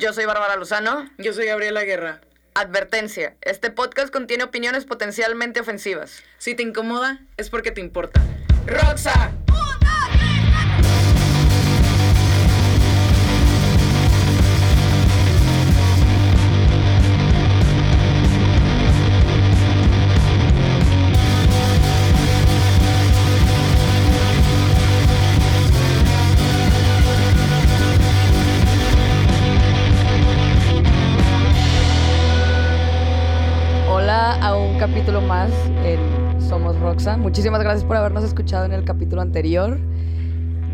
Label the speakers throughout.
Speaker 1: Yo soy Bárbara Lozano.
Speaker 2: Yo soy Gabriela Guerra.
Speaker 1: Advertencia, este podcast contiene opiniones potencialmente ofensivas.
Speaker 2: Si te incomoda, es porque te importa. ¡Roxa!
Speaker 3: Muchísimas gracias por habernos escuchado en el capítulo anterior.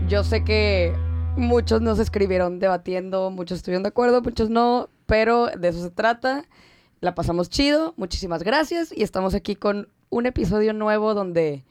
Speaker 3: Yo sé que muchos nos escribieron debatiendo, muchos estuvieron de acuerdo, muchos no, pero de eso se trata. La pasamos chido, muchísimas gracias y estamos aquí con un episodio nuevo donde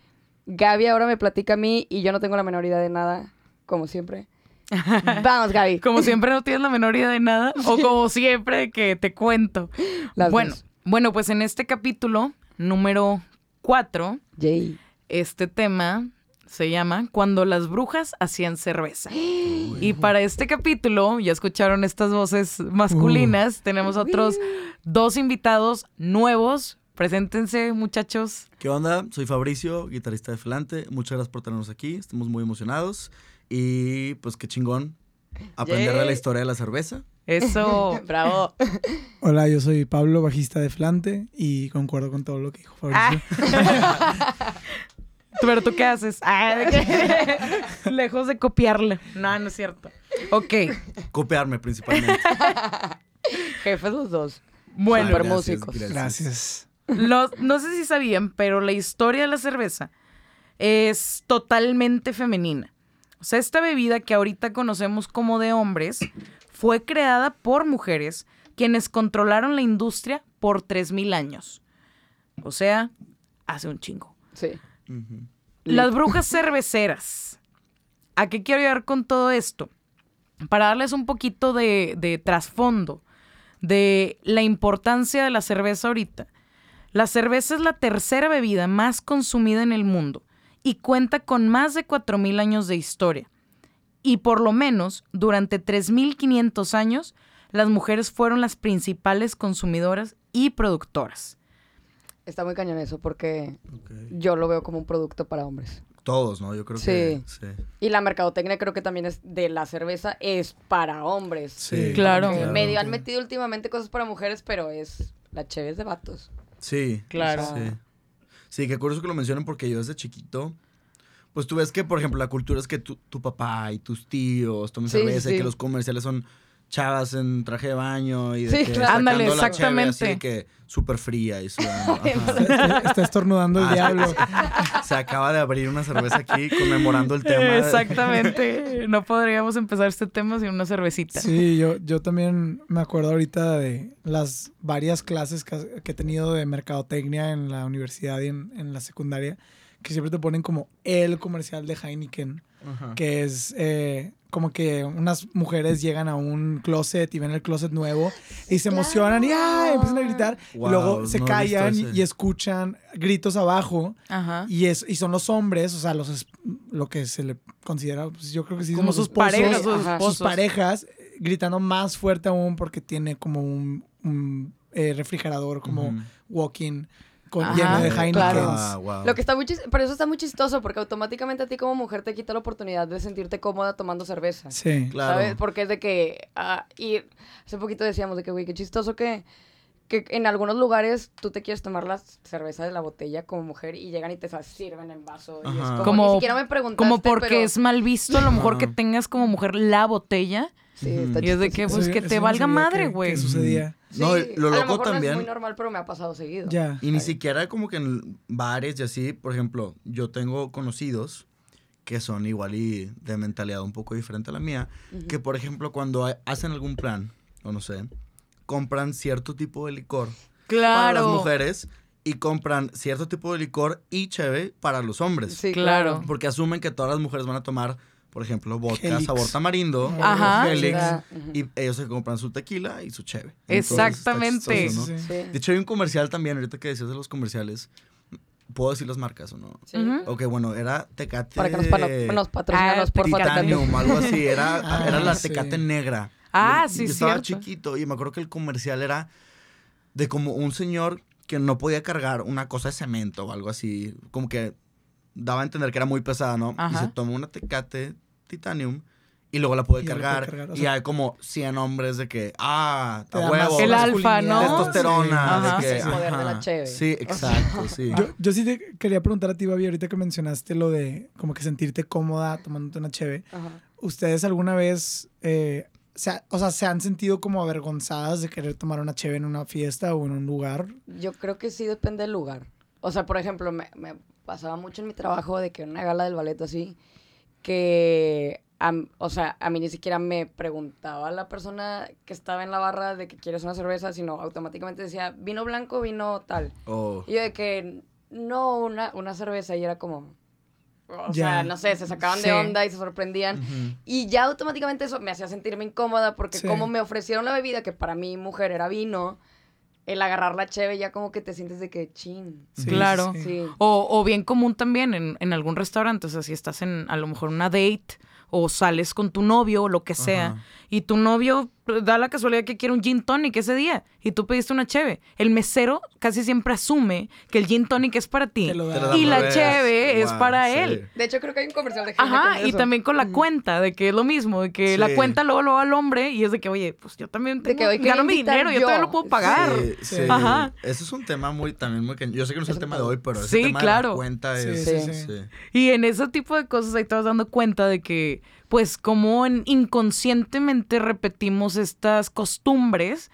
Speaker 3: Gaby ahora me platica a mí y yo no tengo la menor idea de nada, como siempre. Vamos, Gaby.
Speaker 4: Como siempre no tienes la menor idea de nada o como siempre que te cuento.
Speaker 3: Las
Speaker 4: bueno,
Speaker 3: dos.
Speaker 4: bueno, pues en este capítulo número 4,
Speaker 3: Yay.
Speaker 4: este tema se llama Cuando las brujas hacían cerveza. Y para este capítulo, ya escucharon estas voces masculinas, tenemos otros dos invitados nuevos. Preséntense, muchachos.
Speaker 5: ¿Qué onda? Soy Fabricio, guitarrista de Flante. Muchas gracias por tenernos aquí. Estamos muy emocionados. Y pues qué chingón aprender de la
Speaker 3: Yay.
Speaker 5: historia de la cerveza.
Speaker 4: Eso.
Speaker 3: Bravo.
Speaker 6: Hola, yo soy Pablo, bajista de Flante, y concuerdo con todo lo que dijo Fabricio.
Speaker 4: Pero tú qué haces? Ah, ¿de qué? Lejos de copiarle. No, no es cierto. Ok.
Speaker 5: Copiarme principalmente.
Speaker 3: Jefes los dos.
Speaker 4: Bueno,
Speaker 5: Gracias,
Speaker 3: músicos.
Speaker 6: Gracias.
Speaker 4: Los- no sé si sabían, pero la historia de la cerveza es totalmente femenina. O sea, esta bebida que ahorita conocemos como de hombres fue creada por mujeres quienes controlaron la industria por 3.000 años. O sea, hace un chingo.
Speaker 3: Sí.
Speaker 4: Las brujas cerveceras. ¿A qué quiero llegar con todo esto? Para darles un poquito de, de trasfondo de la importancia de la cerveza ahorita. La cerveza es la tercera bebida más consumida en el mundo y cuenta con más de 4.000 años de historia. Y por lo menos durante 3.500 años, las mujeres fueron las principales consumidoras y productoras.
Speaker 3: Está muy cañón eso porque yo lo veo como un producto para hombres.
Speaker 5: Todos, ¿no? Yo creo
Speaker 3: Sí.
Speaker 5: que sí.
Speaker 3: Y la mercadotecnia creo que también es de la cerveza es para hombres.
Speaker 5: Sí,
Speaker 4: Claro.
Speaker 5: Claro.
Speaker 3: medio han metido últimamente cosas para mujeres, pero es la cheve es de vatos.
Speaker 5: Sí.
Speaker 4: Claro.
Speaker 5: Sí. Sí, qué curioso que lo mencionen porque yo desde chiquito, pues tú ves que, por ejemplo, la cultura es que tu, tu papá y tus tíos tomen
Speaker 3: Sí,
Speaker 5: cerveza y que los comerciales son chavas en traje de baño y de
Speaker 3: Sí,
Speaker 5: que
Speaker 3: claro.
Speaker 4: Ándale,
Speaker 5: la cheve
Speaker 4: exactamente.
Speaker 5: así que súper fría y sudando.
Speaker 6: Está, está estornudando el
Speaker 5: Ah,
Speaker 6: diablo.
Speaker 5: Se acaba de abrir una cerveza aquí conmemorando el tema. de-
Speaker 4: Exactamente. No podríamos empezar este tema sin una cervecita.
Speaker 6: Sí, yo, yo también me acuerdo ahorita de las varias clases que, que he tenido de mercadotecnia en la universidad y en, en la secundaria, que siempre te ponen como el comercial de Heineken,
Speaker 5: Ajá.
Speaker 6: que es eh, como que unas mujeres llegan a un closet y ven el closet nuevo y se emocionan y ¡ay! empiezan a gritar
Speaker 5: Wow,
Speaker 6: y luego se
Speaker 5: no
Speaker 6: callan y, escuchan gritos abajo
Speaker 4: Ajá.
Speaker 6: y es y son los hombres, o sea, los lo que se le considera, pues, yo creo que sí
Speaker 4: Como sus
Speaker 6: esposos,
Speaker 4: parejas, sus
Speaker 3: Ajá.
Speaker 4: esposos.
Speaker 6: sus parejas gritando más fuerte aún porque tiene como un, un, eh, refrigerador como
Speaker 5: Ujú.
Speaker 6: walking con
Speaker 4: Ajá,
Speaker 6: lleno de Heineken.
Speaker 3: claro.
Speaker 5: Ah, wow.
Speaker 3: Lo que está muy chis- pero eso está muy chistoso porque automáticamente a ti como mujer te quita la oportunidad de sentirte cómoda tomando cerveza.
Speaker 6: Sí.
Speaker 5: Claro.
Speaker 3: ¿Sabes? Porque es de que ah, y hace poquito decíamos de que güey, qué chistoso que que en algunos lugares tú te quieres tomar la cerveza de la botella como mujer y llegan y te sirven en vaso. Y es como,
Speaker 4: Como-
Speaker 3: ni siquiera me preguntaste,
Speaker 4: Como porque
Speaker 3: pero-
Speaker 4: es mal visto, a lo mejor que tengas como mujer la botella.
Speaker 3: Sí, está
Speaker 4: Y es de que, pues,
Speaker 6: Eso-
Speaker 4: que
Speaker 6: eso
Speaker 4: te
Speaker 6: no
Speaker 4: valga
Speaker 6: sabía
Speaker 4: madre,
Speaker 6: que-
Speaker 4: güey.
Speaker 6: Que sucedía.
Speaker 5: No,
Speaker 3: Sí,
Speaker 5: lo
Speaker 3: a
Speaker 5: loco
Speaker 3: mejor No
Speaker 5: también-
Speaker 3: es muy normal, pero me ha pasado seguido.
Speaker 6: Ya.
Speaker 5: Y ni siquiera como que en bares y así, por ejemplo, yo tengo conocidos que son igual y de mentalidad un poco diferente a la mía, que por ejemplo cuando ha- hacen algún plan, o no sé, compran cierto tipo de licor para las
Speaker 4: Claro.
Speaker 5: mujeres y compran cierto tipo de licor y cheve para los hombres.
Speaker 3: Sí,
Speaker 4: Claro.
Speaker 5: Porque asumen que todas las mujeres van a tomar, por ejemplo, vodka
Speaker 6: Helix.
Speaker 5: sabor tamarindo,
Speaker 4: Ajá.
Speaker 5: Helix, y ellos se compran su tequila y su cheve.
Speaker 4: Exactamente.
Speaker 5: Entonces, está chistoso, ¿no?
Speaker 6: Sí,
Speaker 3: Sí.
Speaker 5: De hecho, hay un comercial también, ahorita que decías de los comerciales. ¿Puedo decir las marcas o no?
Speaker 3: Sí.
Speaker 5: Ok, bueno, era Tecate.
Speaker 3: Para que nos, nos patrocinanos,
Speaker 4: Ah,
Speaker 3: por favor.
Speaker 5: Titanium, algo así. Era,
Speaker 6: Ah,
Speaker 5: era la
Speaker 6: sí.
Speaker 5: Tecate negra.
Speaker 4: Ah,
Speaker 5: Yo-
Speaker 4: sí,
Speaker 5: yo estaba
Speaker 4: cierto.
Speaker 5: chiquito y me acuerdo que el comercial era de como un señor que no podía cargar una cosa de cemento o algo así. Como que daba a entender que era muy pesada, ¿no? Y se tomó una tecate titanium y luego la
Speaker 6: Y ya la puede
Speaker 5: cargar.
Speaker 6: cargar,
Speaker 5: y hay como 100 hombres de que, ah, a huevo.
Speaker 4: El alfa, ¿no?
Speaker 5: Testosterona.
Speaker 4: Ajá.
Speaker 5: de que,
Speaker 3: poder de la cheve.
Speaker 5: Sí, exacto, sí.
Speaker 6: Yo, yo sí te quería preguntar a ti, Babi, ahorita que mencionaste lo de como que sentirte cómoda tomándote una cheve.
Speaker 3: Ajá.
Speaker 6: ¿Ustedes alguna vez, eh, se ha- o sea, se han sentido como avergonzadas de querer tomar una cheve en una fiesta o en un lugar?
Speaker 3: Yo creo que sí depende del lugar. O sea, por ejemplo, me, me pasaba mucho en mi trabajo de que en una gala del ballet así, que, am- o sea, a mí ni siquiera me preguntaba la persona que estaba en la barra de que quieres una cerveza, sino automáticamente decía, vino blanco, vino tal.
Speaker 5: Oh.
Speaker 3: Y yo de que, no, una, una cerveza, y era como... O sea, no sé, se sacaban
Speaker 4: Sí.
Speaker 3: de onda y se sorprendían.
Speaker 5: Ujú.
Speaker 3: Y ya automáticamente eso me hacía sentirme incómoda porque
Speaker 6: Sí.
Speaker 3: como me ofrecieron la bebida que para mí mujer era vino, el agarrar la cheve ya como que te sientes de que chin.
Speaker 6: Sí,
Speaker 4: Claro.
Speaker 6: sí, sí.
Speaker 3: Sí.
Speaker 4: O, o bien común también en, en algún restaurante, o sea, si estás en a lo mejor una date o sales con tu novio o lo que sea,
Speaker 5: Ajá.
Speaker 4: y tu novio da la casualidad que quiere un gin tonic ese día y tú pediste una cheve. El mesero casi siempre asume que el gin tonic es para ti y la cheve es para
Speaker 5: sí.
Speaker 4: él.
Speaker 3: De hecho creo que hay un comercial de Jaime
Speaker 4: Ajá,
Speaker 3: con
Speaker 4: y
Speaker 3: eso.
Speaker 4: también con la cuenta, de que es lo mismo, de que la cuenta luego lo va al hombre y es de que, oye, pues yo también
Speaker 3: De
Speaker 4: tengo,
Speaker 3: que
Speaker 4: gano mi dinero, yo,
Speaker 3: yo.
Speaker 4: también lo puedo pagar.
Speaker 5: Sí.
Speaker 4: Ajá.
Speaker 5: Eso es un tema muy, también muy... que- Yo sé que no es el tema de hoy, pero ese
Speaker 4: Sí,
Speaker 5: tema
Speaker 4: claro.
Speaker 5: de la cuenta
Speaker 6: Sí,
Speaker 5: es...
Speaker 6: sí, sí.
Speaker 5: sí.
Speaker 4: Y en ese tipo de cosas ahí te vas dando cuenta de que, pues, como en- inconscientemente repetimos estas costumbres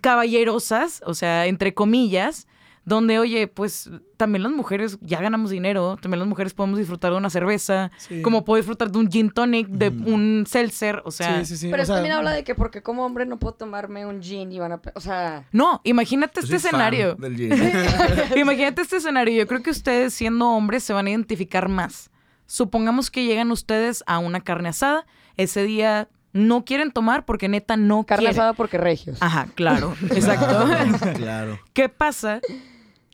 Speaker 4: caballerosas, o sea, entre comillas, donde, oye, pues también las mujeres ya ganamos dinero, también las mujeres podemos disfrutar de una cerveza,
Speaker 6: Sí.
Speaker 4: como puedo disfrutar de un gin tonic, de un seltzer, o sea...
Speaker 6: sí, sí, sí.
Speaker 3: Pero
Speaker 6: o sea,
Speaker 3: también habla de que porque como hombre no puedo tomarme un gin y van a... O sea...
Speaker 4: No, imagínate este escenario.
Speaker 5: del gin.
Speaker 4: Imagínate este escenario. Yo creo que ustedes, siendo hombres, se van a identificar más. Supongamos que llegan ustedes a una carne asada. Ese día no quieren tomar porque neta no
Speaker 3: Carne
Speaker 4: quieren.
Speaker 3: asada porque regios.
Speaker 4: Ajá, claro. Exacto.
Speaker 5: claro.
Speaker 4: ¿Qué pasa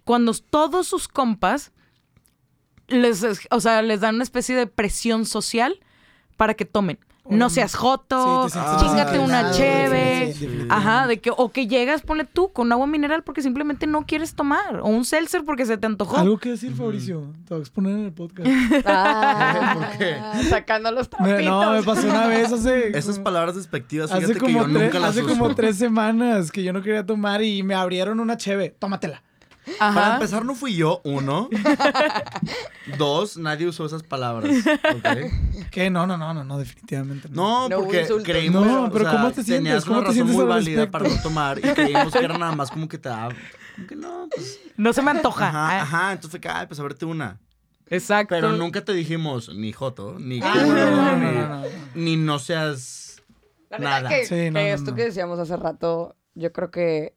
Speaker 4: cuando todos sus compas les, o sea, les dan una especie de presión social para que tomen? No seas joto,
Speaker 6: Sí,
Speaker 4: chingate una cheve.
Speaker 6: sí, sí, sí.
Speaker 4: Ajá, de que, o que llegas, ponle tú, con agua mineral porque simplemente no quieres tomar. O un seltzer porque se te antojó.
Speaker 6: Algo que decir, Fabricio. Te voy a exponer en el podcast.
Speaker 3: Ah,
Speaker 5: ¿Por qué?
Speaker 3: Sacando los trapitos.
Speaker 6: no, me pasó una vez hace...
Speaker 5: Esas palabras despectivas,
Speaker 6: Hace
Speaker 5: fíjate que
Speaker 6: como,
Speaker 5: yo
Speaker 6: tre-
Speaker 5: nunca las
Speaker 6: hace
Speaker 5: uso.
Speaker 6: como tres semanas que yo no quería tomar y me abrieron una cheve. Tómatela.
Speaker 4: Ajá.
Speaker 5: Para empezar, no fui yo, uno. Dos, nadie usó esas palabras. ¿ok?
Speaker 6: Que no, no, no, no, no, definitivamente no.
Speaker 5: No, porque creímos
Speaker 6: No,
Speaker 5: o
Speaker 6: pero
Speaker 5: sea,
Speaker 6: ¿cómo te sientes?
Speaker 5: Tenías
Speaker 6: ¿Cómo
Speaker 5: una
Speaker 6: te
Speaker 5: razón
Speaker 6: sientes
Speaker 5: muy válida
Speaker 6: respecto?
Speaker 5: para no tomar y creímos que era nada más como que te daba. Como que no, pues.
Speaker 4: No se me antoja.
Speaker 5: Ajá, ajá. Entonces fue que, ay, pues a verte una.
Speaker 4: Exacto.
Speaker 5: Pero nunca te dijimos ni joto, ni
Speaker 6: Ah,
Speaker 5: culo,
Speaker 6: no, no,
Speaker 5: ni,
Speaker 6: no, no, no.
Speaker 5: ni no seas.
Speaker 3: La
Speaker 5: Nada.
Speaker 3: que,
Speaker 6: Sí,
Speaker 3: que
Speaker 6: no, no,
Speaker 3: esto que decíamos hace rato, yo creo que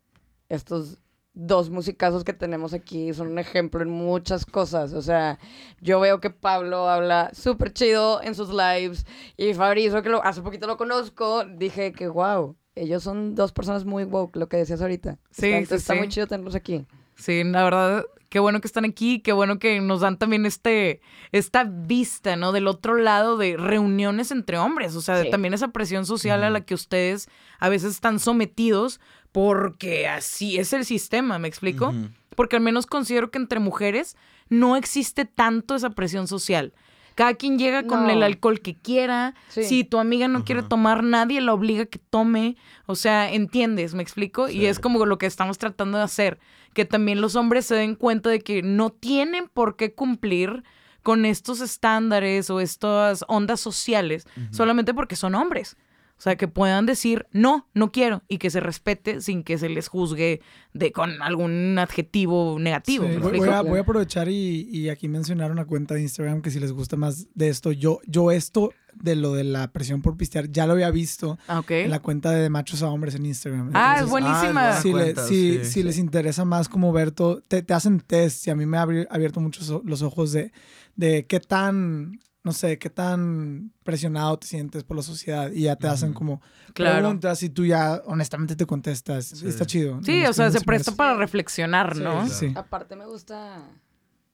Speaker 3: estos dos musicazos que tenemos aquí son un ejemplo en muchas cosas. O sea, yo veo que Pablo habla súper chido en sus lives y Fabrizio, que lo, hace poquito lo conozco, dije que wow, ellos son dos personas muy woke, lo que decías ahorita.
Speaker 4: Sí,
Speaker 3: está,
Speaker 4: sí,
Speaker 3: está
Speaker 4: sí.
Speaker 3: muy chido tenerlos aquí.
Speaker 4: Sí, la verdad, qué bueno que están aquí, qué bueno que nos dan también este, esta vista, ¿no? Del otro lado de reuniones entre hombres, o sea, de
Speaker 3: Sí.
Speaker 4: también esa presión social a la que ustedes a veces están sometidos porque así es el sistema, ¿me explico? Porque al menos considero que entre mujeres no existe tanto esa presión social. Cada quien llega con
Speaker 3: No.
Speaker 4: el alcohol que quiera.
Speaker 3: Sí.
Speaker 4: Si tu amiga no quiere tomar, nadie la obliga a que tome. O sea, entiendes, ¿me explico? Y es como lo que estamos tratando de hacer. Que también los hombres se den cuenta de que no tienen por qué cumplir con estos estándares o estas ondas sociales solamente porque son hombres. O sea, que puedan decir, no, no quiero, y que se respete sin que se les juzgue de con algún adjetivo negativo.
Speaker 6: Sí,
Speaker 4: ¿me
Speaker 6: voy, a, voy a aprovechar y, y aquí mencionar una cuenta de Instagram que si les gusta más de esto, yo, yo esto de lo de la presión por pistear ya lo había visto
Speaker 4: Ah, ok.
Speaker 6: en la cuenta de, machos a hombres en Instagram.
Speaker 4: Ah, es buenísima.
Speaker 5: Ah,
Speaker 6: si, le-
Speaker 5: cuenta,
Speaker 6: si-
Speaker 5: sí.
Speaker 6: si les interesa más como ver todo, te, te hacen test y a mí me ha abierto mucho so- los ojos de, de qué tan, no sé, qué tan presionado te sientes por la sociedad y ya te hacen como
Speaker 4: Claro.
Speaker 6: preguntas y tú ya honestamente te contestas.
Speaker 5: Sí.
Speaker 6: Está chido.
Speaker 4: Sí, o sea, se presta
Speaker 6: eso.
Speaker 4: para reflexionar, ¿no?
Speaker 5: claro.
Speaker 6: Sí.
Speaker 3: Aparte me gusta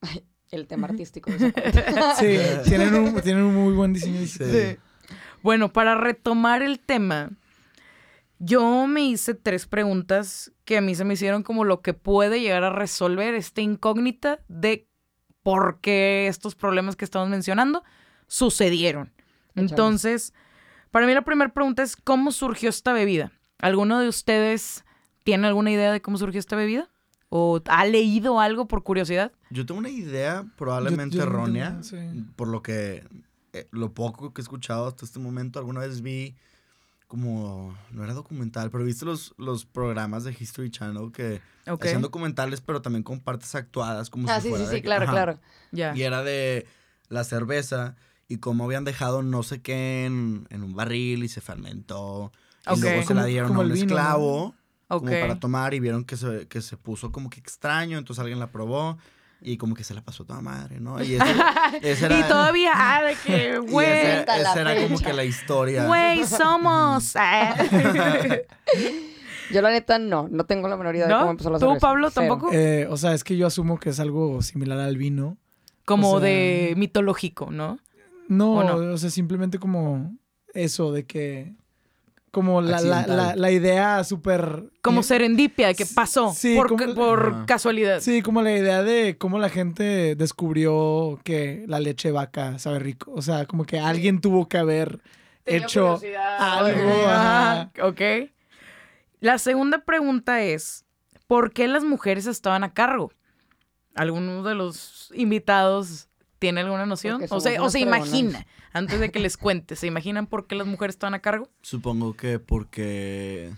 Speaker 3: el tema artístico de esa cuenta.
Speaker 6: Sí, tienen un, tienen un muy buen diseño.
Speaker 5: Sí.
Speaker 6: Sí.
Speaker 4: Bueno, para retomar el tema, Yo me hice tres preguntas que a mí se me hicieron como lo que puede llegar a resolver esta incógnita de por qué estos problemas que estamos mencionando sucedieron. Entonces, para mí la primera pregunta es, ¿cómo surgió esta bebida? ¿Alguno de ustedes tiene alguna idea de cómo surgió esta bebida? ¿O ha leído algo por curiosidad?
Speaker 5: Yo tengo una idea probablemente
Speaker 6: Yo- yo también
Speaker 5: errónea,
Speaker 6: tengo, sí.
Speaker 5: por lo que eh, lo poco que he escuchado hasta este momento, alguna vez vi como, no era documental, pero viste los, los programas de History Channel que
Speaker 4: Ok,
Speaker 5: hacían documentales, pero también con partes actuadas, como
Speaker 3: Ah,
Speaker 5: si
Speaker 3: sí, sí,
Speaker 5: de
Speaker 3: sí,
Speaker 5: que-
Speaker 3: claro,
Speaker 5: ajá.
Speaker 3: claro.
Speaker 4: ya.
Speaker 5: Y era de la cerveza y cómo habían dejado no sé qué en, en un barril y se fermentó. Y luego se la dieron a un esclavo
Speaker 4: Ok.
Speaker 5: como para tomar y vieron que se, que se puso como que extraño, entonces alguien la probó y como que se la pasó toda madre, ¿no? Y ese, ese era,
Speaker 4: Y todavía, ah, de que, güey,
Speaker 5: esa era como que la historia.
Speaker 4: güey, somos. ah.
Speaker 3: Yo la neta no, no tengo la menor idea de cómo empezó la
Speaker 4: ¿Tú. Pablo,
Speaker 3: Cero.
Speaker 4: tampoco?
Speaker 6: Eh, o sea, es que yo asumo que es algo similar al vino.
Speaker 4: Como
Speaker 6: O sea-
Speaker 4: de mitológico, ¿no?
Speaker 6: No,
Speaker 4: ¿O
Speaker 6: o,
Speaker 4: no?
Speaker 6: sea, simplemente como eso de que... Como la, la, la, la idea súper...
Speaker 4: Como serendipia, que pasó
Speaker 6: Sí,
Speaker 4: por,
Speaker 6: como-
Speaker 4: por casualidad.
Speaker 6: Sí, como la idea de cómo la gente descubrió que la leche de vaca sabe rico. O sea, como que alguien tuvo que haber
Speaker 3: Tenía
Speaker 6: hecho
Speaker 3: curiosidad.
Speaker 6: algo.
Speaker 4: Ajá, ok. La segunda pregunta es, ¿por qué las mujeres estaban a cargo? ¿Alguno de los invitados tiene alguna noción? O, se- o se imagina, antes de que les cuente, ¿se imaginan por qué las mujeres estaban a cargo?
Speaker 5: Supongo que porque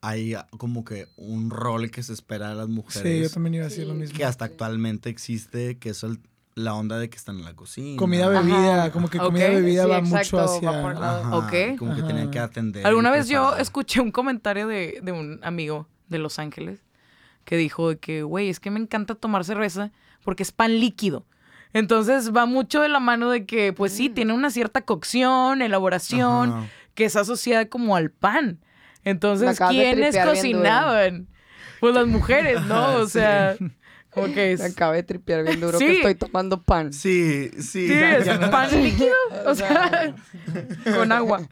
Speaker 5: hay como que un rol que se espera de las
Speaker 6: Sí, yo
Speaker 5: mujeres
Speaker 6: también iba a decir lo mismo.
Speaker 5: que hasta actualmente existe, que es el- la onda de que están en la cocina.
Speaker 6: Comida,
Speaker 3: Ajá.
Speaker 6: bebida, como que comida, bebida
Speaker 3: sí,
Speaker 6: va
Speaker 3: exacto,
Speaker 6: mucho
Speaker 3: va
Speaker 6: hacia...
Speaker 5: Ajá. Como que tenían que atender.
Speaker 4: Alguna vez yo escuché un comentario de, de un amigo de Los Ángeles que dijo de que, güey, es que me encanta tomar cerveza porque es pan líquido. Entonces va mucho de la mano de que, pues sí, tiene una cierta cocción, elaboración,
Speaker 5: Ajá.
Speaker 4: que es asociada como al pan.
Speaker 3: Me
Speaker 4: Entonces, ¿quiénes cocinaban? Pues las mujeres, ¿no? O
Speaker 5: Sí.
Speaker 4: sea, como que
Speaker 3: Me
Speaker 4: es...
Speaker 3: acabé de tripear bien duro
Speaker 4: Sí.
Speaker 3: que estoy tomando pan.
Speaker 5: Sí, sí.
Speaker 4: Sí, es pan líquido, o sea, con agua.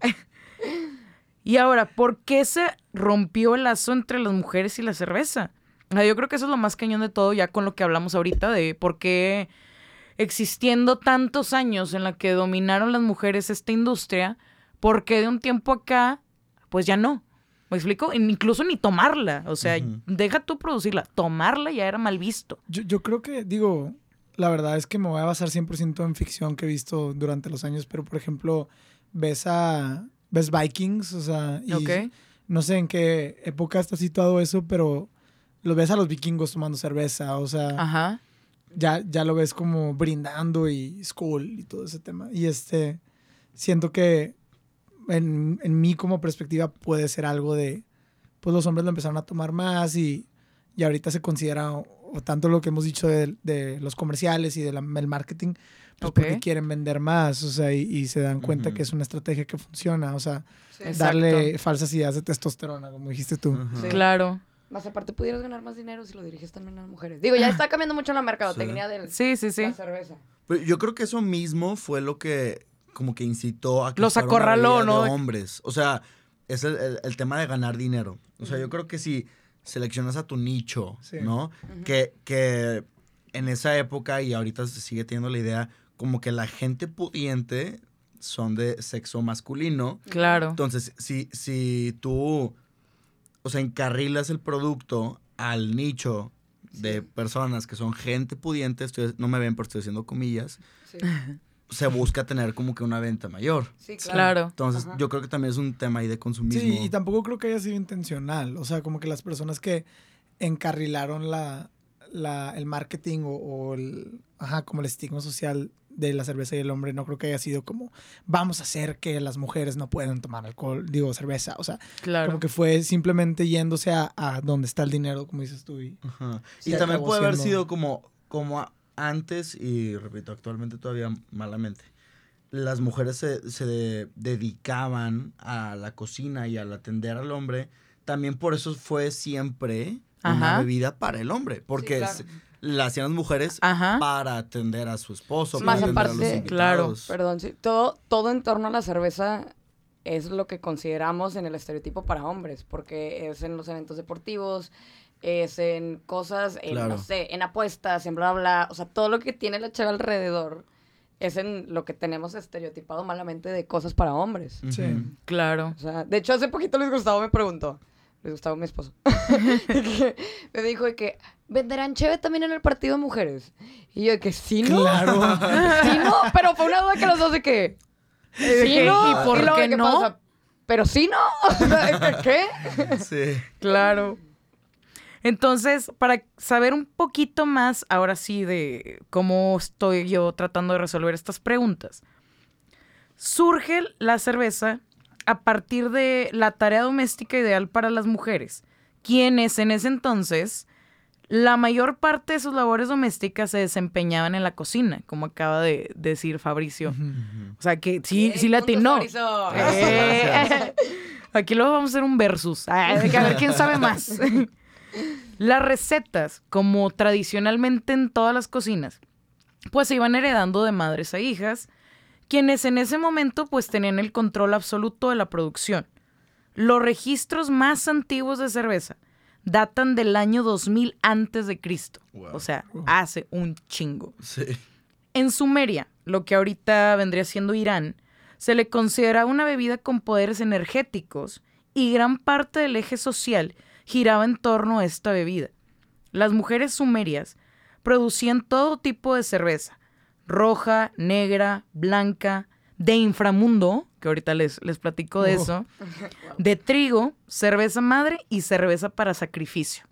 Speaker 4: Y ahora, ¿por qué se rompió el lazo entre las mujeres y la cerveza? Yo creo que eso es lo más cañón de todo, ya con lo que hablamos ahorita, de por qué existiendo tantos años en la que dominaron las mujeres esta industria, ¿por qué de un tiempo acá, pues ya no? ¿Me explico? Incluso ni tomarla, o sea, deja tú producirla, tomarla ya era mal visto.
Speaker 6: Yo, yo creo que, digo, la verdad es que me voy a basar 100% en ficción que he visto durante los años, pero por ejemplo, ves a. ves Vikings, o sea, y no sé en qué época está situado eso, pero lo ves a los vikingos tomando cerveza, o sea,
Speaker 4: Ajá.
Speaker 6: Ya, ya lo ves como brindando y school y todo ese tema. Y este, siento que en, en mí como perspectiva puede ser algo de, pues los hombres lo empezaron a tomar más y, y ahorita se considera, o, o tanto lo que hemos dicho de, de los comerciales y del marketing, pues porque quieren vender más, o sea, y, y se dan cuenta que es una estrategia que funciona, o sea, darle falsas ideas de testosterona, como dijiste tú.
Speaker 3: Sí.
Speaker 4: Claro.
Speaker 3: Más aparte pudieras ganar más dinero si lo diriges también a las mujeres. Digo, ya está cambiando mucho la mercadotecnia del
Speaker 4: Sí, sí, sí.
Speaker 3: la cerveza.
Speaker 5: Pero yo creo que eso mismo fue lo que como que incitó a que
Speaker 4: Los acorraló, ¿no?
Speaker 5: de hombres. O sea, es el, el- el tema de ganar dinero. O sea, yo creo que si seleccionas a tu nicho,
Speaker 6: Sí.
Speaker 5: ¿no? que, que en esa época y ahorita se sigue teniendo la idea como que la gente pudiente son de sexo masculino.
Speaker 4: Claro.
Speaker 5: Entonces, si, si tú, o sea, encarrilas el producto al nicho de personas que son gente pudiente, estoy- no me ven, pero estoy haciendo comillas,
Speaker 3: Sí,
Speaker 5: se busca tener como que una venta mayor.
Speaker 3: sí
Speaker 4: Claro.
Speaker 5: Entonces,
Speaker 3: Ajá.
Speaker 5: yo creo que también es un tema ahí de consumismo.
Speaker 6: Sí, y tampoco creo que haya sido intencional. O sea, como que las personas que encarrilaron la, la- el marketing o, o el, ajá, como el estigma social de la cerveza y el hombre, no creo que haya sido como, vamos a hacer que las mujeres no puedan tomar alcohol, digo, cerveza. O sea,
Speaker 4: Claro.
Speaker 6: como que fue simplemente yéndose a, a donde está el dinero, como dices tú. Y,
Speaker 5: Ajá.
Speaker 6: Sí,
Speaker 5: y también puede haber sido como, como a- antes, y repito, actualmente todavía malamente. Las mujeres se, se de- dedicaban a la cocina y al atender al hombre. También por eso fue siempre una bebida para el hombre. Porque
Speaker 3: claro.
Speaker 5: La hacían las mujeres
Speaker 4: Ajá.
Speaker 5: para atender a su esposo,
Speaker 3: Sí.
Speaker 5: para
Speaker 3: Más
Speaker 5: atender a los
Speaker 3: aparte-
Speaker 4: Claro.
Speaker 3: Perdón, sí. Todo, todo en torno a la cerveza es lo que consideramos en el estereotipo para hombres, porque es en los eventos deportivos, es en cosas, en,
Speaker 5: Claro.
Speaker 3: no sé, en apuestas, en bla, bla, o sea, todo lo que tiene la chava alrededor es en lo que tenemos estereotipado malamente de cosas para hombres.
Speaker 6: Sí.
Speaker 4: Claro.
Speaker 3: O sea, de hecho, hace poquito Luis Gustavo me preguntó, Luis Gustavo, mi esposo, me dijo de que, ¿venderán cheve también en el partido de mujeres? Y yo de que, sí, no.
Speaker 6: Claro.
Speaker 3: Sí, no, pero fue una duda que los dos de que, sí,
Speaker 4: que,
Speaker 3: no.
Speaker 4: ¿y por
Speaker 3: luego de
Speaker 4: qué
Speaker 3: que
Speaker 4: no?
Speaker 3: pasa, pero sí, no. ¿Qué?
Speaker 5: Sí.
Speaker 4: Claro. Entonces, para saber un poquito más, ahora sí, de cómo estoy yo tratando de resolver estas preguntas, surge la cerveza a partir de la tarea doméstica ideal para las mujeres, quienes en ese entonces la mayor parte de sus labores domésticas se desempeñaban en la cocina, como acaba de decir Fabricio. O sea que sí, sí la atinó. Eh, Aquí luego vamos a hacer un versus. Ah, a ver quién sabe más. Las recetas, como tradicionalmente en todas las cocinas, pues se iban heredando de madres a hijas, quienes en ese momento pues tenían el control absoluto de la producción. Los registros más antiguos de cerveza datan del año 2000 antes de Cristo.
Speaker 5: Wow.
Speaker 4: O sea, hace un chingo.
Speaker 5: Sí.
Speaker 4: En Sumeria, lo que ahorita vendría siendo Irán, se le consideraba una bebida con poderes energéticos y gran parte del eje social giraba en torno a esta bebida. Las mujeres sumerias producían todo tipo de cerveza, roja, negra, blanca, de inframundo, que ahorita les, les platico de
Speaker 6: Oh.
Speaker 4: eso, de trigo, cerveza madre y cerveza para sacrificio.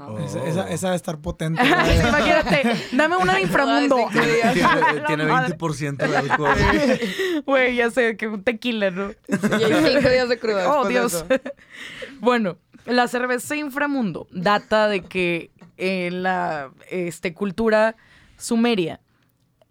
Speaker 5: Oh.
Speaker 6: Esa, esa, esa debe estar potente.
Speaker 4: Imagínate, dame una de inframundo.
Speaker 5: Tiene, tiene
Speaker 4: La madre.
Speaker 5: 20% de alcohol.
Speaker 4: Güey, ya sé, que un tequila, ¿no?
Speaker 3: Y hay cinco días de cruda.
Speaker 4: Oh, Dios. bueno, la cerveza inframundo data de que en la este, cultura sumeria,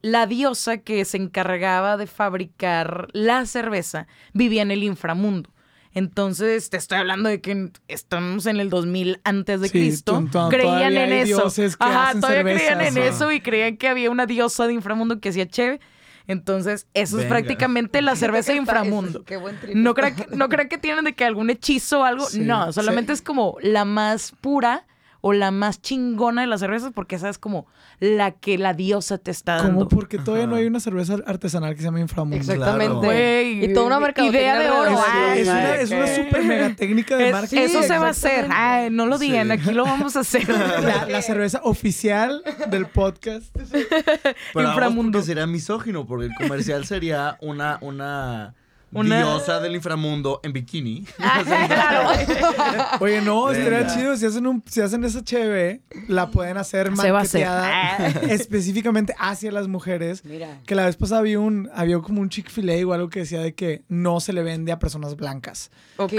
Speaker 4: la diosa que se encargaba de fabricar la cerveza vivía en el inframundo. Entonces, te estoy hablando de que estamos en el 2000 antes de
Speaker 6: Sí,
Speaker 4: Cristo. creían en eso. Ajá, todavía creían en eso y creían que había una diosa de inframundo que hacía cheve. Entonces, eso es prácticamente la cerveza de inframundo.
Speaker 3: Qué buen.
Speaker 4: No crean que, no que tienen de que algún hechizo o algo.
Speaker 6: Sí,
Speaker 4: no, solamente
Speaker 6: sí.
Speaker 4: es como la más pura o la más chingona de las cervezas porque esa es como la que la diosa te está dando.
Speaker 6: Como porque todavía no hay una cerveza artesanal que se llama Inframundo.
Speaker 3: Exactamente.
Speaker 4: Güey,
Speaker 3: y toda una mercadotecnia
Speaker 4: idea de oro.
Speaker 6: Es, una, es una super mega técnica de
Speaker 4: Es-
Speaker 6: marketing.
Speaker 4: eso se va a hacer. Ay, no lo digan,
Speaker 5: Sí.
Speaker 4: aquí lo vamos a hacer.
Speaker 6: La, la cerveza oficial del podcast.
Speaker 5: Pero
Speaker 4: Inframundo.
Speaker 5: Inframundo. porque sería misógino, porque el comercial sería una, una,
Speaker 4: Una-
Speaker 5: diosa del inframundo en bikini.
Speaker 6: Oye, no, estaría chido. Si hacen, un, si hacen esa cheve, la pueden hacer marketeada específicamente hacia las mujeres.
Speaker 3: Mira.
Speaker 6: Que la vez pasada había, un, había como un Chick-fil-A o algo que decía de que no se le vende a personas blancas.
Speaker 4: ok.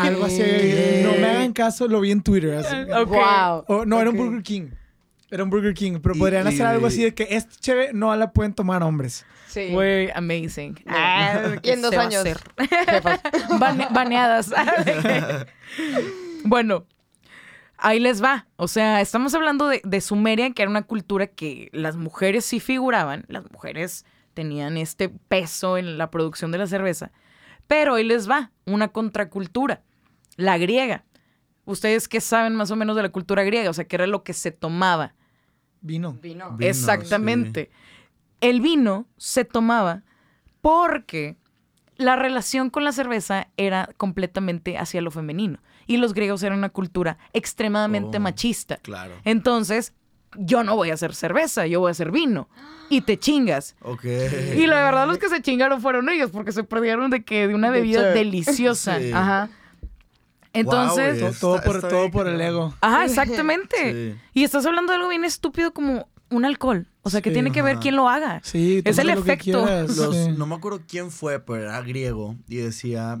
Speaker 6: Algo así. No me hagan caso, lo vi en Twitter. así.
Speaker 3: Wow.
Speaker 6: O- no, era un. Burger King. Era un Burger King. Pero podrían
Speaker 5: y-
Speaker 6: hacer algo así de que esta cheve no la pueden tomar hombres.
Speaker 3: Sí.
Speaker 4: Güey, amazing. Ah,
Speaker 3: Y en dos
Speaker 4: se va a
Speaker 3: años.
Speaker 4: Bane- baneadas. bueno, ahí les va. O sea, estamos hablando de, de Sumeria, que era una cultura que las mujeres sí figuraban. Las mujeres tenían este peso en la producción de la cerveza. Pero ahí les va, una contracultura, la griega. ¿Ustedes qué saben más o menos de la cultura griega? O sea, ¿qué era lo que se tomaba?
Speaker 6: Vino.
Speaker 3: Vino.
Speaker 5: Vino,
Speaker 4: Exactamente. El vino se tomaba porque la relación con la cerveza era completamente hacia lo femenino. Y los griegos eran una cultura extremadamente
Speaker 5: Oh.
Speaker 4: machista.
Speaker 5: Claro.
Speaker 4: Entonces, yo no voy a hacer cerveza, yo voy a hacer vino. Y te chingas.
Speaker 5: Ok.
Speaker 4: Y la verdad, los que se chingaron fueron ellos, porque se perdieron de que de una bebida deliciosa.
Speaker 5: Sí.
Speaker 4: Ajá. Entonces,
Speaker 5: Wow,
Speaker 6: Todo, todo
Speaker 5: Está-
Speaker 6: por,
Speaker 5: está
Speaker 6: todo por el ego.
Speaker 4: Ajá, exactamente.
Speaker 5: Sí.
Speaker 4: Y estás hablando de algo bien estúpido como un alcohol. O sea, que
Speaker 6: Sí,
Speaker 4: tiene que ver quién lo haga.
Speaker 6: Sí,
Speaker 4: Es el efecto.
Speaker 6: quieras,
Speaker 5: Los-
Speaker 6: sí.
Speaker 5: No me acuerdo quién fue, pero era griego y decía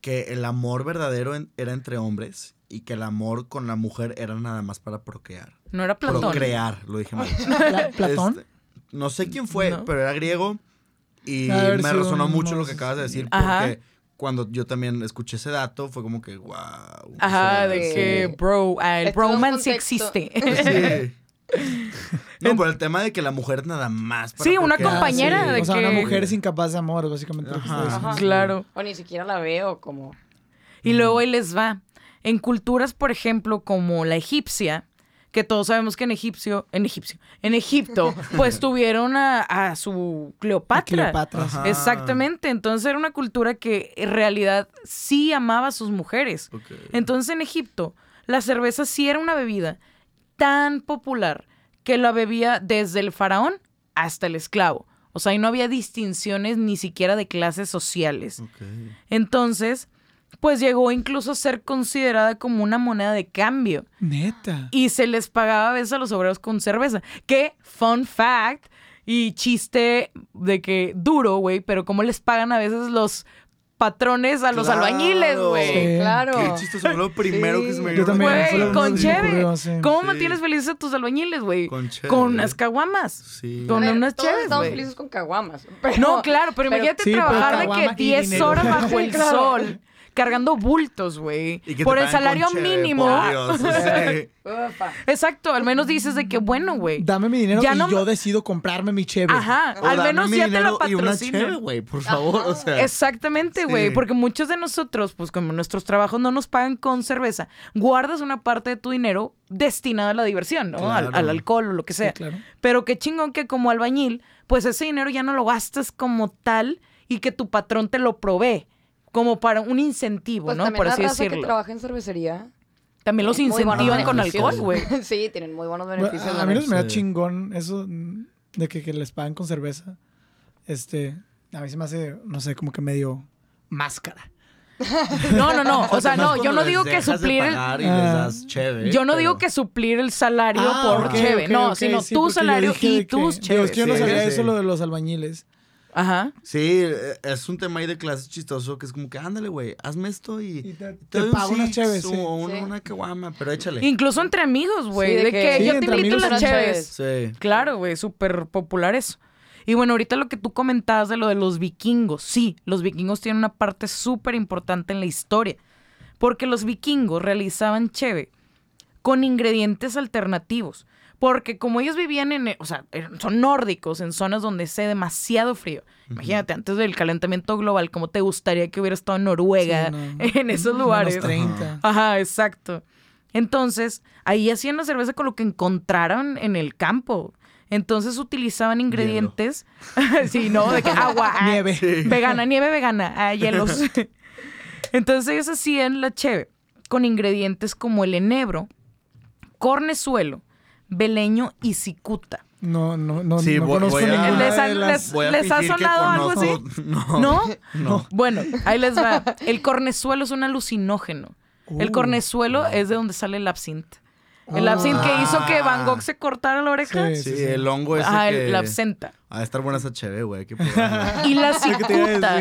Speaker 5: que el amor verdadero en- era entre hombres y que el amor con la mujer era nada más para procrear.
Speaker 4: No era Platón.
Speaker 5: Procrear, lo dije mal.
Speaker 6: Pla- ¿Platón?
Speaker 5: Este, no sé quién fue,
Speaker 4: No.
Speaker 5: pero era griego y me resonó mucho lo que acabas de decir
Speaker 4: Ajá.
Speaker 5: porque cuando yo también escuché ese dato fue como que wow.
Speaker 4: Ajá, de
Speaker 3: Sí.
Speaker 4: que, bro, el bromance existe.
Speaker 5: Sí. No, por el tema de que la mujer nada más. para
Speaker 4: Sí, una compañera
Speaker 6: Sí,
Speaker 4: de
Speaker 6: O sea,
Speaker 4: que-
Speaker 6: una mujer es incapaz de amor, básicamente. lo que está
Speaker 5: Ajá.
Speaker 6: diciendo.
Speaker 4: Claro.
Speaker 3: O ni siquiera la veo como...
Speaker 4: Y luego ahí les va. En culturas, por ejemplo, como la egipcia, que todos sabemos que en egipcio, en egipcio, en Egipto, pues tuvieron a, a su Cleopatra.
Speaker 6: Cleopatra.
Speaker 5: Ajá.
Speaker 4: Exactamente. Entonces era una cultura que en realidad sí amaba a sus mujeres.
Speaker 5: Ok.
Speaker 4: Entonces en Egipto, la cerveza sí era una bebida tan popular que la bebía desde el faraón hasta el esclavo. O sea, ahí no había distinciones ni siquiera de clases sociales. Entonces, pues llegó incluso a ser considerada como una moneda de cambio.
Speaker 6: Neta.
Speaker 4: Y se les pagaba a veces a los obreros con cerveza. Que, fun fact, y chiste de que duro, güey, pero cómo les pagan a veces los patrones a los
Speaker 5: Claro.
Speaker 4: albañiles, güey.
Speaker 6: Sí.
Speaker 3: Claro.
Speaker 5: Qué chistoso, fue lo primero que se me
Speaker 6: Yo
Speaker 5: a la
Speaker 6: también,
Speaker 4: Güey,
Speaker 6: primero
Speaker 4: con
Speaker 6: que se me
Speaker 4: cheve. ¿Cómo
Speaker 5: Sí.
Speaker 4: mantienes felices a tus albañiles, güey?
Speaker 5: Con cheve.
Speaker 4: Con unas caguamas.
Speaker 5: Sí.
Speaker 4: Con
Speaker 3: ver,
Speaker 4: unas cheves,
Speaker 3: estamos felices con caguamas. pero-
Speaker 4: No, claro, pero,
Speaker 3: pero-
Speaker 4: imagínate
Speaker 6: Sí, pero
Speaker 4: trabajar de que
Speaker 6: y
Speaker 4: 10
Speaker 6: dinero.
Speaker 4: horas bajo el
Speaker 3: claro.
Speaker 4: sol, cargando bultos, güey. Por el salario mínimo.
Speaker 5: por Dios, sí.
Speaker 3: Ufa.
Speaker 4: Exacto, al menos dices de que bueno, güey.
Speaker 6: Dame mi dinero
Speaker 4: Ya
Speaker 6: y
Speaker 4: no-
Speaker 6: yo decido comprarme mi cheve.
Speaker 4: Ajá,
Speaker 5: O
Speaker 4: al menos
Speaker 5: mi
Speaker 4: ya te
Speaker 5: cheve,
Speaker 4: patrocinan.
Speaker 5: güey, por favor, o sea.
Speaker 4: Exactamente, güey,
Speaker 5: Sí.
Speaker 4: porque muchos de nosotros, pues como nuestros trabajos no nos pagan con cerveza, guardas una parte de tu dinero destinada a la diversión, ¿no? Al,
Speaker 5: Claro.
Speaker 4: al alcohol o lo que sea.
Speaker 6: claro.
Speaker 4: Pero qué chingón que como albañil, pues ese dinero ya no lo gastas como tal y que tu patrón te lo provee como para un incentivo,
Speaker 3: Pues
Speaker 4: ¿no?
Speaker 3: también
Speaker 4: Por
Speaker 3: la
Speaker 4: así
Speaker 3: raza que
Speaker 4: decirlo.
Speaker 3: trabaja en cervecería.
Speaker 4: También los incentivan con alcohol, güey.
Speaker 3: sí, tienen muy buenos
Speaker 6: Bueno,
Speaker 3: beneficios.
Speaker 6: a
Speaker 3: la
Speaker 6: mí no me da chingón eso de que, que les pagan con cerveza. Este, a mí se me hace, no sé, como que medio máscara.
Speaker 4: No, no, no. O sea, no, yo no digo que suplir el,
Speaker 5: pagar y
Speaker 6: Ah.
Speaker 5: les das cheve,
Speaker 4: Yo no
Speaker 5: pero-
Speaker 4: digo que suplir el salario
Speaker 6: Ah,
Speaker 4: por
Speaker 6: ok,
Speaker 4: cheve,
Speaker 6: ok,
Speaker 4: no, sino
Speaker 6: sí,
Speaker 4: tu salario y
Speaker 6: que-
Speaker 4: tus
Speaker 6: Dios,
Speaker 4: cheves.
Speaker 6: que yo no sabía
Speaker 5: sí.
Speaker 6: eso lo de los albañiles.
Speaker 4: Ajá.
Speaker 5: Sí, eh, es un tema ahí de clase chistoso que es como que ándale, güey, hazme esto y,
Speaker 6: Y te- te
Speaker 5: doy un
Speaker 6: pago unas
Speaker 5: six
Speaker 6: cheves,
Speaker 5: o
Speaker 6: sí.
Speaker 5: una,
Speaker 3: Sí.
Speaker 5: una caguama, pero échale.
Speaker 4: Incluso entre amigos, güey,
Speaker 3: Sí, de
Speaker 4: de,
Speaker 3: que-
Speaker 4: que,
Speaker 6: Sí,
Speaker 4: yo te invito
Speaker 6: amigos
Speaker 4: las cheves.
Speaker 5: Sí.
Speaker 4: Claro, güey, súper popular eso. Y bueno, ahorita lo que tú comentabas de lo de los vikingos, sí, los vikingos tienen una parte súper importante en la historia, porque los vikingos realizaban cheve con ingredientes alternativos, porque como ellos vivían en, o sea, son nórdicos en zonas donde hace demasiado frío. Imagínate, antes del calentamiento global, ¿cómo te gustaría que hubiera estado en Noruega,
Speaker 6: Sí, no.
Speaker 4: en esos
Speaker 6: Menos
Speaker 4: lugares?
Speaker 6: 30.
Speaker 4: Ajá, exacto. Entonces, ahí hacían la cerveza con lo que encontraron en el campo. Entonces utilizaban ingredientes. sí, ¿no? De que agua. ah,
Speaker 6: Nieve.
Speaker 4: Vegana, nieve vegana. Ah, hielos. Entonces ellos hacían la cheve con ingredientes como el enebro, cornezuelo, beleño y cicuta.
Speaker 6: No, no, no,
Speaker 5: Sí,
Speaker 6: no
Speaker 5: voy-
Speaker 6: conozco
Speaker 5: voy a-
Speaker 6: ninguna
Speaker 4: ¿Les
Speaker 6: de
Speaker 4: han-
Speaker 6: las-
Speaker 4: les-
Speaker 5: Voy a
Speaker 4: ¿Les ha sonado algo así?
Speaker 5: No.
Speaker 4: ¿No?
Speaker 5: No.
Speaker 4: Bueno, ahí les va. El cornezuelo es un alucinógeno. El
Speaker 6: Uh.
Speaker 4: cornezuelo es de donde sale el absinthe. El
Speaker 6: Ah.
Speaker 4: absinthe que hizo que Van Gogh se cortara la oreja.
Speaker 6: Sí,
Speaker 5: Sí, el hongo ese
Speaker 4: Ajá,
Speaker 5: que...
Speaker 4: el, la absenta.
Speaker 5: Ah, estar buena esa cheve, güey.
Speaker 4: Y la cicuta.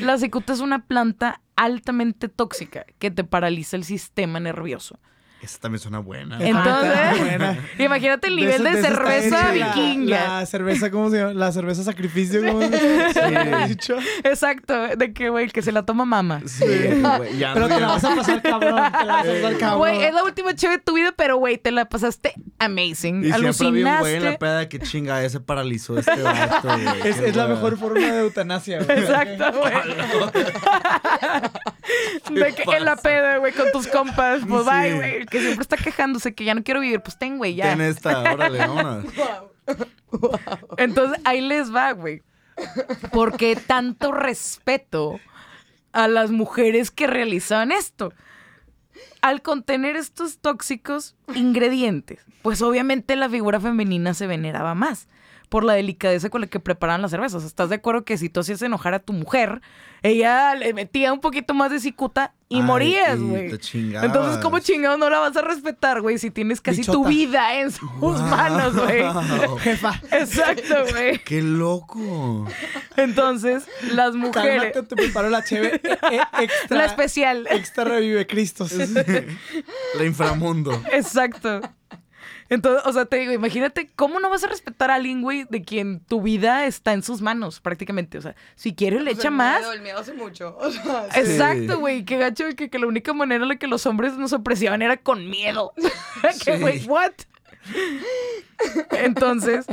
Speaker 4: La cicuta es una planta altamente tóxica que te paraliza el sistema nervioso.
Speaker 5: Esa también suena buena.
Speaker 4: Entonces,
Speaker 6: Ah, buena.
Speaker 4: imagínate el nivel de,
Speaker 6: esa-
Speaker 4: cerveza
Speaker 6: la-
Speaker 4: vikinga.
Speaker 6: La, cerveza, ¿cómo se llama? La cerveza sacrificio, ¿cómo se llama? Dicho.
Speaker 4: Exacto, de que, güey, que se la toma mama.
Speaker 5: Sí, güey, ya
Speaker 6: Pero
Speaker 5: no-
Speaker 6: te la vas a pasar cabrón, te la vas a pasar cabrón.
Speaker 4: Güey, es la última chévere de tu vida, pero, güey, te la pasaste amazing.
Speaker 5: Y siempre había un güey en la
Speaker 4: Alucinaste.
Speaker 5: peda que chinga, ese paralizó este vato, güey.
Speaker 6: es, la mejor forma de eutanasia, güey.
Speaker 4: Exacto, güey. De que en la peda, güey, con tus compas. Pues
Speaker 5: Sí.
Speaker 4: bye, güey. Que siempre está quejándose que ya no quiero vivir. Pues ten, güey, ya.
Speaker 5: Ten esta, órale, vámonos.
Speaker 4: Entonces ahí les va, güey. Porque tanto respeto a las mujeres que realizaban esto. Al contener estos tóxicos ingredientes, pues obviamente la figura femenina se veneraba más por la delicadeza con la que preparaban las cervezas. ¿Estás de acuerdo que si tú hacías enojar a tu mujer, ella le metía un poquito más de cicuta y
Speaker 5: Ay,
Speaker 4: morías, güey? Entonces, ¿cómo chingados no la vas a respetar, güey? Si tienes casi tu vida en sus manos, güey.
Speaker 6: Jefa.
Speaker 4: Exacto, güey.
Speaker 5: ¡Qué loco!
Speaker 4: Entonces, las mujeres.
Speaker 6: Cálmate, te preparo la cheve eh, eh, extra.
Speaker 4: La especial.
Speaker 6: Extra revive Cristos.
Speaker 5: La inframundo.
Speaker 4: Exacto. Entonces, o sea, te digo, imagínate cómo no vas a respetar a alguien, güey, de quien tu vida está en sus manos, prácticamente. O sea, si quiere le
Speaker 3: Pues
Speaker 4: echa
Speaker 3: el
Speaker 4: más.
Speaker 3: miedo, el miedo hace mucho. O sea, sí.
Speaker 4: Exacto, güey. Qué gacho que, que la única manera en la que los hombres nos apreciaban era con miedo. que,
Speaker 5: Sí.
Speaker 4: güey, what? Entonces,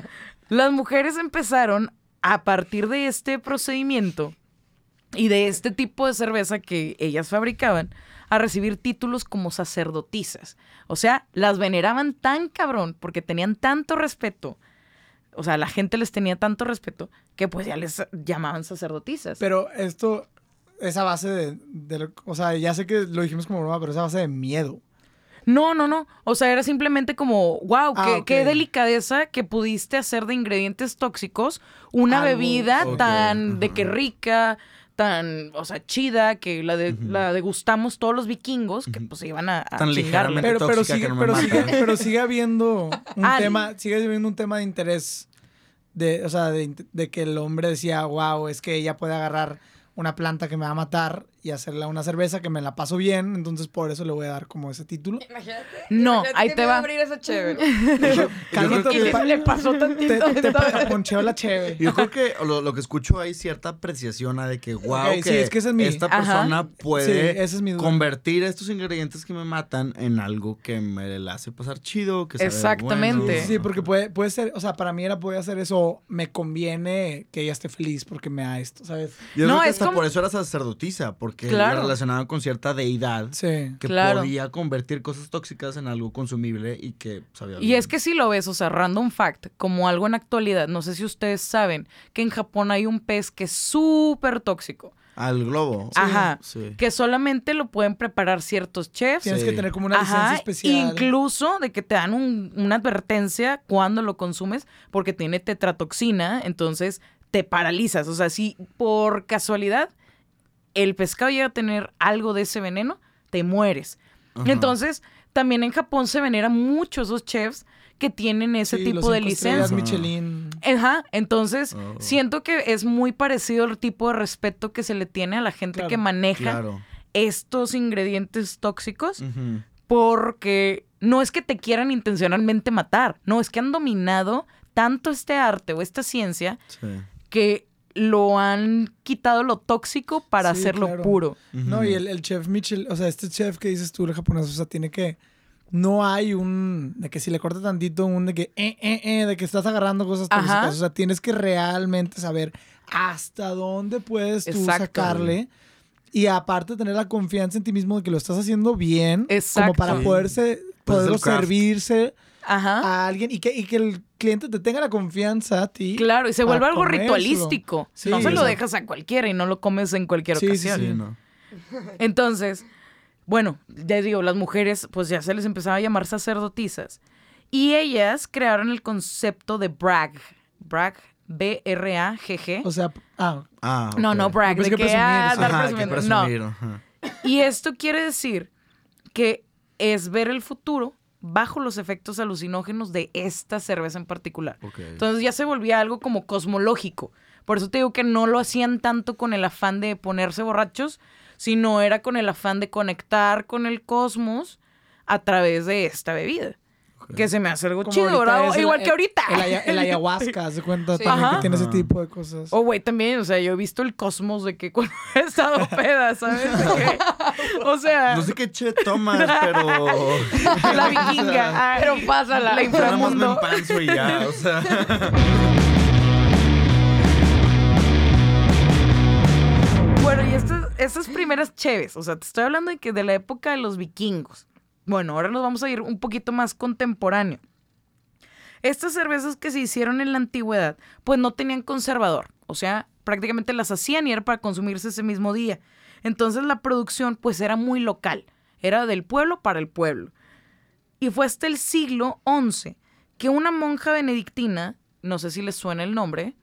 Speaker 4: las mujeres empezaron a partir de este procedimiento y de este tipo de cerveza que ellas fabricaban a recibir títulos como sacerdotisas. O sea, las veneraban tan cabrón porque tenían tanto respeto. O sea, la gente les tenía tanto respeto que pues ya les llamaban sacerdotisas.
Speaker 6: Pero esto, esa base de, de lo- O sea, ya sé que lo dijimos como broma, pero esa base de miedo.
Speaker 4: No, no, no. O sea, era simplemente como, wow,
Speaker 6: Ah,
Speaker 4: qué,
Speaker 6: ok.
Speaker 4: qué delicadeza que pudiste hacer de ingredientes tóxicos una
Speaker 6: Algo,
Speaker 4: bebida tan de que rica, tan, o sea, chida, que la, de, la degustamos todos los vikingos que pues iban a, a
Speaker 5: Tan ligeramente
Speaker 6: Pero, pero,
Speaker 5: tóxica
Speaker 6: sigue,
Speaker 5: que no me
Speaker 6: pero, sigue, pero sigue habiendo un
Speaker 4: Ah,
Speaker 6: tema, sigue habiendo un tema de interés de, o sea, de, de que el hombre decía, wow, es que ella puede agarrar una planta que me va a matar y hacerla una cerveza que me la paso bien, entonces por eso le voy a dar como ese título.
Speaker 3: Imagínate.
Speaker 4: No,
Speaker 3: imagínate
Speaker 4: ahí
Speaker 3: que
Speaker 4: te
Speaker 3: me
Speaker 4: va.
Speaker 3: a abrir esa chévere.
Speaker 6: Cálmate,
Speaker 4: le,
Speaker 6: pa-
Speaker 4: le pasó
Speaker 6: te,
Speaker 4: tantito.
Speaker 6: te pa- poncheo la cheve.
Speaker 5: Yo creo que lo, lo que escucho hay cierta apreciación a de que, wow, que,
Speaker 6: sí, es que ese es mi-
Speaker 5: esta
Speaker 4: Ajá.
Speaker 5: persona puede
Speaker 6: Sí, esa es mi duda.
Speaker 5: convertir estos ingredientes que me matan en algo que me la hace pasar chido, que sabe
Speaker 4: Exactamente.
Speaker 5: bueno.
Speaker 6: Sí, porque puede, puede ser, o sea, para mí era puede hacer eso, me conviene que ella esté feliz porque me da esto, ¿sabes?
Speaker 5: Yo
Speaker 4: No,
Speaker 5: creo que
Speaker 4: es
Speaker 5: hasta
Speaker 4: como-
Speaker 5: por eso era sacerdotisa, porque
Speaker 4: Claro.
Speaker 5: la relacionaban con cierta deidad
Speaker 6: Sí.
Speaker 5: que
Speaker 4: Claro.
Speaker 5: podía convertir cosas tóxicas en algo consumible y que sabía
Speaker 4: Y
Speaker 5: bien.
Speaker 4: es que si lo ves, o sea, random fact, como algo en actualidad, no sé si ustedes saben que en Japón hay un pez que es súper tóxico.
Speaker 5: Al globo.
Speaker 4: Ajá.
Speaker 5: Sí.
Speaker 4: Que solamente lo pueden preparar ciertos chefs.
Speaker 6: Tienes
Speaker 5: Sí.
Speaker 6: que tener como una licencia
Speaker 4: Ajá,
Speaker 6: especial.
Speaker 4: incluso de que te dan un- una advertencia cuando lo consumes porque tiene tetratoxina, entonces te paralizas. O sea, si por casualidad el pescado llega a tener algo de ese veneno, te mueres.
Speaker 5: Ajá.
Speaker 4: Entonces, también en Japón se venera mucho esos chefs que tienen ese
Speaker 6: Sí,
Speaker 4: tipo de licencia.
Speaker 6: Michelin.
Speaker 4: Ajá, entonces
Speaker 5: Oh.
Speaker 4: siento que es muy parecido el tipo de respeto que se le tiene a la gente
Speaker 6: Claro,
Speaker 4: que maneja
Speaker 5: Claro.
Speaker 4: estos ingredientes tóxicos porque no es que te quieran intencionalmente matar, no, es que han dominado tanto este arte o esta ciencia
Speaker 5: Sí.
Speaker 4: que lo han quitado lo tóxico para
Speaker 6: Sí,
Speaker 4: hacerlo
Speaker 6: claro.
Speaker 4: puro.
Speaker 6: No, y el, el chef Michel, o sea, este chef que dices tú, el japonés, o sea, tiene que. No hay un. De que si le corta tantito, un de que. Eh, eh, eh, de que estás agarrando cosas tóxicas. O sea, tienes que realmente saber hasta dónde puedes tú
Speaker 4: Exacto.
Speaker 6: sacarle. Y aparte, tener la confianza en ti mismo de que lo estás haciendo bien.
Speaker 4: Exacto.
Speaker 6: Como para poderse.
Speaker 5: Pues
Speaker 6: Poderlo servirse
Speaker 4: Ajá.
Speaker 6: a alguien y que, y que el cliente te tenga la confianza a ti.
Speaker 4: Claro, y se vuelve algo
Speaker 6: comérselo.
Speaker 4: ritualístico.
Speaker 6: Sí,
Speaker 4: no se lo dejas a cualquiera y no lo comes en cualquier
Speaker 6: Sí, sí,
Speaker 4: ocasión.
Speaker 5: Sí, no.
Speaker 4: Entonces, bueno, ya digo, las mujeres pues ya se les empezaba a llamar sacerdotisas. Y ellas crearon el concepto de brag. Brag, B-R-A-G-G.
Speaker 6: O sea, ah,
Speaker 5: Ah,
Speaker 4: No, no, brag, de que,
Speaker 6: que
Speaker 4: ah,
Speaker 6: presumir,
Speaker 4: andar
Speaker 5: Ajá, que
Speaker 4: presumiendo. No.
Speaker 5: ajá.
Speaker 4: Y esto quiere decir que es ver el futuro bajo los efectos alucinógenos de esta cerveza en particular. Entonces ya se volvía algo como cosmológico. Por eso te digo que no lo hacían tanto con el afán de ponerse borrachos, sino era con el afán de conectar con el cosmos a través de esta bebida. Que se me hace algo
Speaker 6: como
Speaker 4: chido,
Speaker 6: ahorita
Speaker 4: ¿verdad?
Speaker 6: es el-
Speaker 4: Igual que ahorita.
Speaker 6: El, aya- el ayahuasca, se cuenta
Speaker 3: Sí.
Speaker 6: también
Speaker 4: Ajá.
Speaker 6: que tiene ese tipo de cosas.
Speaker 4: Oh, güey, también, o sea, yo he visto el cosmos de que cuando he estado peda, ¿sabes? De que- o sea,
Speaker 5: No sé qué che tomas, pero.
Speaker 4: la vikinga. ay,
Speaker 3: Pero pásala.
Speaker 4: La
Speaker 5: Nada más me
Speaker 4: inframundo.
Speaker 5: empanzo y ya, o sea.
Speaker 4: Bueno, y estas, estas primeras cheves, o sea, te estoy hablando de que de la época de los vikingos. Bueno, ahora nos vamos a ir un poquito más contemporáneo. Estas cervezas que se hicieron en la antigüedad, pues no tenían conservador. O sea, prácticamente las hacían y era para consumirse ese mismo día. Entonces la producción, pues era muy local. Era del pueblo para el pueblo. Y fue hasta el siglo XI que una monja benedictina, no sé si les suena el nombre,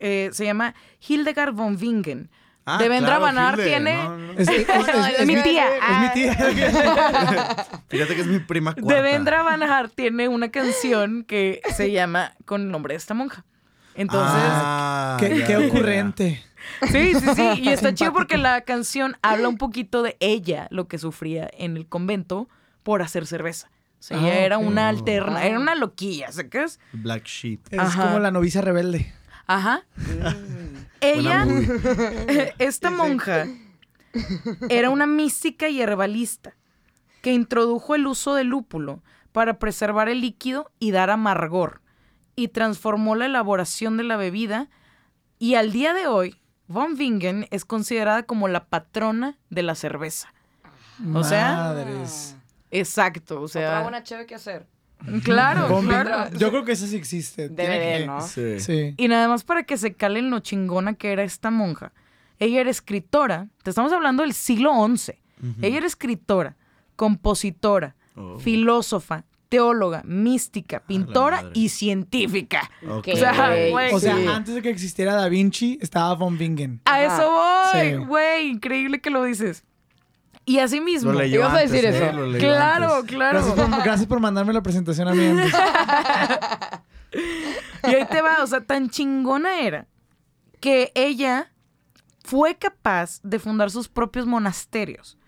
Speaker 4: eh, se llama Hildegard von Bingen.
Speaker 5: Ah,
Speaker 4: de Vendra
Speaker 5: claro,
Speaker 4: Banar
Speaker 5: Hilde,
Speaker 4: tiene...
Speaker 5: no, no, no.
Speaker 6: Es, es- es- es-
Speaker 4: Es mi tía.
Speaker 6: Es mi tía.
Speaker 5: Fíjate que es mi prima cuarta.
Speaker 4: De Vendra Banar tiene una canción que se llama con el nombre de esta monja. Entonces,
Speaker 5: Ah,
Speaker 6: qué,
Speaker 5: ya,
Speaker 6: qué
Speaker 5: ya.
Speaker 6: ocurrente.
Speaker 4: sí, sí, sí. Y está chido porque la canción habla un poquito de ella, lo que sufría en el convento por hacer cerveza. O sea, ella
Speaker 6: Ah,
Speaker 4: era
Speaker 6: ok.
Speaker 4: una alterna, era una loquilla, ¿sacas?
Speaker 5: Black Sheep.
Speaker 6: Es
Speaker 4: Ajá.
Speaker 6: como la novicia rebelde.
Speaker 4: Ajá. Ella, esta monja, era una mística y herbalista que introdujo el uso del lúpulo para preservar el líquido y dar amargor, y transformó la elaboración de la bebida, y al día de hoy, Von Wingen es considerada como la patrona de la cerveza. O sea,
Speaker 6: Madres.
Speaker 4: Exacto, o
Speaker 3: Otra
Speaker 4: sea,
Speaker 3: buena chévere que hacer.
Speaker 4: Claro, claro.
Speaker 6: Yo creo que eso sí existe.
Speaker 3: Debe
Speaker 6: que-
Speaker 3: ¿no?
Speaker 5: Sí.
Speaker 6: Sí.
Speaker 4: Y nada más para que se calen lo chingona que era esta monja. Ella era escritora, te estamos hablando del siglo XI. Ella era escritora, compositora,
Speaker 5: Oh.
Speaker 4: filósofa, teóloga, mística, pintora y científica.
Speaker 5: Ok.
Speaker 4: O sea,
Speaker 3: Ok,
Speaker 4: güey.
Speaker 6: O sea,
Speaker 3: sí.
Speaker 6: antes de que existiera Da Vinci, estaba Von Bingen.
Speaker 4: A eso voy,
Speaker 6: Sí.
Speaker 4: güey, increíble que lo dices. Y así mismo.
Speaker 5: Lo leyó
Speaker 3: Ibas a decir eso.
Speaker 4: Claro,
Speaker 5: antes.
Speaker 4: claro.
Speaker 6: Gracias por, gracias por mandarme la presentación a mí. antes.
Speaker 4: Y ahí te va, o sea, tan chingona era que ella fue capaz de fundar sus propios monasterios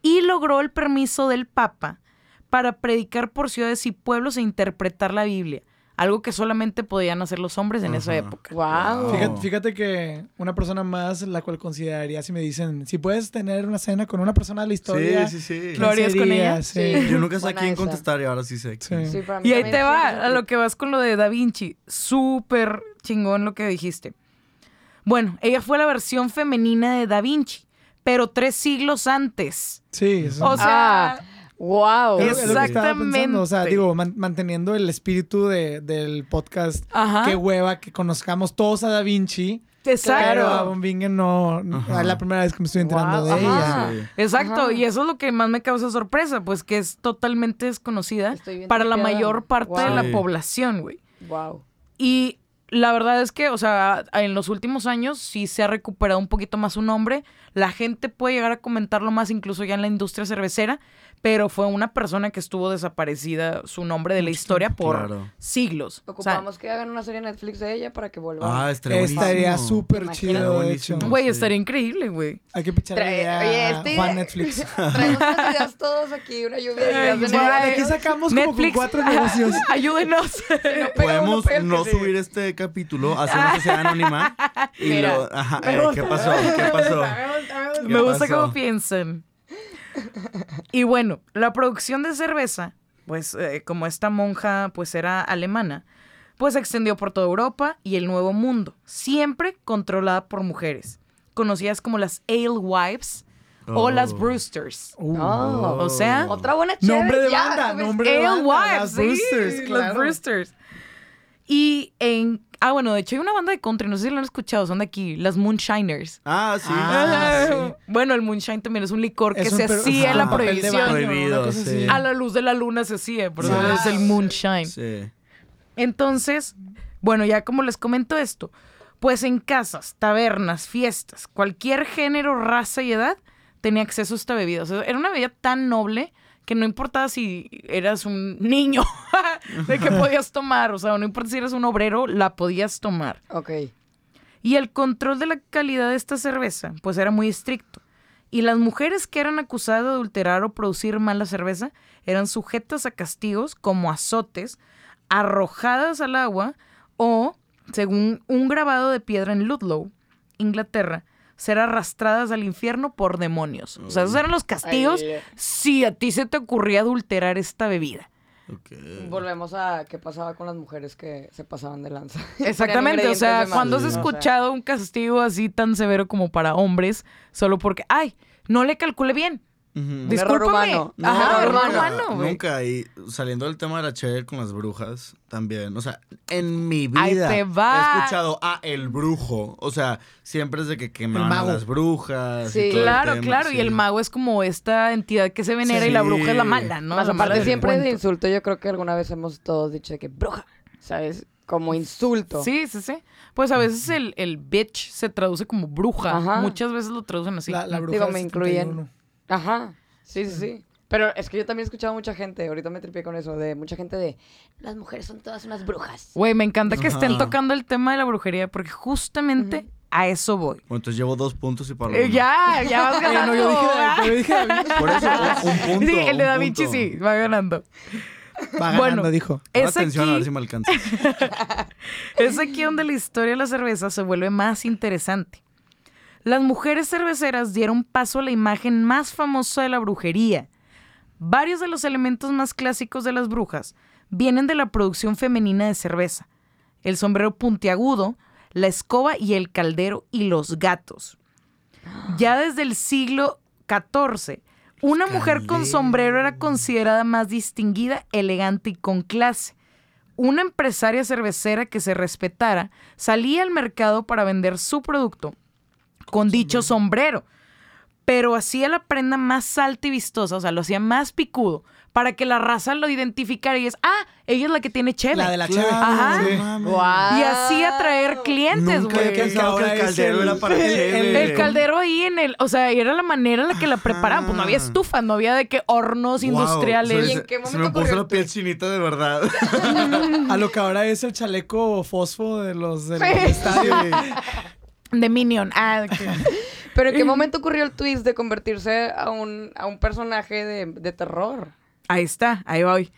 Speaker 4: y logró el permiso del Papa para predicar por ciudades y pueblos e interpretar la Biblia, algo que solamente podían hacer los hombres en esa época.
Speaker 3: Wow.
Speaker 6: Fíjate, fíjate que una persona más, la cual consideraría, si me dicen, si puedes tener una cena con una persona de la historia,
Speaker 5: Sí, sí, sí.
Speaker 6: ¿quién
Speaker 4: ¿Lo harías con ella?
Speaker 6: Sí.
Speaker 3: Sí.
Speaker 5: Yo nunca sé a quién
Speaker 3: esa.
Speaker 5: contestar y ahora sí sé.
Speaker 6: Sí.
Speaker 3: Sí, para mí
Speaker 4: Y ahí te va a lo que vas con lo de Da Vinci. Súper chingón lo que dijiste. Bueno, ella fue la versión femenina de Da Vinci, pero tres siglos antes.
Speaker 6: Sí, eso-
Speaker 4: O sea,
Speaker 3: Ah, wow.
Speaker 6: es, lo que pensando. O sea,
Speaker 4: exactamente.
Speaker 6: digo, man- manteniendo el espíritu de- del podcast.
Speaker 4: Ajá.
Speaker 6: Qué hueva que conozcamos todos a Da Vinci.
Speaker 4: exacto.
Speaker 6: Pero a Von Bingen no, es la primera vez que me estoy enterando
Speaker 3: Wow,
Speaker 6: de
Speaker 3: ajá.
Speaker 6: ella.
Speaker 5: Sí.
Speaker 4: Exacto,
Speaker 3: Ajá.
Speaker 4: y eso es lo que más me causa sorpresa, pues que es totalmente desconocida para la mayor parte de la
Speaker 5: Sí.
Speaker 4: población, güey.
Speaker 3: Wow.
Speaker 4: Y la verdad es que, o sea, en los últimos años sí se ha recuperado un poquito más su nombre. La gente puede llegar a comentarlo más incluso ya en la industria cervecera, pero fue una persona que estuvo desaparecida su nombre de la historia por
Speaker 5: Claro.
Speaker 4: siglos. O sea,
Speaker 3: Ocupamos que hagan una serie Netflix de ella para que vuelva.
Speaker 5: Ah, estaría.
Speaker 6: Estaría súper chido, de
Speaker 5: Buenísimo.
Speaker 6: hecho.
Speaker 4: güey,
Speaker 5: sí.
Speaker 4: estaría increíble, güey.
Speaker 6: Hay que picharle
Speaker 3: Trae-
Speaker 6: idea
Speaker 3: oye,
Speaker 6: a
Speaker 3: este-
Speaker 6: Juan Netflix.
Speaker 3: Traemos unas ideas todos aquí, una lluvia de ideas de
Speaker 6: aquí sacamos como con
Speaker 4: Netflix,
Speaker 6: cuatro negocios.
Speaker 4: ayúdenos.
Speaker 5: Podemos no subir este capítulo, hacer una sociedad anónima y
Speaker 3: Mira,
Speaker 5: lo... Ajá, eh, ¿Qué pasó? ¿Qué pasó? ¿Qué
Speaker 4: Me gusta
Speaker 5: pasó?
Speaker 4: cómo piensan. Y bueno, la producción de cerveza, pues eh, como esta monja pues era alemana, pues se extendió por toda Europa y el Nuevo Mundo, siempre controlada por mujeres, conocidas como las alewives o las
Speaker 5: Oh.
Speaker 4: Brewsters.
Speaker 6: Uh.
Speaker 3: Oh.
Speaker 4: O sea,
Speaker 3: Otra buena chévere.
Speaker 6: Nombre de
Speaker 3: ya,
Speaker 6: banda,
Speaker 3: ¿sabes?
Speaker 6: nombre de banda.
Speaker 4: alewives,
Speaker 6: Las
Speaker 4: sí,
Speaker 6: Brewsters,
Speaker 4: las
Speaker 6: claro.
Speaker 4: Brewsters. Y en ah bueno, de hecho hay una banda de country, no sé si lo han escuchado, son de aquí, las Moonshiners.
Speaker 5: Ah, sí.
Speaker 6: Ah,
Speaker 4: Ah, Bueno, el moonshine también es un licor que
Speaker 6: Es
Speaker 4: se hacía en la
Speaker 6: un papel de
Speaker 4: prohibición.
Speaker 5: Prohibido, sí.
Speaker 4: A la luz de la luna se hacía, por eso
Speaker 6: Sí.
Speaker 4: es el moonshine.
Speaker 5: Sí.
Speaker 4: Entonces, bueno, ya como les comento esto, pues en casas, tabernas, fiestas, cualquier género, raza y edad tenía acceso a esta bebida. O sea, era una bebida tan noble que no importaba si eras un niño de que podías tomar, o sea, no importa si eras un obrero, la podías tomar.
Speaker 3: Ok.
Speaker 4: Y el control de la calidad de esta cerveza, pues era muy estricto. Y las mujeres que eran acusadas de adulterar o producir mala cerveza eran sujetas a castigos como azotes, arrojadas al agua o, según un grabado de piedra en Ludlow, Inglaterra, ser arrastradas al infierno por demonios. O sea, esos eran los castigos
Speaker 3: Ay,
Speaker 4: si a ti se te ocurría adulterar esta bebida.
Speaker 3: Volvemos a qué pasaba con las mujeres que se pasaban de lanza.
Speaker 4: Exactamente, o sea, cuando has
Speaker 3: has
Speaker 4: escuchado un castigo así tan severo como para hombres, solo porque, ay, no le calculé bien. Discúlpame.
Speaker 3: humano.
Speaker 5: No,
Speaker 4: Ajá, error
Speaker 5: nunca,
Speaker 4: humano, güey.
Speaker 5: nunca. Y saliendo del tema de la chévere con las brujas, también. O sea, en mi vida
Speaker 4: te va.
Speaker 5: he escuchado a el brujo. O sea, siempre es de que quemaban a
Speaker 6: mago.
Speaker 5: las brujas. y
Speaker 3: Sí.
Speaker 5: el
Speaker 4: Claro,
Speaker 5: tema,
Speaker 4: claro, y el mago es como esta entidad que se venera
Speaker 5: Sí.
Speaker 4: y la bruja es la mala, ¿no?
Speaker 3: Más aparte siempre de
Speaker 4: cuento.
Speaker 3: insulto, yo creo que alguna vez hemos todos dicho de que bruja, ¿sabes? Como insulto.
Speaker 4: Sí, sí, sí. Pues a veces el, el bitch se traduce como bruja.
Speaker 3: Ajá.
Speaker 4: Muchas veces lo traducen así.
Speaker 6: La, la bruja
Speaker 3: Digo, me incluyen.
Speaker 6: 71.
Speaker 3: Ajá. Sí, sí, sí. Pero es que yo también he escuchado a mucha gente, ahorita me tripié con eso, de mucha gente de las mujeres son todas unas brujas.
Speaker 4: Güey, me encanta que estén
Speaker 5: Ajá.
Speaker 4: tocando el tema de la brujería porque justamente a eso voy.
Speaker 5: Bueno, entonces llevo dos puntos y para
Speaker 4: Eh, ya, ya vas
Speaker 6: Eh,
Speaker 4: ganando.
Speaker 6: no, yo dije,
Speaker 4: ¿verdad?
Speaker 6: yo dije David.
Speaker 5: Por eso, un, un punto.
Speaker 4: sí, el de
Speaker 5: un
Speaker 4: Da Vinci
Speaker 5: punto.
Speaker 4: sí, va ganando.
Speaker 6: Va ganando,
Speaker 4: Bueno.
Speaker 6: dijo.
Speaker 5: Pon
Speaker 4: Es
Speaker 5: atención a ver
Speaker 4: aquí,
Speaker 5: si me alcanza.
Speaker 4: es aquí donde la historia de la cerveza se vuelve más interesante. Las mujeres cerveceras dieron paso a la imagen más famosa de la brujería, Varios de los elementos más clásicos de las brujas vienen de la producción femenina de cerveza. El sombrero puntiagudo, la escoba y el caldero y los gatos. Ya desde el siglo XIV, una mujer con sombrero era considerada más distinguida, elegante y con clase. Una empresaria cervecera que se respetara salía al mercado para vender su producto con dicho sombrero, pero hacía la prenda más alta y vistosa, o sea, lo hacía más picudo, para que la raza lo identificara y es, ah, ella es la que tiene cheve.
Speaker 6: La de la
Speaker 5: Claro,
Speaker 6: cheve.
Speaker 4: Ajá.
Speaker 6: Sí.
Speaker 4: Y así atraer clientes, güey.
Speaker 5: que el caldero era para
Speaker 6: el-
Speaker 5: cheve.
Speaker 4: El caldero ahí en el, o sea, era la manera en la que la preparaban. Pues no había
Speaker 5: Ajá.
Speaker 4: estufa, no había de que hornos
Speaker 5: Wow,
Speaker 4: industriales.
Speaker 5: se-
Speaker 3: ¿Y en qué
Speaker 5: se
Speaker 3: momento
Speaker 5: me puso la
Speaker 3: el
Speaker 5: piel chinita de verdad.
Speaker 6: A lo que ahora es el chaleco fosfo de los del estadio.
Speaker 4: De Minion. Ah, que-
Speaker 3: Pero ¿en qué momento ocurrió el twist de convertirse a un, a un personaje de, de terror?
Speaker 4: Ahí está, ahí voy.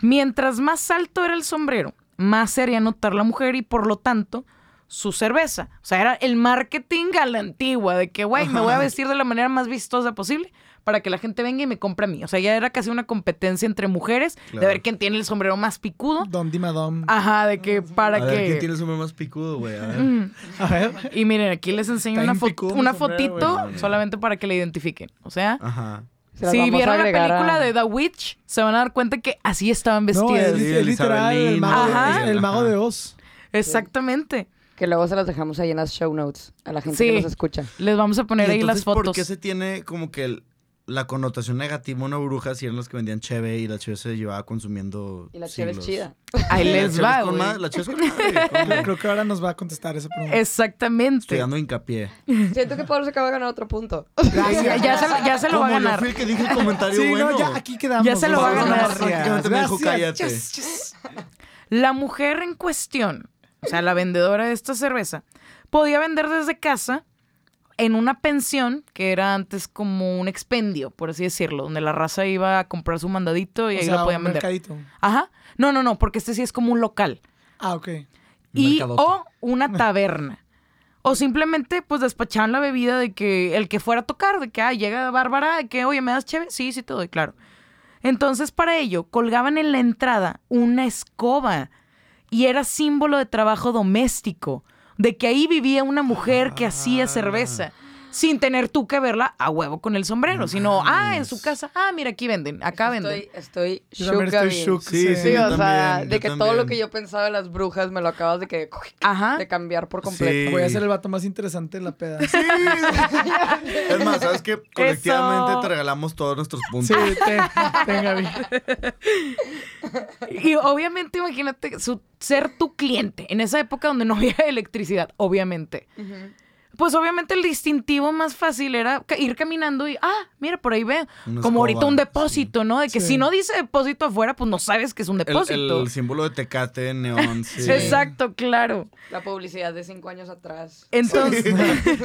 Speaker 4: Mientras más alto era el sombrero, más se haría notar la mujer y por lo tanto su cerveza. O sea, era el marketing a la antigua, de que, güey, me voy a vestir de la manera más vistosa posible para que la gente venga y me compre a mí. O sea, ya era casi una competencia entre mujeres de ver quién tiene el sombrero más picudo.
Speaker 6: Don Dimadom.
Speaker 4: Ajá, de que para
Speaker 5: a ver,
Speaker 4: que...
Speaker 5: ¿quién tiene el sombrero más picudo, güey? A ver.
Speaker 4: Mm.
Speaker 6: A ver.
Speaker 4: Y miren, aquí les enseño
Speaker 6: Está
Speaker 4: una,
Speaker 6: bien
Speaker 4: fo-
Speaker 6: picudo mi
Speaker 4: una
Speaker 6: sombrero,
Speaker 4: fotito solamente para que la identifiquen. O sea,
Speaker 5: Ajá.
Speaker 3: Se
Speaker 4: si vieron la película
Speaker 3: a-
Speaker 4: de The Witch, se van a dar cuenta que así estaban
Speaker 6: No,
Speaker 4: vestidas.
Speaker 6: es,
Speaker 5: Sí,
Speaker 6: es literal el mago, de-
Speaker 4: Ajá.
Speaker 6: el mago
Speaker 5: Ajá.
Speaker 6: de Oz.
Speaker 4: Exactamente.
Speaker 3: Que luego se las dejamos ahí en las show notes a la gente
Speaker 4: Sí.
Speaker 3: que nos escucha.
Speaker 4: Les vamos a poner
Speaker 5: ¿Y
Speaker 4: ahí las
Speaker 5: entonces, ¿Por
Speaker 4: fotos.
Speaker 5: qué se tiene como que el- la connotación negativa una bruja si eran los que vendían cheve y la cheve se llevaba consumiendo
Speaker 3: Y la cheve es chida.
Speaker 4: Ahí
Speaker 5: La
Speaker 4: les va,
Speaker 5: es con madre, La cheve es con madre.
Speaker 6: Creo, que ahora nos va a contestar esa pregunta.
Speaker 4: Exactamente.
Speaker 5: Estoy dando hincapié.
Speaker 3: Siento que Pablo se acaba de ganar otro punto.
Speaker 4: Ya, ya se, lo- ya se lo va a
Speaker 5: Como yo
Speaker 4: ganar.
Speaker 5: fui el que dije el comentario
Speaker 6: Sí,
Speaker 5: bueno.
Speaker 6: no, ya aquí quedamos.
Speaker 4: Ya se lo va a ganar.
Speaker 6: gracias.
Speaker 5: Me dijo,
Speaker 6: Gracias.
Speaker 5: cállate.
Speaker 6: Yes, yes.
Speaker 4: La mujer en cuestión, o sea, la vendedora de esta cerveza, podía vender desde casa en una pensión que era antes como un expendio, por así decirlo, donde la raza iba a comprar su mandadito y
Speaker 6: O
Speaker 4: ahí
Speaker 6: sea,
Speaker 4: lo podían
Speaker 6: un
Speaker 4: vender.
Speaker 6: mercadito.
Speaker 4: Ajá. No, no, no, porque este sí es como un local.
Speaker 6: Ah, ok.
Speaker 4: Y
Speaker 5: Mercadote.
Speaker 4: o una taberna. O simplemente, pues, despachaban la bebida de que el que fuera a tocar, de que, ah, llega Bárbara, de que, oye, ¿me das chévere? Sí, sí te doy, claro. Entonces, para ello, colgaban en la entrada una escoba y era símbolo de trabajo doméstico, de que ahí vivía una mujer que hacía cerveza. Sin tener tú que verla a huevo con el sombrero, sino, ah, en su casa, ah, mira, aquí venden, acá venden.
Speaker 3: Estoy, estoy
Speaker 6: Yo estoy shook.
Speaker 5: Sí,
Speaker 6: sí.
Speaker 5: sí,
Speaker 3: Sí,
Speaker 5: yo
Speaker 3: o sea, de que todo lo que yo pensaba de las brujas me lo acabas de que
Speaker 4: Ajá.
Speaker 3: de cambiar por completo.
Speaker 5: Sí.
Speaker 6: Voy a ser el vato más interesante de la peda. Sí,
Speaker 5: Es más, ¿sabes qué? Colectivamente
Speaker 4: Eso.
Speaker 5: te regalamos todos nuestros puntos.
Speaker 6: te, tenga bien.
Speaker 4: Y obviamente, imagínate su- ser tu cliente en esa época donde no había electricidad, obviamente. Pues obviamente el distintivo más fácil era ir caminando y, ah, mira, por ahí ve.
Speaker 5: Una
Speaker 4: Como ahorita un depósito, ¿no? De que
Speaker 6: Sí.
Speaker 4: si no dice depósito afuera, pues no sabes que es un
Speaker 5: El,
Speaker 4: depósito.
Speaker 5: el símbolo de tecate, neón. Sí.
Speaker 4: Exacto, claro.
Speaker 3: La publicidad de cinco años atrás.
Speaker 4: Entonces,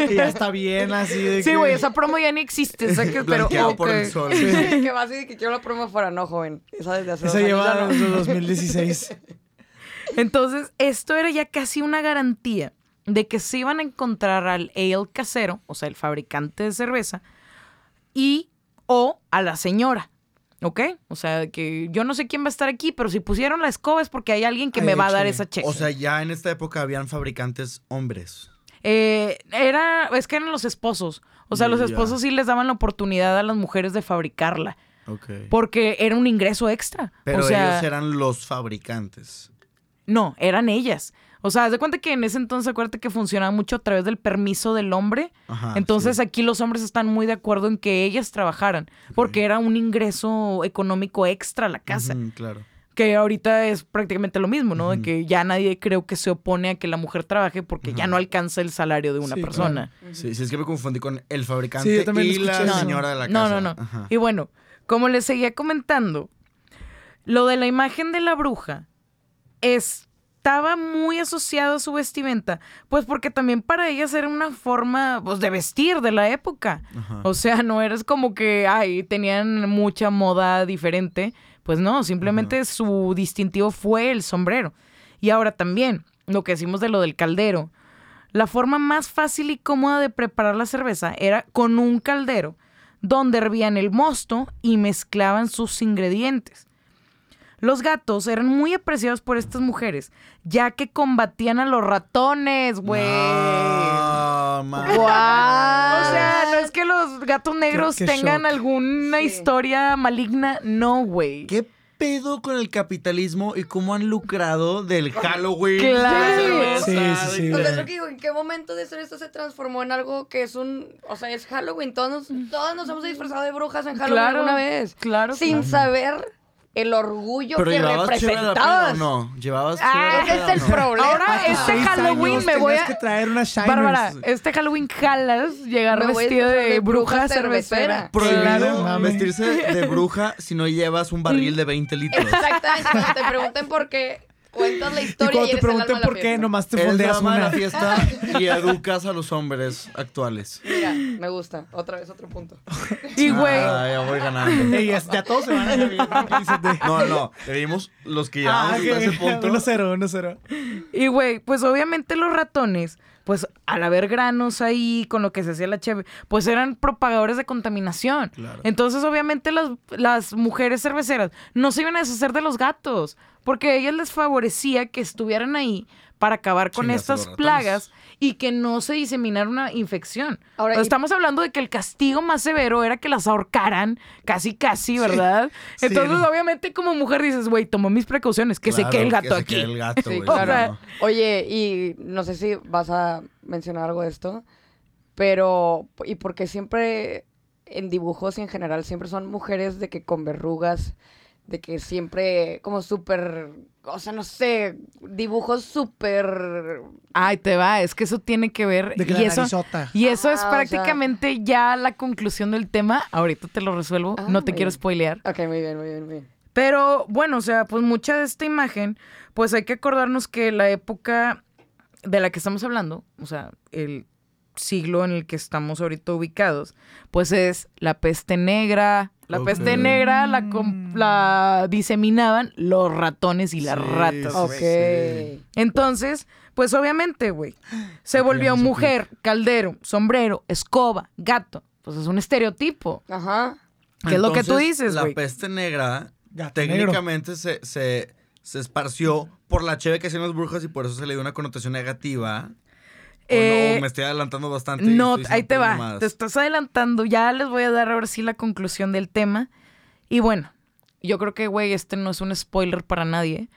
Speaker 6: Y ya está bien así de
Speaker 4: sí,
Speaker 6: que-
Speaker 4: güey, esa promo ya ni existe. ¿sabes qué? Pero,
Speaker 5: Blanqueado por el
Speaker 4: ok.
Speaker 5: sol.
Speaker 3: que vas y de que quiero la promo fuera, no, joven. Esa desde hace
Speaker 6: Esa
Speaker 3: dos años
Speaker 6: lleva
Speaker 3: ya no.
Speaker 6: desde 2016.
Speaker 4: Entonces, esto era ya casi una garantía de que se iban a encontrar al ale casero, o sea, el fabricante de cerveza, y o a la señora. ¿Ok? O sea, que yo no sé quién va a estar aquí, pero si pusieron la escoba es porque hay alguien que
Speaker 6: Ay,
Speaker 4: me va a dar esa cheque.
Speaker 5: O sea, ya en esta época habían fabricantes hombres.
Speaker 4: Eh, era, es que eran los esposos. O sea, los esposos sí les daban la oportunidad a las mujeres de fabricarla.
Speaker 5: Ok.
Speaker 4: Porque era un ingreso extra.
Speaker 5: Pero
Speaker 4: o sea,
Speaker 5: ellos eran los fabricantes.
Speaker 4: No, eran ellas. O sea, haz de cuenta que en ese entonces acuérdate que funcionaba mucho a través del permiso del hombre.
Speaker 5: Ajá.
Speaker 4: entonces
Speaker 5: sí.
Speaker 4: aquí los hombres están muy de acuerdo en que ellas trabajaran, porque era un ingreso económico extra a la casa,
Speaker 5: claro.
Speaker 4: que ahorita es prácticamente lo mismo, ¿no? De que ya nadie creo que se opone a que la mujer trabaje porque ya no alcanza el salario de una
Speaker 6: Sí,
Speaker 4: persona.
Speaker 5: Sí, sí, es que me confundí con el fabricante
Speaker 6: Sí, yo también
Speaker 5: y la señora de la
Speaker 4: No,
Speaker 5: casa.
Speaker 4: no, no.
Speaker 5: Ajá.
Speaker 4: Y bueno, como les seguía comentando, lo de la imagen de la bruja estaba muy asociado a su vestimenta, pues porque también para ellas era una forma pues, de vestir de la época.
Speaker 5: Ajá.
Speaker 4: O sea, no eres como que, ay, tenían mucha moda diferente. Pues no, simplemente su distintivo fue el sombrero. Y ahora también, lo que decimos de lo del caldero. La forma más fácil y cómoda de preparar la cerveza era con un caldero donde hervían el mosto y mezclaban sus ingredientes. Los gatos eran muy apreciados por estas mujeres, ya que combatían a los ratones, güey.
Speaker 5: No, man.
Speaker 4: O sea, no es que los gatos negros
Speaker 6: qué
Speaker 4: tengan
Speaker 6: shock.
Speaker 4: alguna
Speaker 3: Sí.
Speaker 4: historia maligna, no, güey.
Speaker 5: ¿Qué pedo con el capitalismo y cómo han lucrado del Halloween?
Speaker 4: Claro.
Speaker 6: Sí, sí, sí,
Speaker 3: O sea, es lo que digo, ¿en qué momento de ser esto se transformó en algo que es un... O sea, es Halloween. Todos nos, todos nos hemos disfrazado de brujas en Halloween
Speaker 4: Claro,
Speaker 3: alguna vez.
Speaker 4: claro,
Speaker 3: Sin
Speaker 4: claro.
Speaker 3: saber el orgullo
Speaker 5: Pero
Speaker 3: que
Speaker 5: llevabas chévere la peda o
Speaker 3: representabas.
Speaker 5: no? ¿Llevabas
Speaker 4: Ah,
Speaker 5: chévere la
Speaker 3: Ese es el
Speaker 5: o no?
Speaker 3: problema.
Speaker 4: Ahora, este
Speaker 6: seis
Speaker 4: Halloween
Speaker 6: años
Speaker 4: me voy
Speaker 6: tenías
Speaker 4: a-
Speaker 6: que traer una Shiners.
Speaker 4: Bárbara, este Halloween jalas llegar
Speaker 3: Me voy a
Speaker 4: vestido
Speaker 3: disfrazar
Speaker 4: de,
Speaker 3: de
Speaker 4: bruja
Speaker 3: bruja
Speaker 4: cervecera.
Speaker 3: cervecera.
Speaker 5: Prohibido
Speaker 6: Claro,
Speaker 5: vestirse de bruja si no llevas un barril de 20 litros.
Speaker 3: Exactamente. Cuando te pregunten por qué, cuentas la historia y,
Speaker 6: cuando te pregunten por qué, nomás te fondeas
Speaker 5: la
Speaker 6: una.
Speaker 5: fiesta y educas a los hombres actuales.
Speaker 3: Mira, me gusta. Otra vez otro punto.
Speaker 4: Y güey,
Speaker 5: Ah, ya voy ganando.
Speaker 6: Ey, ya, todos se van a ir.
Speaker 5: No, no, los que
Speaker 6: Ah,
Speaker 5: llevamos hasta ese
Speaker 6: que
Speaker 5: punto.
Speaker 6: 1-0, 1-0.
Speaker 4: y güey, pues obviamente los ratones, pues al haber granos ahí con lo que se hacía la cheve, pues eran propagadores de contaminación.
Speaker 5: Claro.
Speaker 4: Entonces, obviamente, las, las mujeres cerveceras no se iban a deshacer de los gatos, porque a ellas les favorecía que estuvieran ahí para acabar con estas plagas y que no se diseminara una infección.
Speaker 3: Ahora, y-
Speaker 4: estamos hablando de que el castigo más severo era que las ahorcaran, casi, casi, ¿verdad?
Speaker 5: Sí,
Speaker 4: Entonces,
Speaker 5: no.
Speaker 4: obviamente, como mujer dices, güey, tomo mis precauciones, que se quede el gato
Speaker 5: que se
Speaker 4: aquí.
Speaker 5: quede el gato,
Speaker 3: Sí,
Speaker 5: güey,
Speaker 3: claro.
Speaker 4: O sea,
Speaker 5: no.
Speaker 3: Oye, y no sé si vas a mencionar algo de esto, pero y porque siempre en dibujos y en general siempre son mujeres de que con verrugas, de que siempre como súper, o sea, no sé, dibujos súper...
Speaker 4: Ay, te va, es que eso tiene que ver.
Speaker 6: De que
Speaker 4: y
Speaker 6: la
Speaker 4: eso,
Speaker 6: narizota.
Speaker 4: y eso es
Speaker 3: Ah, o sea-
Speaker 4: prácticamente ya la conclusión del tema. Ahorita te lo resuelvo,
Speaker 3: Ah,
Speaker 4: no te quiero
Speaker 3: bien.
Speaker 4: spoilear.
Speaker 3: Ok, muy bien, muy bien, muy bien.
Speaker 4: Pero bueno, o sea, pues mucha de esta imagen, pues hay que acordarnos que la época de la que estamos hablando, o sea, el siglo en el que estamos ahorita ubicados, pues es la peste negra. La peste negra la, com- la diseminaban los ratones y las
Speaker 5: Sí,
Speaker 4: ratas.
Speaker 3: Ok.
Speaker 5: sí.
Speaker 4: Entonces, pues obviamente, güey, se volvió mujer, caldero, sombrero, escoba, gato. Pues es un estereotipo.
Speaker 3: Ajá.
Speaker 4: ¿Qué es lo que tú dices,
Speaker 5: La peste negra
Speaker 6: Gato negro.
Speaker 5: técnicamente se, se, se esparció por la cheve que hacían las brujas y por eso se le dio una connotación negativa. O
Speaker 4: Eh,
Speaker 5: no, me estoy adelantando bastante.
Speaker 4: No, ahí te va. Te estás adelantando. Ya les voy a dar ahora sí la conclusión del tema. Y bueno, yo creo que, güey, este no es un spoiler para nadie.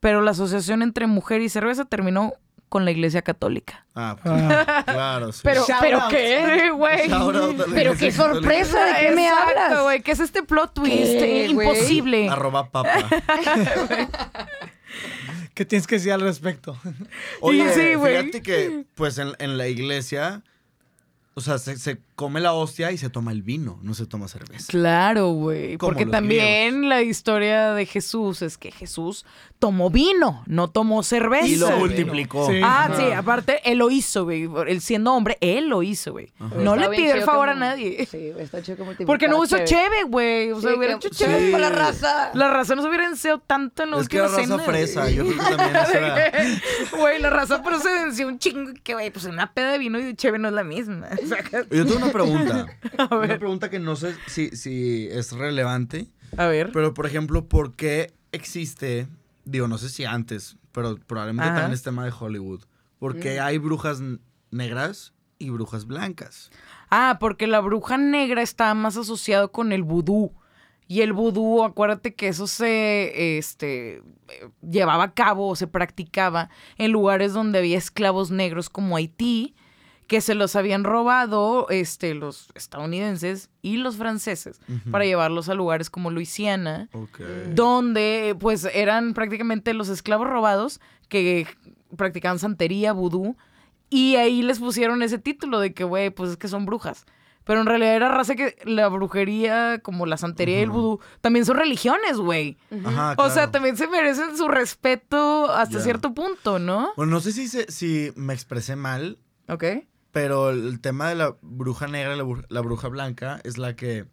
Speaker 4: Pero la asociación entre mujer y cerveza terminó con la iglesia católica.
Speaker 5: Ah, pues,
Speaker 6: Ah.
Speaker 5: claro, sí.
Speaker 3: Pero,
Speaker 6: Shout
Speaker 3: ¿pero
Speaker 6: out.
Speaker 3: qué?
Speaker 4: güey.
Speaker 3: Pero qué
Speaker 5: católica.
Speaker 3: sorpresa, ¿de qué me
Speaker 4: Exacto,
Speaker 3: hablas?
Speaker 4: güey. ¿Qué es este plot twist?
Speaker 3: ¿Qué, güey?
Speaker 4: Imposible.
Speaker 5: Arroba papa.
Speaker 6: ¿Qué tienes que decir al respecto?
Speaker 5: Oye,
Speaker 4: sí, güey.
Speaker 5: fíjate que, pues, en, en la iglesia, o sea, se, se come la hostia y se toma el vino, no se toma cerveza.
Speaker 4: Claro, güey.
Speaker 5: Como
Speaker 4: Porque
Speaker 5: los
Speaker 4: también la historia de Jesús es que Jesús tomó vino, no tomó cerveza.
Speaker 5: Y lo multiplicó.
Speaker 6: Sí.
Speaker 4: Ah,
Speaker 6: Ajá.
Speaker 4: sí, aparte, él lo hizo, güey. Él siendo hombre, él lo hizo, güey. No
Speaker 3: Está
Speaker 4: le pidió el favor a nadie.
Speaker 3: Sí, está chido multiplicara
Speaker 4: Porque no usó
Speaker 3: chévere.
Speaker 4: cheve, güey. O sea,
Speaker 3: Sí,
Speaker 4: hubiera
Speaker 3: que-
Speaker 4: hecho cheve.
Speaker 3: sí, para la raza.
Speaker 4: La raza no se hubiera enseñado tanto en la
Speaker 5: Es que era raza
Speaker 4: cena,
Speaker 5: fresa,
Speaker 4: güey.
Speaker 5: yo creo que también.
Speaker 4: Güey, la raza pero se venció un chingo que, güey, pues una peda de vino y de cheve no es la misma.
Speaker 5: Yo tengo una pregunta.
Speaker 4: A ver.
Speaker 5: Una pregunta que no sé si, si es relevante,
Speaker 4: a ver.
Speaker 5: pero por ejemplo, ¿por qué existe, digo, no sé si antes, pero probablemente
Speaker 4: Ajá.
Speaker 5: también es tema de Hollywood, ¿por qué hay brujas negras y brujas blancas?
Speaker 4: Ah, porque la bruja negra está más asociado con el vudú. Y el vudú, acuérdate que eso se este, eh, llevaba a cabo o se practicaba en lugares donde había esclavos negros como Haití, que se los habían robado este, los estadounidenses y los franceses para llevarlos a lugares como Luisiana, donde pues eran prácticamente los esclavos robados que practicaban santería, vudú, y ahí les pusieron ese título de que, güey, pues es que son brujas. Pero en realidad era raza que la brujería, como la santería y el vudú, también son religiones, güey.
Speaker 5: Ajá,
Speaker 4: O sea,
Speaker 5: claro.
Speaker 4: también se merecen su respeto hasta cierto punto, ¿no?
Speaker 5: Bueno, no sé si, se- si me expresé mal,
Speaker 4: Ok.
Speaker 5: Pero el tema de la bruja negra y la, bru- la bruja blanca es la que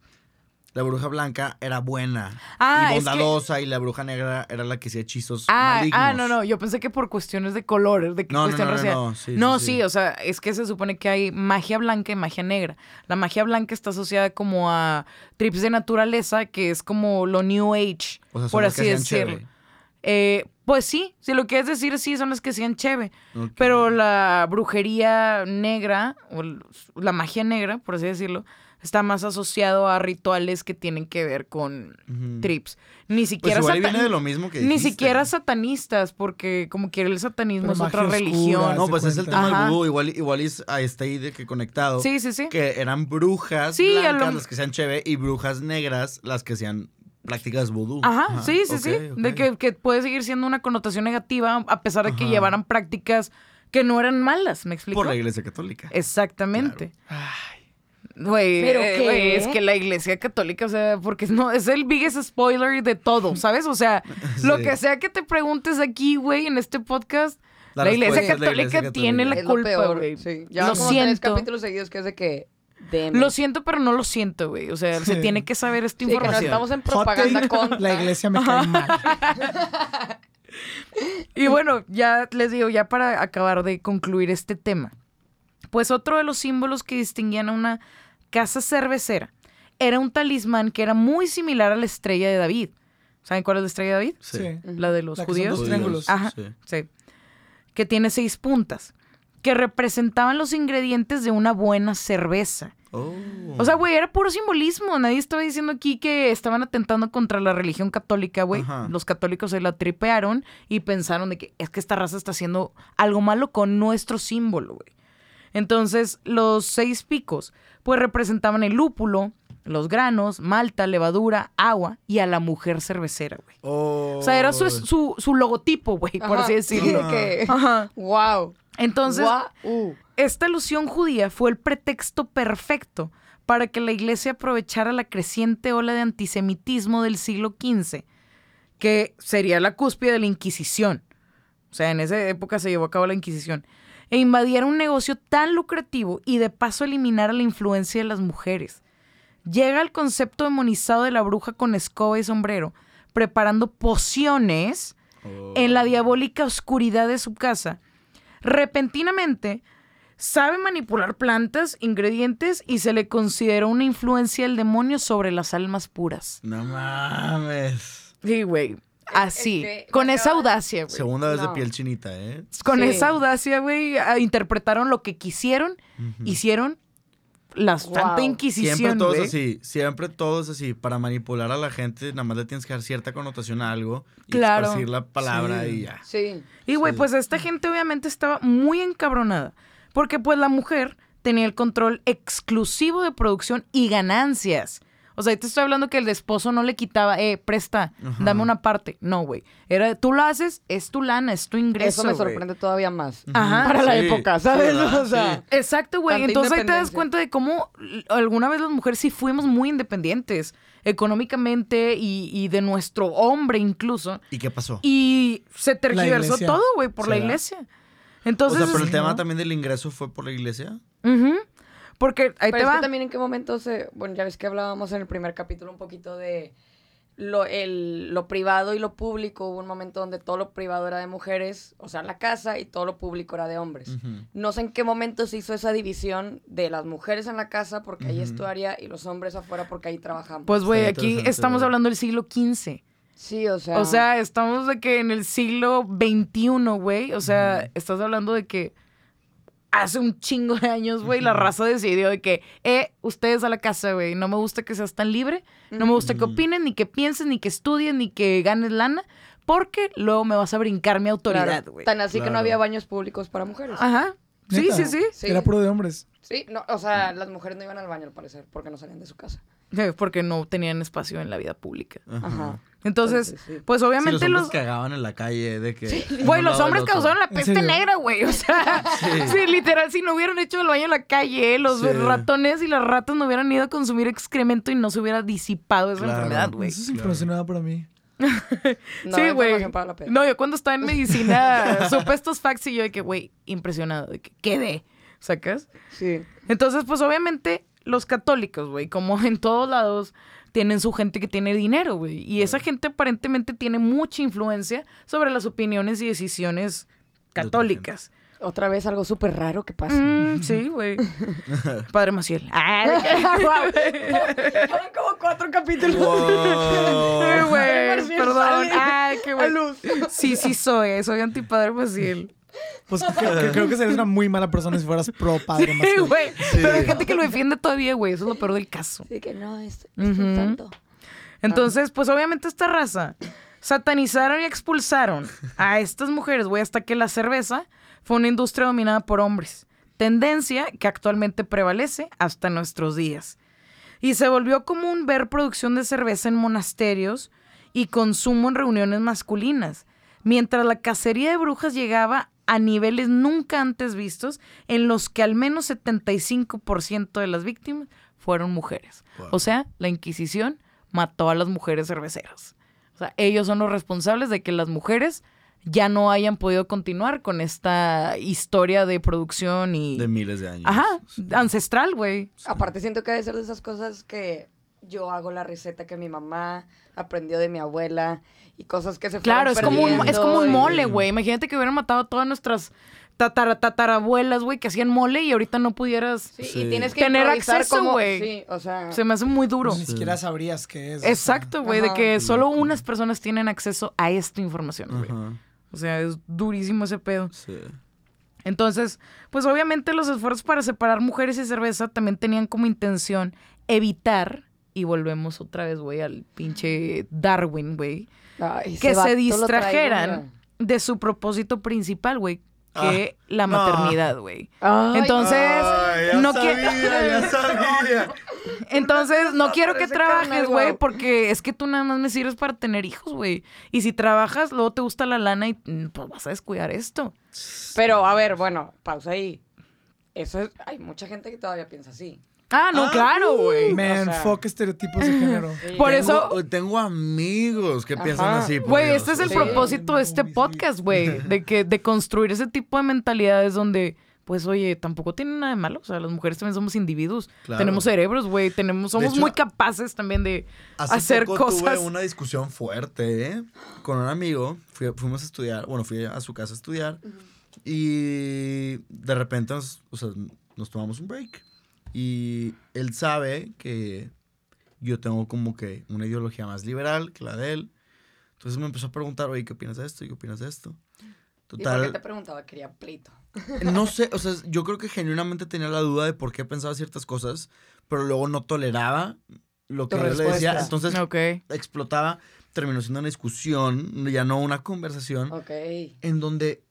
Speaker 5: la bruja blanca era buena
Speaker 4: Ah,
Speaker 5: y
Speaker 4: es que-
Speaker 5: bondadosa y la bruja negra era la que hacía hechizos
Speaker 4: Ah,
Speaker 5: malignos.
Speaker 4: ah, no, no, yo pensé que por cuestiones de colores, de
Speaker 5: No,
Speaker 4: cuestión
Speaker 5: no, no,
Speaker 4: racial.
Speaker 5: no, sí,
Speaker 4: No,
Speaker 5: sí,
Speaker 4: sí,
Speaker 5: sí.
Speaker 4: o sea, es que se supone que hay magia blanca y magia negra. La magia blanca está asociada como a trips de naturaleza, que es como lo New Age,
Speaker 5: O sea,
Speaker 4: por así decirlo. Eh, pues sí, si lo quieres decir, sí, son las que hacían cheve. Pero la brujería negra, o la magia negra, por así decirlo, está más asociado a rituales que tienen que ver con trips. Ni
Speaker 5: Pues
Speaker 4: siquiera
Speaker 5: viene de lo mismo que
Speaker 4: Ni siquiera satanistas, porque como quiera el satanismo
Speaker 6: Pero
Speaker 4: es otra
Speaker 6: oscura,
Speaker 4: religión.
Speaker 5: No, pues es el tema
Speaker 4: Ajá.
Speaker 5: del vudú. Igual, igual es, ah, está ahí de que conectado.
Speaker 4: Sí, sí, sí.
Speaker 5: Que eran brujas
Speaker 4: Sí,
Speaker 5: blancas
Speaker 4: lo-
Speaker 5: las que sean cheve y brujas negras las que sean prácticas vudú.
Speaker 4: Ajá, sí, sí, sí. De que, que puede seguir siendo una connotación negativa a pesar de que
Speaker 5: Ajá.
Speaker 4: llevaran prácticas que no eran malas, ¿me explico?
Speaker 5: Por la iglesia católica.
Speaker 4: Exactamente. Güey,
Speaker 3: ¿Pero
Speaker 4: eh,
Speaker 3: qué?
Speaker 4: güey, es que la iglesia católica, o sea, porque no, es el biggest spoiler de todo, ¿sabes? O sea, lo que sea que te preguntes aquí, güey, en este podcast, la,
Speaker 5: La
Speaker 4: iglesia, católica tiene la
Speaker 3: Es lo
Speaker 4: culpa,
Speaker 3: peor,
Speaker 4: güey.
Speaker 3: sí.
Speaker 4: Lo
Speaker 3: como tres
Speaker 4: siento.
Speaker 3: capítulos seguidos que es de que... DM.
Speaker 4: Lo siento, pero no lo siento, güey. O sea, se tiene que saber esta
Speaker 3: Sí, que no
Speaker 4: información.
Speaker 3: estamos en
Speaker 6: Hot
Speaker 3: propaganda contra...
Speaker 6: La iglesia me cae mal.
Speaker 4: Y bueno, ya les digo, ya para acabar de concluir este tema. Pues otro de los símbolos que distinguían a una casa cervecera era un talismán que era muy similar a la estrella de David. ¿Saben cuál es la estrella de David?
Speaker 5: Sí.
Speaker 4: La de los
Speaker 6: La que son
Speaker 4: judíos.
Speaker 6: dos triángulos.
Speaker 4: Ajá.
Speaker 5: Sí.
Speaker 4: Sí. Que tiene seis puntas. Que representaban los ingredientes de una buena cerveza.
Speaker 5: Oh.
Speaker 4: O sea, güey, era puro simbolismo. Nadie estaba diciendo aquí que estaban atentando contra la religión católica, güey.
Speaker 5: Ajá.
Speaker 4: Los católicos se la tripearon y pensaron de que es que esta raza está haciendo algo malo con nuestro símbolo, güey. Entonces, los seis picos, pues representaban el lúpulo, los granos, malta, levadura, agua y a la mujer cervecera, güey.
Speaker 5: Oh.
Speaker 4: O sea, era su, su, su logotipo, güey, por así
Speaker 3: sí,
Speaker 4: decirlo.
Speaker 3: de que...
Speaker 4: Ajá.
Speaker 3: Wow.
Speaker 4: Entonces,
Speaker 3: Guau.
Speaker 4: esta alusión judía fue el pretexto perfecto para que la iglesia aprovechara la creciente ola de antisemitismo del siglo XV, que sería la cúspide de la Inquisición. O sea, en esa época se llevó a cabo la Inquisición. E invadiera un negocio tan lucrativo y de paso eliminara la influencia de las mujeres. Llega el concepto demonizado de la bruja con escoba y sombrero, preparando pociones
Speaker 5: Oh.
Speaker 4: en la diabólica oscuridad de su casa. Repentinamente, sabe manipular plantas, ingredientes y se le consideró una influencia del demonio sobre las almas puras.
Speaker 5: No mames.
Speaker 4: Sí, güey. Así, con esa audacia, güey.
Speaker 5: Segunda vez de piel chinita, ¿eh?
Speaker 4: Con
Speaker 3: Sí.
Speaker 4: esa audacia, güey, interpretaron lo que quisieron, hicieron la Santa
Speaker 3: Wow.
Speaker 4: Inquisición,
Speaker 5: Siempre todos
Speaker 4: güey.
Speaker 5: así, siempre todos así. Para manipular a la gente, nada más le tienes que dar cierta connotación a algo y
Speaker 4: Claro.
Speaker 5: esparcir la palabra
Speaker 6: Sí.
Speaker 5: y ya.
Speaker 3: Sí.
Speaker 4: Y güey,
Speaker 5: Sí.
Speaker 4: pues esta gente obviamente estaba muy encabronada, porque pues la mujer tenía el control exclusivo de producción y ganancias. O sea, ahí te estoy hablando que el esposo no le quitaba, eh, presta,
Speaker 5: Ajá.
Speaker 4: dame una parte. No, güey. Era, tú lo haces, es tu lana, es tu ingreso.
Speaker 3: Eso me sorprende todavía más.
Speaker 4: Ajá.
Speaker 3: Para la época, ¿sabes? o sea,
Speaker 5: Sí.
Speaker 4: Exacto, güey. Entonces ahí te das cuenta de cómo alguna vez las mujeres sí fuimos muy independientes, económicamente y, y de nuestro hombre incluso.
Speaker 5: ¿Y qué pasó?
Speaker 4: Y se tergiversó todo, güey, por la iglesia.
Speaker 5: o
Speaker 4: Entonces,
Speaker 5: sea, pero el tema
Speaker 6: ¿no?
Speaker 5: también del ingreso fue por la iglesia.
Speaker 4: Ujú. Porque ahí
Speaker 3: Pero
Speaker 4: te
Speaker 3: es
Speaker 4: va.
Speaker 3: que también en qué momento se... Bueno, ya ves que hablábamos en el primer capítulo un poquito de lo, el, lo privado y lo público. Hubo un momento donde todo lo privado era de mujeres, o sea, la casa, y todo lo público era de hombres. No sé en qué momento se hizo esa división de las mujeres en la casa porque ahí es tu área y los hombres afuera porque ahí trabajamos.
Speaker 4: Pues, güey, aquí estamos hablando del siglo XV.
Speaker 3: sí, o sea...
Speaker 4: O sea, estamos de que en el siglo XXI, güey. O sea, estás hablando de que hace un chingo de años, güey, la raza decidió de que, eh, ustedes a la casa, güey. No me gusta que seas tan libre. No me gusta que opinen, ni que piensen, ni que estudien, ni que ganes lana. Porque luego me vas a brincar mi autoridad, güey.
Speaker 3: Tan así que no había baños públicos para mujeres.
Speaker 4: Ajá. Sí, sí, sí.
Speaker 3: Sí.
Speaker 6: Era puro de hombres.
Speaker 3: Sí, no, o sea, las mujeres no iban al baño al parecer porque no salían de su casa.
Speaker 4: Porque no tenían espacio en la vida pública.
Speaker 3: Ajá.
Speaker 4: Entonces,
Speaker 3: Entonces, sí.
Speaker 4: pues
Speaker 5: Sí,
Speaker 4: obviamente
Speaker 5: los hombres
Speaker 4: los...
Speaker 5: cagaban en la calle de que...
Speaker 4: Güey, los hombres causaron la
Speaker 6: ¿En
Speaker 4: peste negra, güey. O sea, sí. literal, si no hubieran hecho el baño en la calle, los
Speaker 5: Sí.
Speaker 4: ratones y las ratas no hubieran ido a consumir excremento y no se hubiera disipado esa
Speaker 5: Claro.
Speaker 4: enfermedad, güey.
Speaker 6: Eso es
Speaker 5: claro.
Speaker 6: nueva para mí.
Speaker 3: No,
Speaker 4: sí, güey. No, yo cuando estaba en medicina supe estos facts y yo de que, güey, impresionado, de que quedé, ¿sacas?
Speaker 3: Sí.
Speaker 4: Entonces, pues obviamente los católicos, güey, como en todos lados, tienen su gente que tiene dinero, güey. Y esa gente aparentemente tiene mucha influencia sobre las opiniones y decisiones católicas.
Speaker 3: Otra vez algo súper raro que pasa.
Speaker 4: Mm, sí, güey. Padre Maciel. Ah,
Speaker 3: Fueron como cuatro capítulos.
Speaker 4: Ay, güey, perdón. Ay, qué
Speaker 3: luz.
Speaker 4: Sí, sí soy, soy antipadre Maciel.
Speaker 6: Pues creo, que- creo que serías una muy mala persona si fueras pro padre
Speaker 4: Sí, güey. Pero hay gente que lo defiende todavía, güey. Eso es lo peor del caso.
Speaker 3: Sí, que no, es, es santo.
Speaker 4: Entonces, pues obviamente esta raza satanizaron y expulsaron a estas mujeres, güey, hasta que la cerveza fue una industria dominada por hombres. Tendencia que actualmente prevalece hasta nuestros días. Y se volvió común ver producción de cerveza en monasterios y consumo en reuniones masculinas, mientras la cacería de brujas llegaba a niveles nunca antes vistos, en los que al menos 75% de las víctimas fueron mujeres.
Speaker 5: Wow.
Speaker 4: O sea, la Inquisición mató a las mujeres cerveceras. O sea, ellos son los responsables de que las mujeres ya no hayan podido continuar con esta historia de producción y...
Speaker 5: De miles de años.
Speaker 4: Ajá, ancestral, güey.
Speaker 3: Aparte siento que debe ser de esas cosas que yo hago la receta que mi mamá aprendió de mi abuela y cosas que se
Speaker 4: Claro,
Speaker 3: fueron
Speaker 4: es como, un, es como un mole, güey. Imagínate que hubieran matado a todas nuestras tatara, tatarabuelas, güey, que hacían mole y ahorita no pudieras...
Speaker 3: Sí,
Speaker 5: Sí.
Speaker 3: y tienes que
Speaker 4: Tener acceso, güey.
Speaker 3: Sí, o sea,
Speaker 4: Se me hace muy duro.
Speaker 6: Ni siquiera sabrías qué es. o sea.
Speaker 4: Exacto, güey, de que solo unas personas tienen acceso a esta información, güey. O sea, es durísimo ese pedo.
Speaker 5: Sí.
Speaker 4: Entonces, pues obviamente los esfuerzos para separar mujeres y cerveza también tenían como intención evitar, y volvemos otra vez, güey, al pinche Darwin, güey, que se
Speaker 3: traigo,
Speaker 4: distrajeran de su propósito principal, güey, que la
Speaker 5: no.
Speaker 4: maternidad, güey. Entonces,
Speaker 5: Ay, ya
Speaker 4: no quiero... Entonces, no quiero que trabajes, güey, porque es que tú nada más me sirves para tener hijos, güey. Y si trabajas, luego te gusta la lana y mm, pues vas a descuidar esto.
Speaker 3: Pero, a ver, bueno, pausa ahí. Eso es, hay mucha gente que todavía piensa así.
Speaker 4: Ah, no,
Speaker 5: Ah,
Speaker 4: claro, güey.
Speaker 6: Me
Speaker 3: O sea-
Speaker 6: enfoque estereotipos de género.
Speaker 4: Por
Speaker 5: Tengo-
Speaker 4: eso,
Speaker 5: Tengo amigos que piensan así.
Speaker 4: güey, este es el propósito de este podcast, güey. De que, de construir ese tipo de mentalidades donde, pues, oye, tampoco tiene nada de malo. O sea, las mujeres también somos individuos.
Speaker 5: Claro.
Speaker 4: Tenemos cerebros, güey. Tenemos, somos
Speaker 5: hecho,
Speaker 4: muy capaces también de
Speaker 5: Hace
Speaker 4: hacer
Speaker 5: poco
Speaker 4: cosas.
Speaker 5: tuve una discusión fuerte, ¿eh? Con un amigo. Fui- fuimos a estudiar. Bueno, fui a su casa a estudiar. Y de repente nos, o sea, nos tomamos un break. Y él sabe que yo tengo como que una ideología más liberal que la de él. Entonces me empezó a preguntar, oye, ¿qué opinas de esto? ¿Y qué opinas de esto?
Speaker 3: ¿Y por qué
Speaker 5: Total,
Speaker 3: te preguntaba? Quería pleito.
Speaker 5: no sé, o sea, yo creo que genuinamente tenía la duda de por qué pensaba ciertas cosas, pero luego no toleraba lo que yo le decía. Entonces explotaba, terminó siendo una discusión, ya no una conversación,
Speaker 3: Ok.
Speaker 5: en donde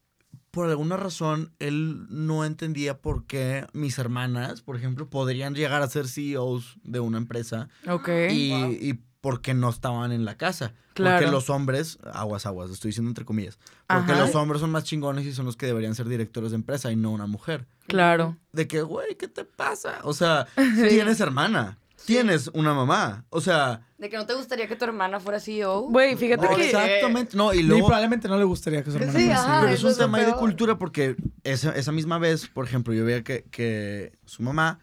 Speaker 5: por alguna razón él no entendía por qué mis hermanas, por ejemplo, podrían llegar a ser CEOs de una empresa
Speaker 4: Ok.
Speaker 5: y, y por qué no estaban en la casa.
Speaker 4: Claro.
Speaker 5: Porque los hombres, aguas, aguas, estoy diciendo entre comillas, porque
Speaker 4: Ajá.
Speaker 5: los hombres son más chingones y son los que deberían ser directores de empresa y no una mujer.
Speaker 4: Claro.
Speaker 5: De que, güey, ¿qué te pasa? O sea, tienes hermana, tienes una mamá, o sea...
Speaker 3: ¿De que no te gustaría que tu hermana fuera CEO?
Speaker 4: Güey, fíjate que...
Speaker 5: Exactamente, no, y
Speaker 6: Y
Speaker 5: luego...
Speaker 6: probablemente no le gustaría que su hermana
Speaker 3: Sí,
Speaker 6: fuera así.
Speaker 3: ajá.
Speaker 5: Pero es un tema ahí de cultura porque esa, esa misma vez, por ejemplo, yo veía que, que su mamá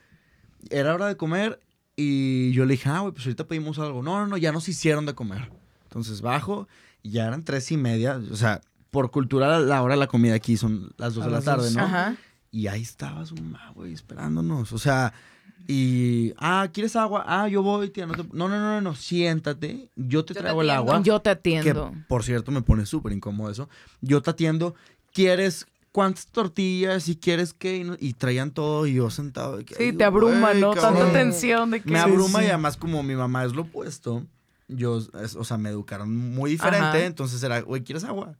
Speaker 5: era hora de comer y yo le dije, ah, güey, pues ahorita pedimos algo. No, no, no, ya nos hicieron de comer. Entonces bajo y ya eran tres y media. O sea, por cultura la, hora de la comida aquí son las dos
Speaker 6: A
Speaker 5: de la tarde,
Speaker 6: dos.
Speaker 5: ¿no?
Speaker 4: Ajá.
Speaker 5: Y ahí estaba su mamá, güey, esperándonos. O sea, y, ah, ¿quieres agua? Ah, yo voy, tía. No, te- no, no, no, no, siéntate. Yo te
Speaker 3: Yo te
Speaker 5: traigo el agua.
Speaker 4: Yo te
Speaker 5: Que,
Speaker 4: atiendo.
Speaker 5: por cierto, me pone súper incómodo eso. Yo te atiendo. ¿Quieres cuántas tortillas? ¿Y quieres qué? Y, traían todo y yo sentado. que,
Speaker 4: Sí, te abruma, ¿no?
Speaker 5: cabrón.
Speaker 4: Tanta tensión de que...
Speaker 5: Me abruma
Speaker 6: sí.
Speaker 5: y además como mi mamá es lo opuesto, yo, es- o sea, me educaron muy diferente.
Speaker 4: Ajá.
Speaker 5: Entonces era, güey, ¿quieres agua?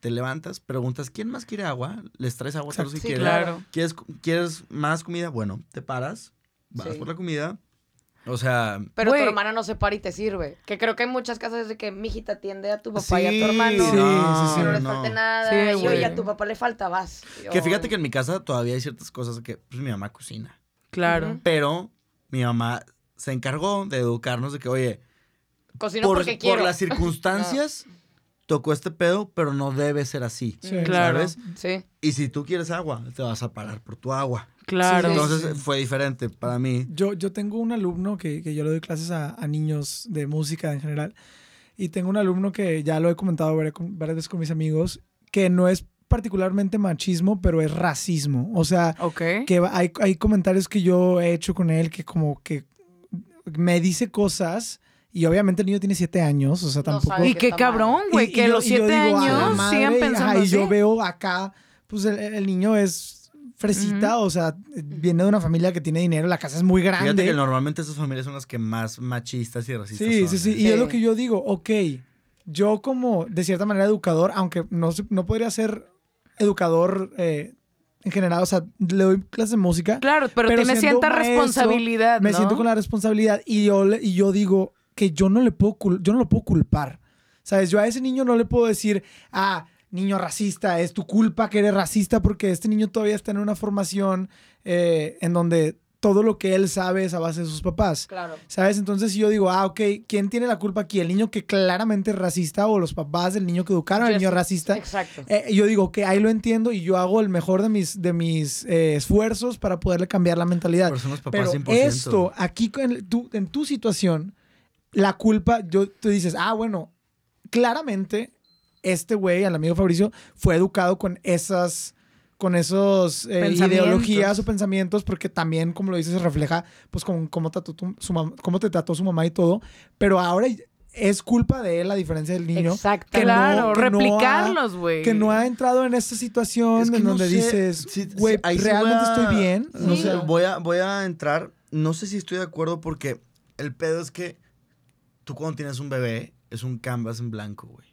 Speaker 5: Te levantas, preguntas, ¿quién más quiere agua? Les traes agua a todos si
Speaker 3: Sí,
Speaker 5: quieren.
Speaker 4: claro.
Speaker 5: ¿Quieres, ¿Quieres más comida? Bueno, te paras, vas
Speaker 3: Sí.
Speaker 5: por la comida. O sea,
Speaker 3: Pero tu hermana no se para y te sirve. Que creo que hay muchas casas de que mijita atiende a tu papá y a tu hermano.
Speaker 6: sí,
Speaker 3: que
Speaker 6: sí, sí,
Speaker 3: no les
Speaker 5: no.
Speaker 3: falte nada.
Speaker 4: Sí,
Speaker 3: y oye, a tu papá le falta, vas.
Speaker 5: que fíjate que en mi casa todavía hay ciertas cosas que pues, mi mamá cocina.
Speaker 4: Claro.
Speaker 5: Pero mi mamá se encargó de educarnos de que, oye,
Speaker 3: Cocino
Speaker 5: por,
Speaker 3: porque
Speaker 5: por
Speaker 3: quiero.
Speaker 5: las circunstancias, tocó este pedo, pero no debe ser así.
Speaker 6: Sí.
Speaker 4: Claro.
Speaker 5: ¿Sabes?
Speaker 3: Sí.
Speaker 5: Y si tú quieres agua, te vas a pagar por tu agua.
Speaker 4: Claro.
Speaker 6: Sí,
Speaker 5: Entonces
Speaker 6: sí.
Speaker 5: fue diferente para mí.
Speaker 6: Yo, yo tengo un alumno que, que yo le doy clases a, a niños de música en general. Y tengo un alumno que ya lo he comentado varias, veces con mis amigos, que no es particularmente machismo, pero es racismo. O sea,
Speaker 4: Ok.
Speaker 6: que hay, hay comentarios que yo he hecho con él que como que me dice cosas y obviamente el niño tiene siete años, o sea,
Speaker 3: No
Speaker 6: tampoco...
Speaker 3: sabe
Speaker 4: Y qué cabrón, güey,
Speaker 6: Y-
Speaker 4: que
Speaker 6: y
Speaker 4: a
Speaker 6: yo-
Speaker 4: los
Speaker 6: y yo
Speaker 4: siete
Speaker 6: digo, "A la
Speaker 4: años
Speaker 6: madre",
Speaker 4: sigan
Speaker 6: y,
Speaker 4: pensando
Speaker 6: ajá, y
Speaker 4: así.
Speaker 6: yo veo acá, pues el, el niño es fresita, o sea, viene de una familia que tiene dinero, la casa es muy
Speaker 5: Fíjate
Speaker 6: grande.
Speaker 5: que normalmente esas familias son las que más machistas y racistas
Speaker 6: Sí,
Speaker 5: son.
Speaker 6: sí, sí.
Speaker 5: ¿eh?
Speaker 6: Y es lo
Speaker 3: Sí.
Speaker 6: que yo digo, ok, yo como de cierta manera educador, aunque no, no podría ser educador eh, en general, o sea, le doy clases de música,
Speaker 4: Claro, pero,
Speaker 6: Pero
Speaker 4: tiene cierta
Speaker 6: maestro,
Speaker 4: responsabilidad,
Speaker 6: me
Speaker 4: ¿no?
Speaker 6: siento con la responsabilidad y yo, y yo digo que yo no le puedo, yo no lo puedo culpar. ¿Sabes? Yo a ese niño no le puedo decir, ah, niño racista, es tu culpa que eres racista porque este niño todavía está en una formación eh, en donde todo lo que él sabe es a base de sus papás.
Speaker 3: Claro.
Speaker 6: ¿Sabes? Entonces yo digo, ah, ok, ¿quién tiene la culpa aquí? ¿El niño que claramente es racista o los papás del niño que educaron al
Speaker 3: Yes,
Speaker 6: niño racista?
Speaker 3: Exacto.
Speaker 6: Eh, yo digo que ahí lo entiendo y yo hago el mejor de mis, de mis eh, esfuerzos para poderle cambiar la mentalidad.
Speaker 5: Pero son los papás
Speaker 6: Pero
Speaker 5: 100%.
Speaker 6: esto, aquí en tu, en tu situación, la culpa, yo, tú dices, ah, bueno, claramente este güey, el amigo Fabricio, fue educado con esas con esos eh, ideologías o pensamientos, porque también, como lo dices, se refleja pues con cómo, trató tu- su mam- cómo te trató su mamá y todo, pero ahora es culpa de él, a diferencia del niño,
Speaker 3: Exacto.
Speaker 6: que no-
Speaker 4: Claro,
Speaker 6: que no ha-
Speaker 4: replicarlos, güey.
Speaker 6: que no ha entrado en esta situación
Speaker 5: Es que
Speaker 6: en
Speaker 5: no
Speaker 6: donde
Speaker 5: sé,
Speaker 6: dices, güey,
Speaker 5: ahí sí
Speaker 6: realmente
Speaker 5: a-
Speaker 6: estoy bien.
Speaker 5: No sé, voy a, voy a entrar. No sé si estoy de acuerdo porque el pedo es que tú cuando tienes un bebé es un canvas en blanco, güey.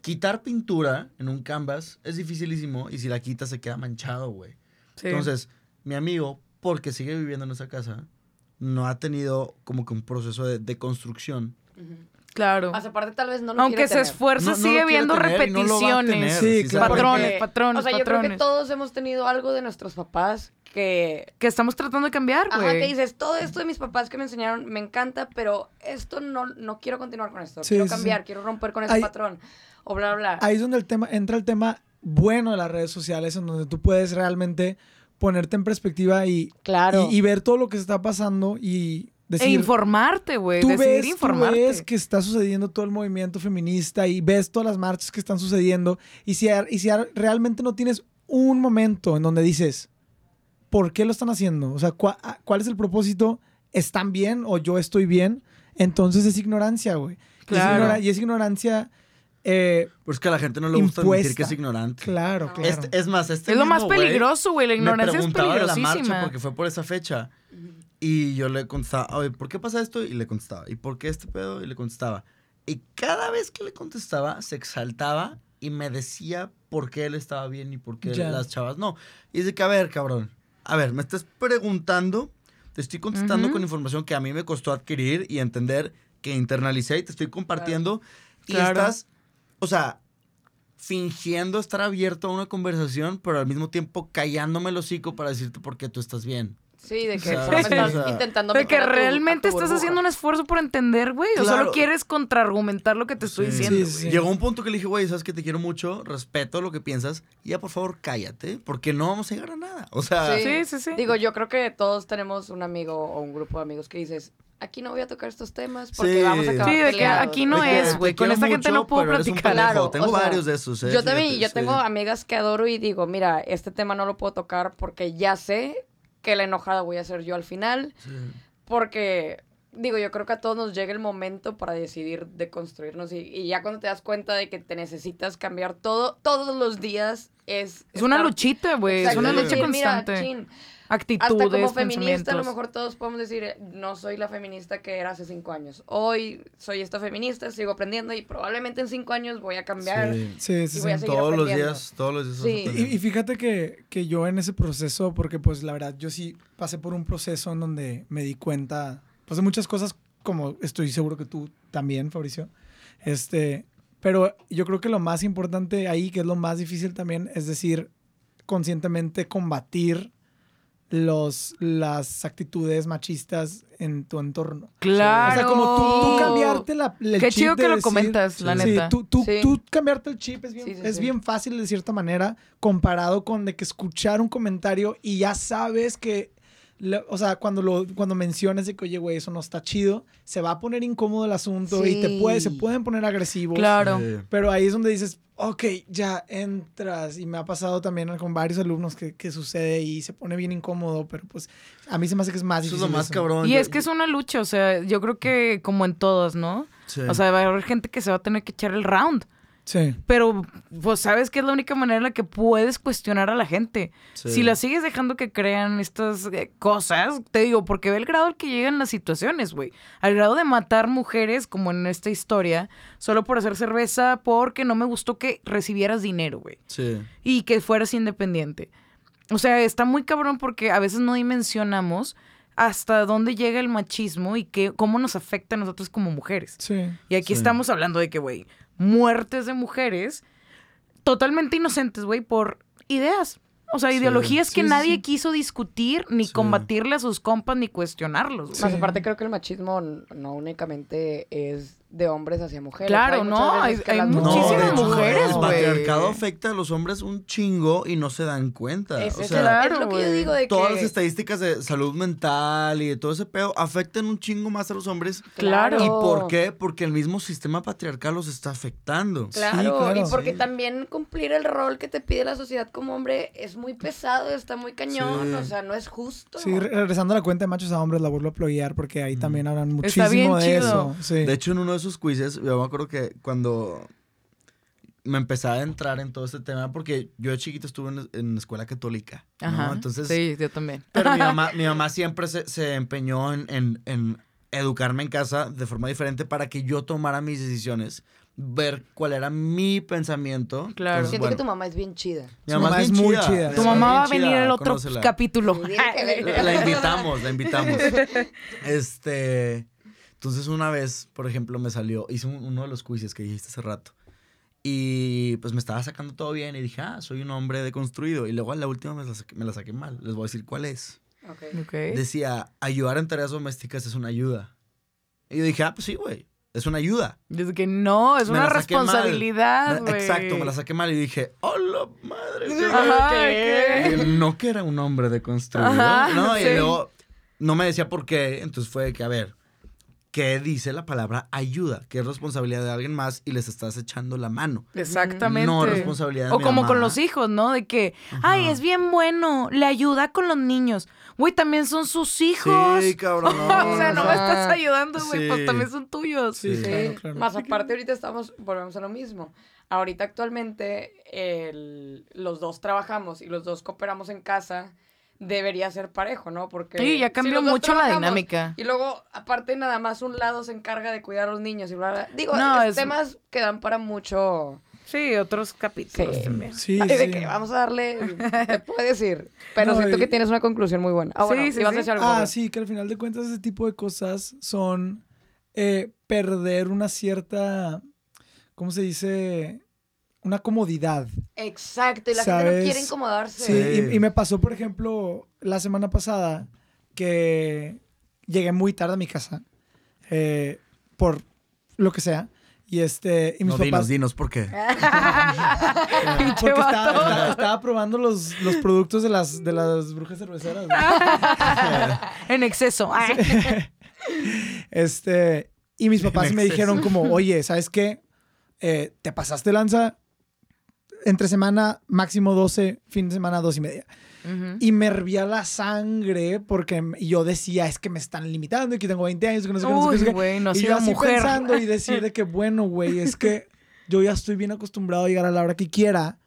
Speaker 5: Quitar pintura en un canvas es dificilísimo y si la quitas se queda manchado, güey.
Speaker 4: Sí.
Speaker 5: Entonces, mi amigo, porque sigue viviendo en esa casa, no ha tenido como que un proceso de, de construcción.
Speaker 4: claro.
Speaker 3: Más aparte, tal vez no lo
Speaker 4: Aunque
Speaker 3: quiere
Speaker 4: se
Speaker 3: tener.
Speaker 5: No- lo
Speaker 4: sigue viendo
Speaker 5: tener no tener,
Speaker 4: repeticiones.
Speaker 6: Sí, claro.
Speaker 4: Patrones, patrones,
Speaker 3: O sea, yo creo que
Speaker 4: patrones.
Speaker 3: todos hemos tenido algo de nuestros papás que...
Speaker 4: Que estamos tratando de cambiar,
Speaker 3: Ajá,
Speaker 4: güey.
Speaker 3: que dices, todo esto de mis papás que me enseñaron me encanta, pero esto no, no quiero continuar con esto.
Speaker 6: Sí,
Speaker 3: quiero
Speaker 6: sí, sí.
Speaker 3: cambiar, quiero romper con ese
Speaker 6: Hay-
Speaker 3: patrón. O bla, bla.
Speaker 6: ahí es donde el tema, entra el tema bueno de las redes sociales, en donde tú puedes realmente ponerte en perspectiva y,
Speaker 3: Claro.
Speaker 6: y, y ver todo lo que está pasando y
Speaker 4: e
Speaker 6: decir...
Speaker 4: informarte, güey.
Speaker 6: Tú ves, tú ves que está sucediendo todo el movimiento feminista y ves todas las marchas que están sucediendo y si, y si realmente no tienes un momento en donde dices, ¿por qué lo están haciendo? O sea, ¿cuál, ¿cuál es el propósito? ¿Están bien o yo estoy bien? Entonces es ignorancia, güey. Y es
Speaker 4: Claro.
Speaker 6: ignora- Y es ignorancia, eh,
Speaker 5: Pues que a la gente no le gusta admitir
Speaker 6: Impuesta.
Speaker 5: que es ignorante.
Speaker 6: claro, claro.
Speaker 5: Este- es más, este
Speaker 4: Es lo más
Speaker 5: mismo
Speaker 4: peligroso, güey. La ignorancia
Speaker 5: me
Speaker 4: es
Speaker 5: preguntaba de la marcha
Speaker 4: peligrosísima.
Speaker 5: porque fue por esa fecha. Y yo le contestaba, oye, ¿por qué pasa esto? Y le contestaba. ¿Y por qué este pedo? Y le contestaba. Y cada vez que le contestaba, se exaltaba y me decía por qué él estaba bien y por qué
Speaker 6: Ya.
Speaker 5: las chavas no. Y dice que, a ver, cabrón. A ver, me estás preguntando, te estoy contestando con información que a mí me costó adquirir y entender que internalicé y te estoy compartiendo. Y
Speaker 4: Claro.
Speaker 5: estás, o sea, fingiendo estar abierto a una conversación, pero al mismo tiempo callándome el hocico para decirte por qué tú estás bien.
Speaker 3: Sí, de que estás
Speaker 5: O sea,
Speaker 3: intentando
Speaker 4: De que
Speaker 3: meter a tu-
Speaker 4: realmente
Speaker 3: a tu
Speaker 4: estás haciendo un esfuerzo por entender, güey. O solo quieres contraargumentar lo que te estoy
Speaker 5: Sí.
Speaker 4: diciendo.
Speaker 6: Sí,
Speaker 4: güey.
Speaker 6: sí.
Speaker 5: Llegó un punto que le dije, güey, sabes que te quiero mucho, respeto lo que piensas, y ya por favor cállate, porque no vamos a llegar a nada. O sea,
Speaker 3: Sí.
Speaker 4: Sí, sí.
Speaker 3: Digo, yo creo que todos tenemos un amigo o un grupo de amigos que dices, aquí no voy a tocar estos temas porque
Speaker 5: Sí.
Speaker 3: vamos a acabar
Speaker 4: Sí, de que
Speaker 3: peleados".
Speaker 4: aquí no es, güey. Con esta gente no puedo
Speaker 5: pero eres un
Speaker 4: platicar.
Speaker 3: Claro,
Speaker 5: Tengo
Speaker 3: o sea,
Speaker 5: varios de esos, ¿eh?
Speaker 3: Yo también,
Speaker 5: Fíjate,
Speaker 3: yo
Speaker 5: sí.
Speaker 3: tengo amigas que adoro y digo, mira, este tema no lo puedo tocar porque ya sé que la enojada voy a ser yo al final,
Speaker 5: Sí.
Speaker 3: porque digo, yo creo que a todos nos llega el momento para decidir de construirnos y, y ya cuando te das cuenta de que te necesitas cambiar todo, todos los días es...
Speaker 4: Es una luchita, güey. Es una lucha
Speaker 3: decir, mira,
Speaker 4: constante.
Speaker 3: chin,
Speaker 4: Actitudes,
Speaker 3: hasta como feminista, a lo mejor todos podemos decir, eh, no soy la feminista que era hace cinco años. Hoy soy esta feminista, sigo aprendiendo y probablemente en cinco años voy a cambiar.
Speaker 5: Sí.
Speaker 6: Sí, sí,
Speaker 3: Y voy a
Speaker 6: sí.
Speaker 3: seguir
Speaker 5: Todos los días, todos los días.
Speaker 3: Sí.
Speaker 6: y fíjate que, que yo en ese proceso, porque pues la verdad yo sí pasé por un proceso en donde me di cuenta pues de muchas cosas, como estoy seguro que tú también, Fabricio. Este, pero yo creo que lo más importante ahí, que es lo más difícil también, es decir, conscientemente combatir los, las actitudes machistas en tu entorno.
Speaker 4: Claro.
Speaker 6: O sea, como tú, tú cambiarte la, el
Speaker 4: Qué
Speaker 6: chip
Speaker 4: chido
Speaker 6: de
Speaker 4: que lo comentas, la
Speaker 6: Sí,
Speaker 4: neta.
Speaker 6: tú, tú,
Speaker 1: Sí.
Speaker 6: tú cambiarte el chip es, bien,
Speaker 1: Sí, sí,
Speaker 6: es
Speaker 1: sí.
Speaker 6: bien fácil de cierta manera comparado con de que escuchar un comentario y ya sabes que, le- o sea, cuando, lo, cuando mencionas de que, oye, güey, eso no está chido, se va a poner incómodo el asunto y te puede, se pueden poner agresivos.
Speaker 4: Claro.
Speaker 5: Sí.
Speaker 6: Pero ahí es donde dices, ok, ya entras. Y me ha pasado también con varios alumnos que, que sucede y se pone bien incómodo, pero pues a mí se me hace que es más
Speaker 5: Eso es
Speaker 6: difícil.
Speaker 5: lo más
Speaker 6: eso.
Speaker 5: cabrón.
Speaker 4: Y
Speaker 5: Yo-
Speaker 4: es que es una lucha, o sea, yo creo que como en todas, ¿no?
Speaker 5: Sí.
Speaker 4: O sea, va a haber gente que se va a tener que echar el round.
Speaker 6: Sí.
Speaker 4: Pero, pues, ¿sabes que es la única manera en la que puedes cuestionar a la gente?
Speaker 5: Sí.
Speaker 4: Si la sigues dejando que crean estas eh, cosas, te digo, porque ve el grado al que llegan las situaciones, güey. Al grado de matar mujeres, como en esta historia, solo por hacer cerveza, porque no me gustó que recibieras dinero, güey.
Speaker 5: Sí.
Speaker 4: Y que fueras independiente. O sea, está muy cabrón porque a veces no dimensionamos hasta dónde llega el machismo y qué, cómo nos afecta a nosotros como mujeres.
Speaker 6: Sí.
Speaker 4: Y aquí
Speaker 5: Sí.
Speaker 4: estamos hablando de que, güey, muertes de mujeres totalmente inocentes, güey, por ideas. O sea,
Speaker 5: Sí.
Speaker 4: ideologías que
Speaker 6: Sí,
Speaker 4: nadie
Speaker 6: sí.
Speaker 4: quiso discutir, ni
Speaker 5: Sí.
Speaker 4: combatirle a sus compas, ni cuestionarlos.
Speaker 1: Más aparte creo que el machismo no únicamente es de hombres hacia mujeres.
Speaker 4: Claro,
Speaker 1: Hay
Speaker 4: no, hay- hay muchísimas
Speaker 5: de hecho,
Speaker 4: mujeres,
Speaker 5: El patriarcado afecta a los hombres un chingo y no se dan cuenta.
Speaker 1: Es,
Speaker 5: o
Speaker 1: es-
Speaker 5: sea,
Speaker 4: claro,
Speaker 1: es lo que yo digo de
Speaker 5: todas
Speaker 1: que...
Speaker 5: las estadísticas de salud mental y de todo ese pedo afectan un chingo más a los hombres.
Speaker 4: Claro.
Speaker 5: ¿Y por qué? Porque el mismo sistema patriarcal los está afectando.
Speaker 1: Claro,
Speaker 6: Sí, claro.
Speaker 1: y porque
Speaker 6: Sí.
Speaker 1: también cumplir el rol que te pide la sociedad como hombre es muy pesado, está muy cañón,
Speaker 5: Sí.
Speaker 1: o sea, no es justo.
Speaker 6: Sí, re- regresando a la cuenta de machos a hombres, la vuelvo a ploguear porque ahí también hablan
Speaker 4: Está bien
Speaker 6: muchísimo de
Speaker 4: chido.
Speaker 6: eso. Sí.
Speaker 5: De hecho, en uno de esos quizzes, yo me acuerdo que cuando me empezaba a entrar en todo este tema, porque yo de chiquito estuve en, en escuela católica, ¿no?
Speaker 4: Ajá.
Speaker 5: Entonces,
Speaker 4: sí, yo también.
Speaker 5: pero mi mamá, mi mamá siempre se, se empeñó en, en- en educarme en casa de forma diferente para que yo tomara mis decisiones, ver cuál era mi pensamiento.
Speaker 4: Claro.
Speaker 5: Entonces,
Speaker 1: Siento
Speaker 5: bueno,
Speaker 1: que tu mamá es bien chida.
Speaker 5: mi
Speaker 6: mamá es muy chida.
Speaker 4: Tu
Speaker 5: mamá
Speaker 4: va a venir el otro
Speaker 5: conócela.
Speaker 4: capítulo.
Speaker 5: La invitamos, la invitamos. Este, entonces una vez, por ejemplo, me salió, hice un- uno de los quizzes que dijiste hace rato. Y pues me estaba sacando todo bien y dije, ah, soy un hombre deconstruido. Y luego a la última me la saqué, me la saqué mal. Les voy a decir cuál es.
Speaker 1: Ok.
Speaker 4: Ok.
Speaker 5: Decía, ayudar en tareas domésticas es una ayuda. Y yo dije, ah, pues sí, güey, es una ayuda.
Speaker 4: Dice que no, es
Speaker 5: Me
Speaker 4: una responsabilidad,
Speaker 5: Me-. Exacto, me la saqué mal y dije, hola madre. qué
Speaker 4: Ajá,
Speaker 1: ¿qué?
Speaker 4: ¿qué?
Speaker 5: Y no que era un hombre deconstruido,
Speaker 4: Ajá,
Speaker 5: ¿no? Y
Speaker 4: sí.
Speaker 5: luego no me decía por qué, entonces fue de que, a ver, ¿qué dice la palabra ayuda? Que es responsabilidad de alguien más y les estás echando la mano.
Speaker 4: Exactamente.
Speaker 5: No responsabilidad de
Speaker 4: O
Speaker 5: mi
Speaker 4: como con los hijos, ¿no? De que, ay, es bien bueno, le ayuda con los niños. Güey, también son sus hijos.
Speaker 5: Sí, cabrón.
Speaker 4: o sea, no me estás ayudando, güey, pues también son tuyos.
Speaker 6: Sí,
Speaker 5: Sí.
Speaker 6: claro, claro.
Speaker 1: Más aparte ahorita estamos, volvemos a lo mismo. Ahorita actualmente el- los dos trabajamos y los dos cooperamos en casa, debería ser parejo, ¿no? Porque
Speaker 4: Sí, ya cambió mucho la dinámica.
Speaker 1: Y luego, aparte, nada más un lado se encarga de cuidar a los niños y bla, bla. Digo,
Speaker 4: No,
Speaker 1: es
Speaker 4: es-
Speaker 1: temas que dan para mucho...
Speaker 4: Sí, otros capítulos
Speaker 1: Sí.
Speaker 4: también.
Speaker 6: Sí,
Speaker 1: Ay, de
Speaker 6: sí.
Speaker 1: que vamos a darle... Te puedes decir. Pero
Speaker 6: No,
Speaker 1: siento
Speaker 6: y-
Speaker 1: que tienes una conclusión muy buena. Ah,
Speaker 4: Sí,
Speaker 1: bueno,
Speaker 4: sí,
Speaker 1: ibas
Speaker 4: sí.
Speaker 1: a decir algo.
Speaker 6: Ah, sí, que al final de cuentas ese tipo de cosas son eh, perder una cierta, ¿cómo se dice? Una comodidad.
Speaker 1: Exacto, y la gente
Speaker 6: ¿Sabes?
Speaker 1: no quiere incomodarse.
Speaker 6: Sí,
Speaker 5: Sí.
Speaker 6: y, y me pasó, por ejemplo, la semana pasada que llegué muy tarde a mi casa eh, por lo que sea. Y este, y mis
Speaker 5: No,
Speaker 6: papás.
Speaker 5: dinos, dinos, ¿por qué?
Speaker 6: Porque estaba, estaba- estaba probando los, los productos de las, de las brujas cerveceras.
Speaker 4: en exceso.
Speaker 6: Este, y mis papás
Speaker 5: En
Speaker 6: me
Speaker 5: exceso.
Speaker 6: dijeron como, oye, ¿sabes qué? Eh, te pasaste lanza entre semana máximo 12, fin de semana dos y media. Y me hervía la sangre porque yo decía, es que me están limitando y que tengo 20 años, que no sé qué, no sé no y yo así
Speaker 4: mujer.
Speaker 6: pensando y decir de que, bueno, güey, es que yo ya estoy bien acostumbrado a llegar a la hora que quiera.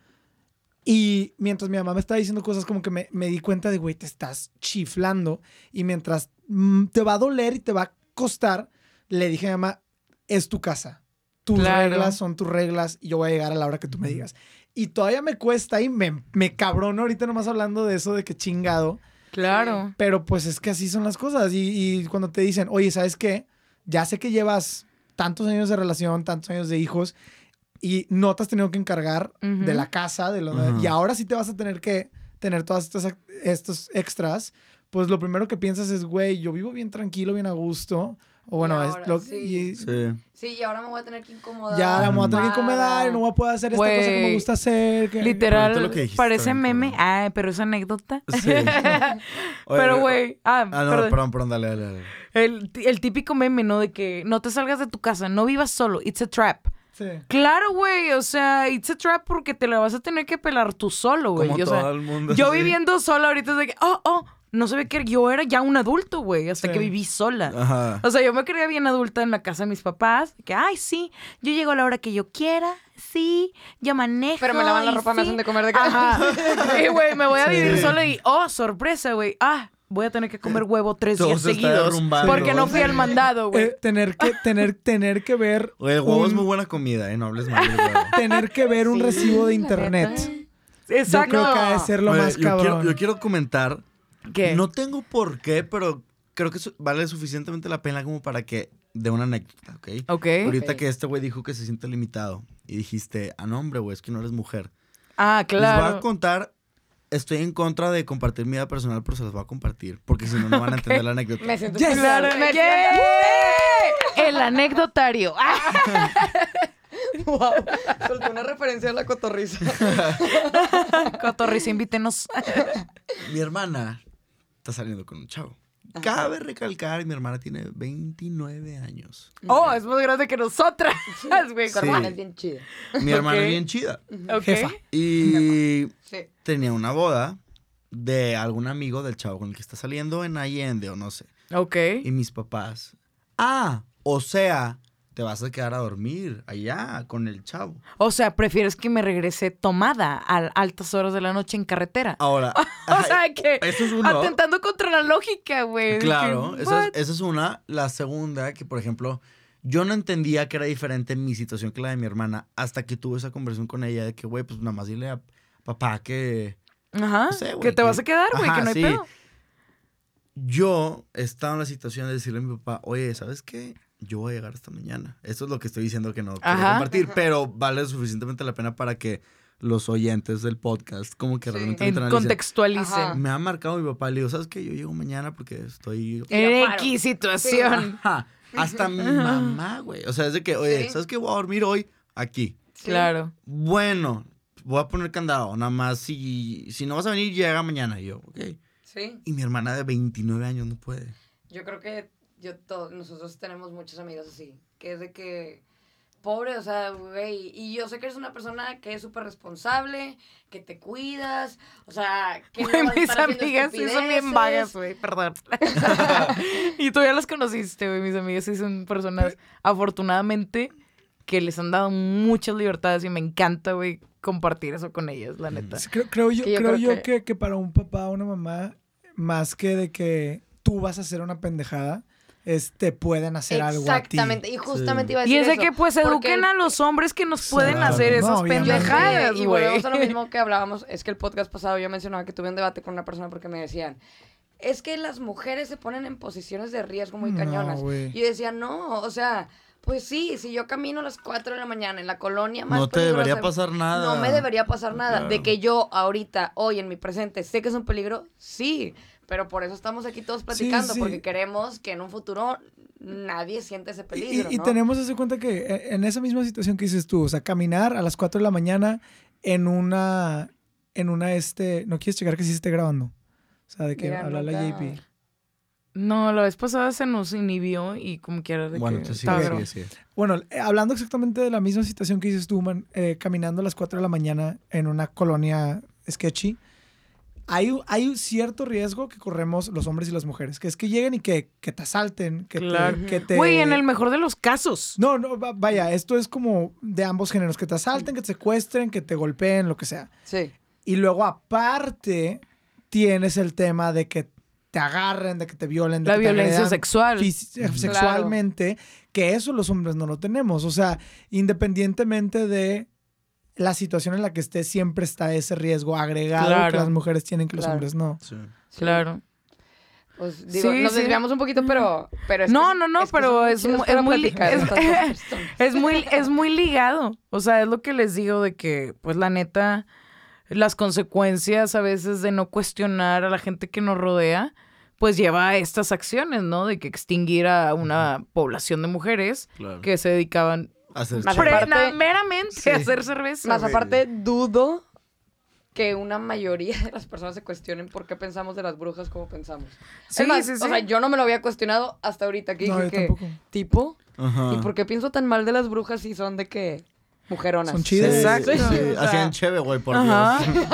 Speaker 6: Y mientras mi mamá me estaba diciendo cosas como que me, me di cuenta de, güey, te estás chiflando. Y mientras mm, te va a doler y te va a costar, le dije a mi mamá, es tu casa. Tus
Speaker 4: Claro.
Speaker 6: reglas son tus reglas y yo voy a llegar a la hora que tú me digas. Y todavía me cuesta y me, me cabrono ahorita nomás hablando de eso, de que chingado.
Speaker 4: Claro.
Speaker 6: Pero pues es que así son las cosas. Y, y cuando te dicen, oye, ¿sabes qué? Ya sé que llevas tantos años de relación, tantos años de hijos, y no te has tenido que encargar de la casa, de lo
Speaker 5: Ajá.
Speaker 6: y ahora sí te vas a tener que tener todas estas estos extras, pues lo primero que piensas es, güey, yo vivo bien tranquilo, bien a gusto. O bueno, es
Speaker 3: ahora
Speaker 6: lo-
Speaker 3: sí.
Speaker 6: y
Speaker 5: Sí.
Speaker 3: Sí, y ahora me voy a tener que incomodar.
Speaker 6: ya me voy a tener que incomodar y no voy a poder hacer esta cosa que me
Speaker 4: Güey,
Speaker 6: gusta hacer. que-
Speaker 4: Literal,
Speaker 5: lo que dijiste
Speaker 4: parece
Speaker 5: también,
Speaker 4: meme. Ah, pero es anécdota.
Speaker 5: Sí. Oye,
Speaker 4: pero, güey, ah,
Speaker 5: Ah, no,
Speaker 4: perdón.
Speaker 5: perdón, perdón, dale, dale, dale.
Speaker 4: El, el típico meme, ¿no? De que no te salgas de tu casa, no vivas solo, it's a trap.
Speaker 6: Sí.
Speaker 4: Claro, güey, o sea, it's a trap porque te la vas a tener que pelar tú solo, güey.
Speaker 5: Como
Speaker 4: O sea,
Speaker 5: todo el mundo.
Speaker 4: yo
Speaker 5: sí.
Speaker 4: viviendo sola ahorita es de que, oh, oh, no se ve que yo era ya un adulto, güey, hasta
Speaker 6: Sí.
Speaker 4: que viví sola.
Speaker 5: Ajá.
Speaker 4: O sea, yo me creía bien adulta en la casa de mis papás. Que, ay, sí, yo llego a la hora que yo quiera, sí, yo manejo.
Speaker 3: Pero me lavan la
Speaker 4: y
Speaker 3: ropa, me
Speaker 4: sí".
Speaker 3: hacen de comer de
Speaker 4: Ajá. Sí, güey, me voy a vivir
Speaker 5: Sí.
Speaker 4: sola y, oh, sorpresa, güey. Ah, voy a tener que comer huevo tres
Speaker 5: Todo
Speaker 4: días
Speaker 5: se
Speaker 4: seguidos. Porque no fui al mandado, güey.
Speaker 6: Eh, tener que tener tener que ver
Speaker 5: Oye, el huevo es muy buena comida, ¿eh? No hables mal del huevo.
Speaker 6: tener que ver un
Speaker 3: Sí,
Speaker 6: recibo de internet. Yo
Speaker 4: Exacto.
Speaker 6: creo que ha de ser lo
Speaker 5: Oye,
Speaker 6: más
Speaker 5: yo quiero, yo quiero comentar.
Speaker 4: ¿Qué?
Speaker 5: No tengo por qué, pero creo que vale suficientemente la pena como para que de una anécdota, ¿ok?
Speaker 4: Ok.
Speaker 5: Ahorita que este güey dijo que se siente limitado y dijiste, ah, no, hombre, güey, es que no eres mujer.
Speaker 4: Ah,
Speaker 5: Les voy a
Speaker 4: claro.
Speaker 5: contar, estoy en contra de compartir mi vida personal, pero se las voy a compartir, porque si no, no van a entender la anécdota.
Speaker 3: Me siento
Speaker 6: Yes.
Speaker 4: Claro,
Speaker 3: Me
Speaker 4: ¡yay! El anecdotario.
Speaker 3: Siento- Wow. Soltó una referencia a la cotorriza.
Speaker 4: Cotorriza, invítenos.
Speaker 5: Mi hermana está saliendo con un chavo. Cabe recalcar, mi hermana tiene 29 años.
Speaker 4: Oh, es más grande que nosotras, güey.
Speaker 5: Sí.
Speaker 3: hermana es bien chida.
Speaker 5: Mi hermana es bien chida.
Speaker 4: Ok.
Speaker 6: Jefa.
Speaker 5: Y
Speaker 3: Sí.
Speaker 5: tenía una boda de algún amigo del chavo con el que está saliendo en Allende o no sé.
Speaker 4: Ok.
Speaker 5: Y mis papás, ah, o sea, te vas a quedar a dormir allá con el chavo.
Speaker 4: O sea, prefieres que me regrese tomada a altas horas de la noche en carretera.
Speaker 5: Ahora,
Speaker 4: o sea, que
Speaker 5: eso es uno.
Speaker 4: atentando contra la lógica, güey.
Speaker 5: Claro, esa es, esa es una. La segunda, que por ejemplo, yo no entendía que era diferente mi situación que la de mi hermana hasta que tuve esa conversación con ella de que, güey, pues nada más dile a papá que
Speaker 4: Ajá.
Speaker 5: no sé, güey,
Speaker 4: que te
Speaker 5: que-
Speaker 4: vas a quedar, güey, que no hay
Speaker 5: sí.
Speaker 4: pedo.
Speaker 5: yo estaba en la situación de decirle a mi papá, oye, ¿sabes qué? Yo voy a llegar esta mañana. Esto es lo que estoy diciendo que no quiero
Speaker 4: Ajá.
Speaker 5: compartir, pero vale suficientemente la pena para que los oyentes del podcast como que
Speaker 3: Sí.
Speaker 5: realmente lo
Speaker 4: En contextualicen.
Speaker 3: Ajá.
Speaker 5: Me ha marcado mi papá, le digo, ¿sabes qué? Yo llego mañana porque estoy...
Speaker 4: En. X situación.
Speaker 5: Ajá, hasta mi mamá, güey. O sea, es de que, oye,
Speaker 3: Sí.
Speaker 5: ¿sabes qué? Voy a dormir hoy aquí.
Speaker 3: Sí.
Speaker 4: Claro.
Speaker 5: Bueno, voy a poner candado, nada más si, si no vas a venir, llega mañana. Y yo, ok.
Speaker 3: Sí.
Speaker 5: Y mi hermana de 29 años no puede.
Speaker 3: Yo creo que yo to- nosotros tenemos muchos amigos así, que es de que pobre, o sea, güey, y yo sé que eres una persona que es súper responsable, que te cuidas, o sea, que no vas a
Speaker 4: mis amigas sí son bien vagas, güey, perdón. y tú ya las conociste, güey. Mis amigas sí son personas, afortunadamente, que les han dado muchas libertades y me encanta, güey, compartir eso con ellas, la neta.
Speaker 6: Sí, Creo, creo yo,
Speaker 3: Sí, yo
Speaker 6: creo
Speaker 3: creo
Speaker 6: yo
Speaker 3: que-
Speaker 6: que... Que, para un papá o una mamá, más que de que tú vas a hacer una pendejada, es, te pueden hacer algo a ti.
Speaker 3: Exactamente, y justamente
Speaker 5: Sí.
Speaker 3: iba a
Speaker 4: Y
Speaker 3: decir
Speaker 4: es de
Speaker 3: eso,
Speaker 4: que pues eduquen
Speaker 3: el-
Speaker 4: a los hombres que nos pueden
Speaker 6: Claro.
Speaker 4: hacer
Speaker 6: No,
Speaker 4: esas
Speaker 6: obviamente.
Speaker 4: pendejadas,
Speaker 3: Sí, y
Speaker 4: güey.
Speaker 3: volvemos a lo mismo que hablábamos, es que el podcast pasado yo mencionaba que tuve un debate con una persona porque me decían, es que las mujeres se ponen en posiciones de riesgo muy
Speaker 6: No,
Speaker 3: cañonas.
Speaker 6: güey.
Speaker 3: y yo decía, no, o sea, pues sí, si yo camino a las 4 de la mañana en la colonia más
Speaker 5: No te debería pasar nada.
Speaker 3: No me debería pasar nada. De que yo ahorita, hoy en mi presente, sé que es un peligro, sí. Pero por eso estamos aquí todos platicando,
Speaker 6: sí.
Speaker 3: porque queremos que en un futuro nadie siente ese peligro.
Speaker 6: y
Speaker 3: ¿no?
Speaker 6: tenemos ese cuenta que eh, en esa misma situación que dices tú, o sea, caminar a las 4 de la mañana en una, en una, este, no quieres checar que sí esté grabando. O sea, de que habla la JP.
Speaker 4: No, la vez pasada se nos inhibió y como quiera de
Speaker 5: Bueno,
Speaker 4: que.
Speaker 6: Bueno, eh, hablando exactamente de la misma situación que dices tú, man, eh, caminando a las 4 de la mañana en una colonia sketchy, hay, un- hay un cierto riesgo que corremos los hombres y las mujeres, que es que lleguen y que, que te asalten, que
Speaker 4: Claro.
Speaker 6: te... Que te
Speaker 4: Güey, en el mejor de los casos.
Speaker 6: No, no, va- vaya, esto es como de ambos géneros, que te asalten, que te secuestren, que te golpeen, lo que sea.
Speaker 3: Sí.
Speaker 6: Y luego aparte tienes el tema de que te agarren, de que te violen, de
Speaker 4: La
Speaker 6: que te
Speaker 4: violencia sexual.
Speaker 6: eh,
Speaker 3: Claro.
Speaker 6: sexualmente, que eso los hombres no lo tenemos. O sea, independientemente de la situación en la que esté, siempre está ese riesgo agregado
Speaker 4: Claro.
Speaker 6: que las mujeres tienen que los hombres no.
Speaker 5: Sí.
Speaker 4: Claro.
Speaker 3: Pues digo,
Speaker 4: Sí,
Speaker 3: nos
Speaker 4: sí.
Speaker 3: desviamos un poquito, pero. pero es que
Speaker 4: No, no, no,
Speaker 3: es
Speaker 4: pero es muy es-. Es muy, es muy ligado. O sea, es lo que les digo de que, pues la neta, las consecuencias a veces de no cuestionar a la gente que nos rodea, pues lleva a estas acciones, ¿no? De que extinguir a una población de mujeres
Speaker 5: Claro.
Speaker 4: que se dedicaban
Speaker 5: Hacer
Speaker 3: Más aparte-
Speaker 4: meramente
Speaker 5: Sí.
Speaker 4: a hacer cerveza.
Speaker 3: Más aparte, dudo que una mayoría de las personas se cuestionen por qué pensamos de las brujas como pensamos.
Speaker 4: Sí,
Speaker 3: más,
Speaker 4: sí,
Speaker 3: o
Speaker 4: sí.
Speaker 3: sea, yo no me lo había cuestionado hasta ahorita que
Speaker 6: No,
Speaker 3: dije
Speaker 6: yo
Speaker 3: que,
Speaker 6: tampoco.
Speaker 3: tipo,
Speaker 5: Ajá.
Speaker 3: ¿y por qué pienso tan mal de las brujas si son de que mujeronas?
Speaker 6: Son
Speaker 5: Sí,
Speaker 6: chidas.
Speaker 4: Exacto.
Speaker 5: sí,
Speaker 4: O sea-
Speaker 5: Hacían cheve, güey, por
Speaker 4: Ajá.
Speaker 5: Dios.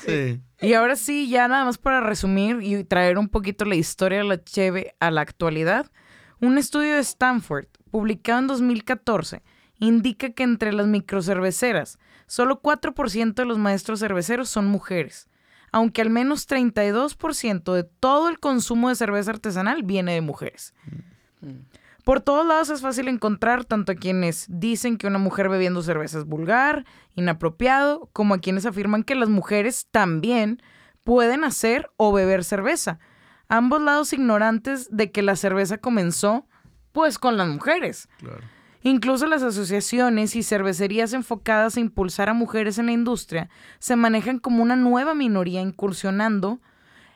Speaker 5: sí.
Speaker 4: Y ahora sí, ya nada más para resumir y traer un poquito la historia de la cheve a la actualidad, un estudio de Stanford, publicado en 2014, indica que entre las microcerveceras, solo 4% de los maestros cerveceros son mujeres, aunque al menos 32% de todo el consumo de cerveza artesanal viene de mujeres. Por todos lados es fácil encontrar tanto a quienes dicen que una mujer bebiendo cerveza es vulgar, inapropiado, como a quienes afirman que las mujeres también pueden hacer o beber cerveza. Ambos lados ignorantes de que la cerveza comenzó pues con las mujeres.
Speaker 5: Claro.
Speaker 4: Incluso las asociaciones y cervecerías enfocadas a impulsar a mujeres en la industria se manejan como una nueva minoría incursionando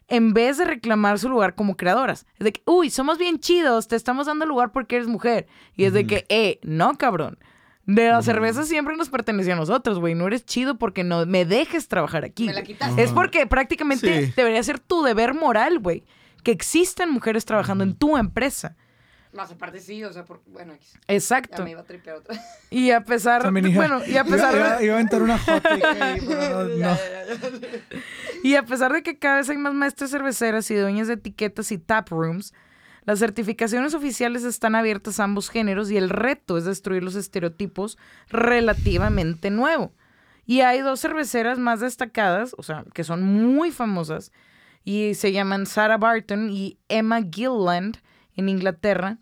Speaker 4: en vez de reclamar su lugar como creadoras. Es de que, uy, somos bien chidos, te estamos dando lugar porque eres mujer. Y es de que, eh, no, cabrón. De la cerveza siempre nos pertenecía a nosotros, güey. No eres chido porque no me dejes trabajar aquí.
Speaker 1: Me la
Speaker 4: güey.
Speaker 1: quitaste.
Speaker 4: Es porque prácticamente
Speaker 5: Sí.
Speaker 4: debería ser tu deber moral, güey. Que existan mujeres trabajando en tu empresa.
Speaker 1: Más aparte sí, o sea, por, bueno, ya
Speaker 4: Exacto.
Speaker 1: me iba a tripear otra.
Speaker 4: Y a pesar,
Speaker 6: También,
Speaker 4: bueno, y a pesar
Speaker 6: iba,
Speaker 4: de,
Speaker 6: iba a aventar una hot no.
Speaker 4: y a pesar de que cada vez hay más maestras cerveceras y dueñas de etiquetas y tap rooms, las certificaciones oficiales están abiertas a ambos géneros y el reto es destruir los estereotipos relativamente nuevo. Y hay dos cerveceras más destacadas, o sea, que son muy famosas, y se llaman Sarah Barton y Emma Gilland en Inglaterra,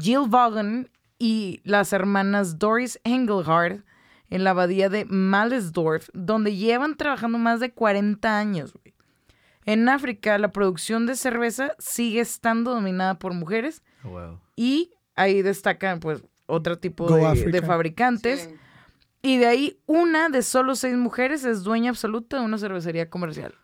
Speaker 4: Jill Vaughan y las hermanas Doris Engelhard en la abadía de Malesdorf, donde llevan trabajando más de 40 años. güey. En África, la producción de cerveza sigue estando dominada por mujeres
Speaker 5: Wow.
Speaker 4: y ahí destacan pues otro tipo de, fabricantes.
Speaker 1: Sí.
Speaker 4: Y de ahí una de solo seis mujeres es dueña absoluta de una cervecería comercial.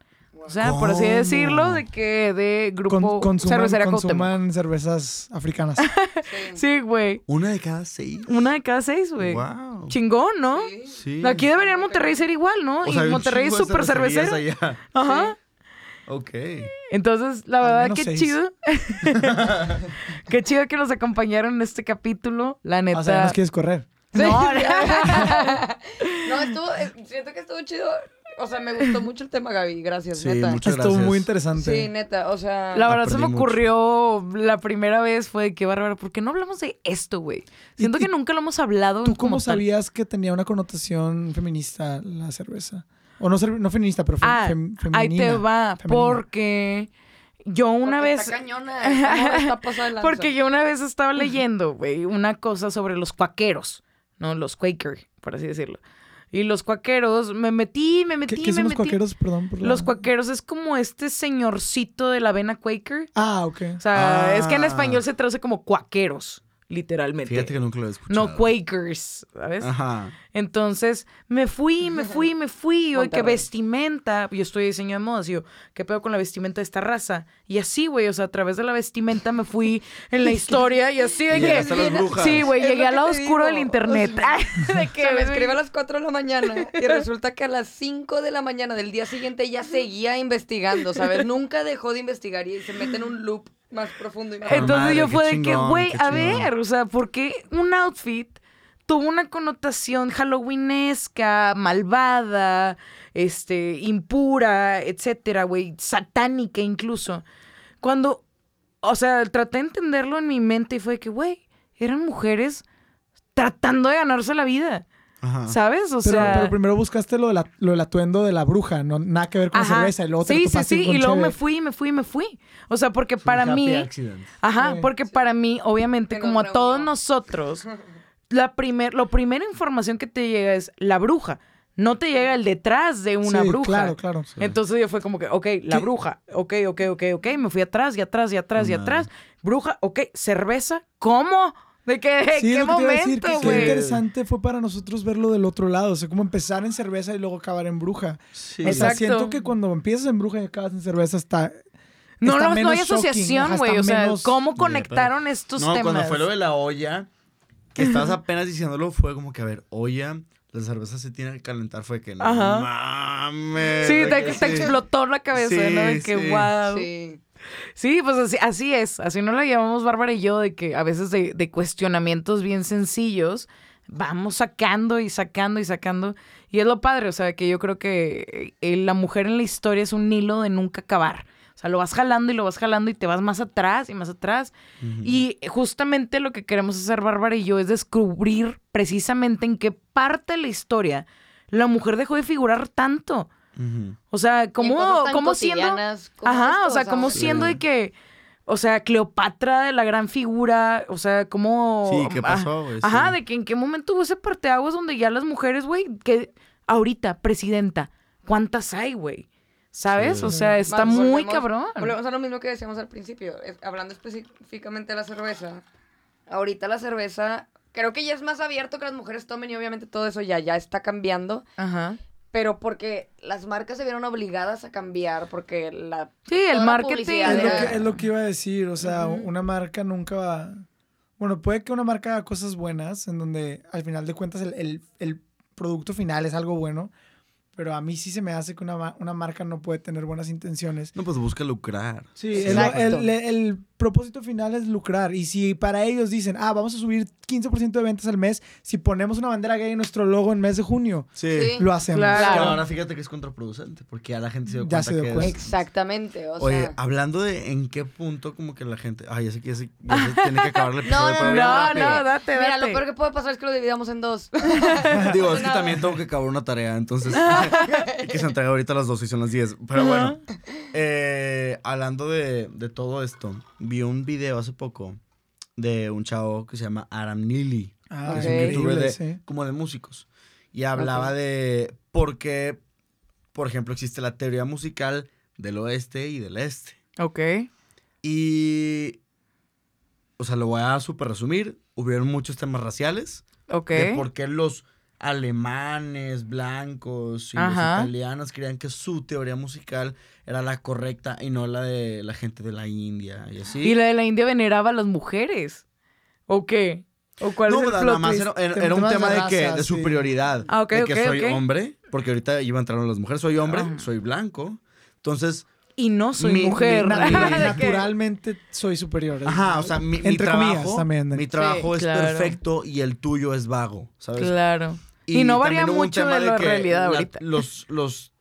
Speaker 4: O sea, por así decirlo, de que de grupo
Speaker 6: Con- consuman,
Speaker 4: cervecería
Speaker 6: consuman cervezas africanas.
Speaker 4: Sí, güey.
Speaker 5: Una de cada seis.
Speaker 4: Una de cada seis, güey.
Speaker 5: Wow.
Speaker 4: Chingón, ¿no?
Speaker 1: Sí.
Speaker 5: Sí.
Speaker 4: Aquí debería en Monterrey ser igual, ¿no?
Speaker 5: O sea, hay
Speaker 4: y Monterrey es súper cervecero.
Speaker 5: allá.
Speaker 4: Ajá.
Speaker 5: Ok.
Speaker 4: Entonces, la verdad, qué
Speaker 6: seis.
Speaker 4: chido. qué chido que nos acompañaron en este capítulo. La neta.
Speaker 6: O sea, nos quieres correr.
Speaker 4: No,
Speaker 1: No, estuvo, eh, siento que estuvo chido. O sea, me gustó mucho el tema, Gaby. Gracias,
Speaker 5: Sí,
Speaker 1: neta.
Speaker 5: muchas
Speaker 6: Estuvo
Speaker 5: gracias.
Speaker 6: muy interesante.
Speaker 1: Sí, neta, o sea.
Speaker 4: la verdad se me
Speaker 5: mucho.
Speaker 4: ocurrió la primera vez fue de qué bárbaro. ¿Por qué no hablamos de esto, güey? Siento
Speaker 6: Y-
Speaker 4: que nunca lo hemos hablado.
Speaker 6: ¿Tú
Speaker 4: como
Speaker 6: cómo
Speaker 4: tal.
Speaker 6: sabías que tenía una connotación feminista la cerveza? O no, no feminista, pero fe-
Speaker 4: Ah,
Speaker 6: fem-
Speaker 4: ahí
Speaker 6: femenina.
Speaker 4: te va.
Speaker 6: femenina.
Speaker 4: Porque yo una
Speaker 1: porque
Speaker 4: vez.
Speaker 1: Está cañona. está pasada de lanza.
Speaker 4: Porque yo una vez estaba leyendo, güey, una cosa sobre los cuaqueros, ¿no? Los Quaker, por así decirlo. Y los cuaqueros, me metí, me metí,
Speaker 6: ¿Qué, qué
Speaker 4: me
Speaker 6: son los
Speaker 4: metí.
Speaker 6: cuaqueros? Perdón. por la-
Speaker 4: Los cuaqueros es como este señorcito de la avena Quaker.
Speaker 6: Ah, ok.
Speaker 4: O sea,
Speaker 5: Ah.
Speaker 4: es que en español se traduce como cuaqueros, literalmente.
Speaker 5: Fíjate que nunca lo he escuchado.
Speaker 4: no Quakers, ¿sabes?
Speaker 5: Ajá.
Speaker 4: Entonces, me fui, me fui, me fui. Oye, que
Speaker 1: Monterrey.
Speaker 4: vestimenta. Yo estoy diseño de modas. Yo, ¿qué pedo con la vestimenta de esta raza? Y así, güey, o sea, a través de la vestimenta me fui en la historia y así de
Speaker 5: Y
Speaker 4: que. Sí, güey, llegué
Speaker 1: lo
Speaker 4: al lado oscuro del internet. de
Speaker 1: O
Speaker 4: que
Speaker 1: sea, me escribe a las 4 de la mañana y resulta que a las 5 de la mañana del día siguiente ya seguía investigando, ¿sabes? Nunca dejó de investigar y se mete en un loop más profundo y más
Speaker 4: Entonces
Speaker 5: madre,
Speaker 4: yo fue de que, güey, a ver, o sea, ¿por qué un outfit tuvo una connotación halloweenesca, malvada, este, impura, etcétera, güey, satánica incluso? Cuando, o sea, traté de entenderlo en mi mente y fue de que, güey, eran mujeres tratando de ganarse la vida,
Speaker 5: Ajá.
Speaker 4: ¿sabes? O
Speaker 6: Pero,
Speaker 4: sea...
Speaker 6: pero primero buscaste lo, de la- lo del atuendo de la bruja, no nada que ver con
Speaker 4: Ajá.
Speaker 6: cerveza. Y luego
Speaker 4: sí,
Speaker 6: lo
Speaker 4: sí, sí,
Speaker 6: con
Speaker 4: y luego
Speaker 6: cheve.
Speaker 4: me fui, me fui, me fui. O sea, porque para
Speaker 5: happy
Speaker 4: mí...
Speaker 5: accident.
Speaker 4: Ajá,
Speaker 6: Sí.
Speaker 4: porque para mí, obviamente, como a todos nosotros, la primer, lo primera información que te llega es la bruja. No te llega el detrás de una
Speaker 6: Sí,
Speaker 4: bruja.
Speaker 6: Claro, claro.
Speaker 4: Entonces yo fue como que, ok, la
Speaker 6: ¿Qué?
Speaker 4: bruja, ok, ok, ok, ok, me fui atrás y atrás y atrás y
Speaker 5: Madre.
Speaker 4: atrás. Bruja, ok, cerveza, ¿cómo? ¿De qué,
Speaker 6: Sí,
Speaker 4: qué
Speaker 6: es lo que te iba a decir,
Speaker 4: momento,
Speaker 6: que qué interesante fue para nosotros verlo del otro lado. O sea, como empezar en cerveza y luego acabar en bruja.
Speaker 5: Sí.
Speaker 6: O sea,
Speaker 4: Exacto.
Speaker 6: siento que cuando empiezas en bruja y acabas en cerveza está...
Speaker 4: No,
Speaker 6: está
Speaker 4: no, no
Speaker 6: menos
Speaker 4: hay
Speaker 6: shocking,
Speaker 4: asociación,
Speaker 6: ajá,
Speaker 4: güey.
Speaker 6: está
Speaker 4: O sea,
Speaker 6: menos-
Speaker 4: ¿cómo conectaron estos
Speaker 5: no,
Speaker 4: temas?
Speaker 5: cuando fue lo de la olla, que estabas apenas diciéndolo, fue como que, a ver, olla, la cerveza se tiene que calentar. Fue que, no
Speaker 4: Ajá.
Speaker 5: mames.
Speaker 4: Sí,
Speaker 5: de
Speaker 4: te,
Speaker 5: que
Speaker 4: te
Speaker 5: sí.
Speaker 4: explotó la cabeza,
Speaker 5: Sí,
Speaker 4: ¿no? De que,
Speaker 5: sí.
Speaker 4: wow.
Speaker 1: Sí.
Speaker 4: Sí, pues así, así es. Así no la llamamos Bárbara y yo, de que a veces de, de cuestionamientos bien sencillos vamos sacando y sacando y sacando. Y es lo padre, o sea, que yo creo que eh, la mujer en la historia es un hilo de nunca acabar. O sea, lo vas jalando y lo vas jalando y te vas más atrás y más atrás. Y justamente lo que queremos hacer Bárbara y yo es descubrir precisamente en qué parte de la historia la mujer dejó de figurar tanto. O sea,
Speaker 1: Y en
Speaker 4: ¿cómo,
Speaker 1: cosas tan
Speaker 4: cómo siendo...
Speaker 1: como
Speaker 4: Ajá,
Speaker 1: esto,
Speaker 4: o sea, como siendo de que, o sea, Cleopatra, la gran figura, o sea, como...
Speaker 5: Sí, ¿qué pasó, güey?
Speaker 4: Ajá,
Speaker 5: Sí.
Speaker 4: de que en qué momento hubo ese parteaguas donde ya las mujeres, güey, que ahorita, presidenta, ¿cuántas hay, güey? ¿Sabes?
Speaker 5: Sí.
Speaker 4: O sea, está
Speaker 1: Vamos,
Speaker 4: muy
Speaker 1: volvemos-
Speaker 4: cabrón.
Speaker 1: Volvemos a lo mismo que decíamos al principio, es- hablando específicamente de la cerveza. Ahorita la cerveza, creo que ya es más abierto que las mujeres tomen y obviamente todo eso ya, ya está cambiando,
Speaker 4: Ajá.
Speaker 1: Pero porque las marcas se vieron obligadas a cambiar porque la...
Speaker 4: Sí, el marketing.
Speaker 6: Es lo, que, es lo que iba a decir, o sea, una marca nunca va... Bueno, puede que una marca haga cosas buenas, en donde al final de cuentas el, el- el producto final es algo bueno, pero a mí sí se me hace que una, una marca no puede tener buenas intenciones.
Speaker 5: No, pues busca lucrar.
Speaker 6: Sí, el, el propósito final es lucrar. Y si para ellos dicen, ah, vamos a subir 15% de ventas al mes, si ponemos una bandera gay en nuestro logo en mes de junio,
Speaker 5: Sí.
Speaker 6: Lo hacemos.
Speaker 4: Claro.
Speaker 5: Ahora fíjate que es contraproducente, porque ya la gente se dio
Speaker 6: Ya
Speaker 5: cuenta
Speaker 6: se dio
Speaker 5: que
Speaker 6: cuenta.
Speaker 5: es-
Speaker 1: Exactamente, o
Speaker 5: Oye,
Speaker 1: sea...
Speaker 5: hablando de en qué punto como que la gente... Ay, ya sé que ya se, ya se tiene que acabar el episodio.
Speaker 1: No, no, no,
Speaker 4: No, date, date.
Speaker 1: Mira, lo peor que puede pasar es que lo dividamos en dos.
Speaker 5: Digo, es que también tengo que acabar una tarea, entonces... y que se entrega ahorita a las 12 y son las 10. Pero bueno, eh, hablando de, de todo esto, vi un video hace poco de un chavo que se llama Aram Neely.
Speaker 6: Ah,
Speaker 5: que es un youtuber de,
Speaker 6: sí.
Speaker 5: como de músicos. Y hablaba de por qué, por ejemplo, existe la teoría musical del oeste y del este.
Speaker 4: Ok.
Speaker 5: Y, o sea, lo voy a súper resumir. Hubieron muchos temas raciales
Speaker 4: Ok.
Speaker 5: de por qué los alemanes, blancos y
Speaker 4: Ajá.
Speaker 5: los italianos creían que su teoría musical era la correcta y no la de la gente de la India y así.
Speaker 4: Y la de la India veneraba a las mujeres. ¿O qué? ¿O cuál
Speaker 5: no,
Speaker 4: es el
Speaker 5: nada
Speaker 4: plot
Speaker 5: más era, era-
Speaker 6: Tem-
Speaker 5: era un tema
Speaker 6: de
Speaker 5: de, que, de
Speaker 6: sí.
Speaker 5: superioridad.
Speaker 4: Ah, ok,
Speaker 5: de que soy hombre, porque ahorita iban a entrar las mujeres. Soy hombre,
Speaker 4: Ajá.
Speaker 5: soy blanco. Entonces,
Speaker 4: Y no soy
Speaker 5: Mi-
Speaker 4: mujer.
Speaker 6: Naturalmente soy superior.
Speaker 5: ajá, o sea, mi, mi
Speaker 6: Entre comillas
Speaker 5: trabajo,
Speaker 6: también.
Speaker 5: mi trabajo es
Speaker 4: claro.
Speaker 5: perfecto y el tuyo es vago, ¿sabes?
Speaker 4: Claro. Y, no varía mucho de la realidad
Speaker 5: la-
Speaker 4: ahorita.
Speaker 5: Los, los,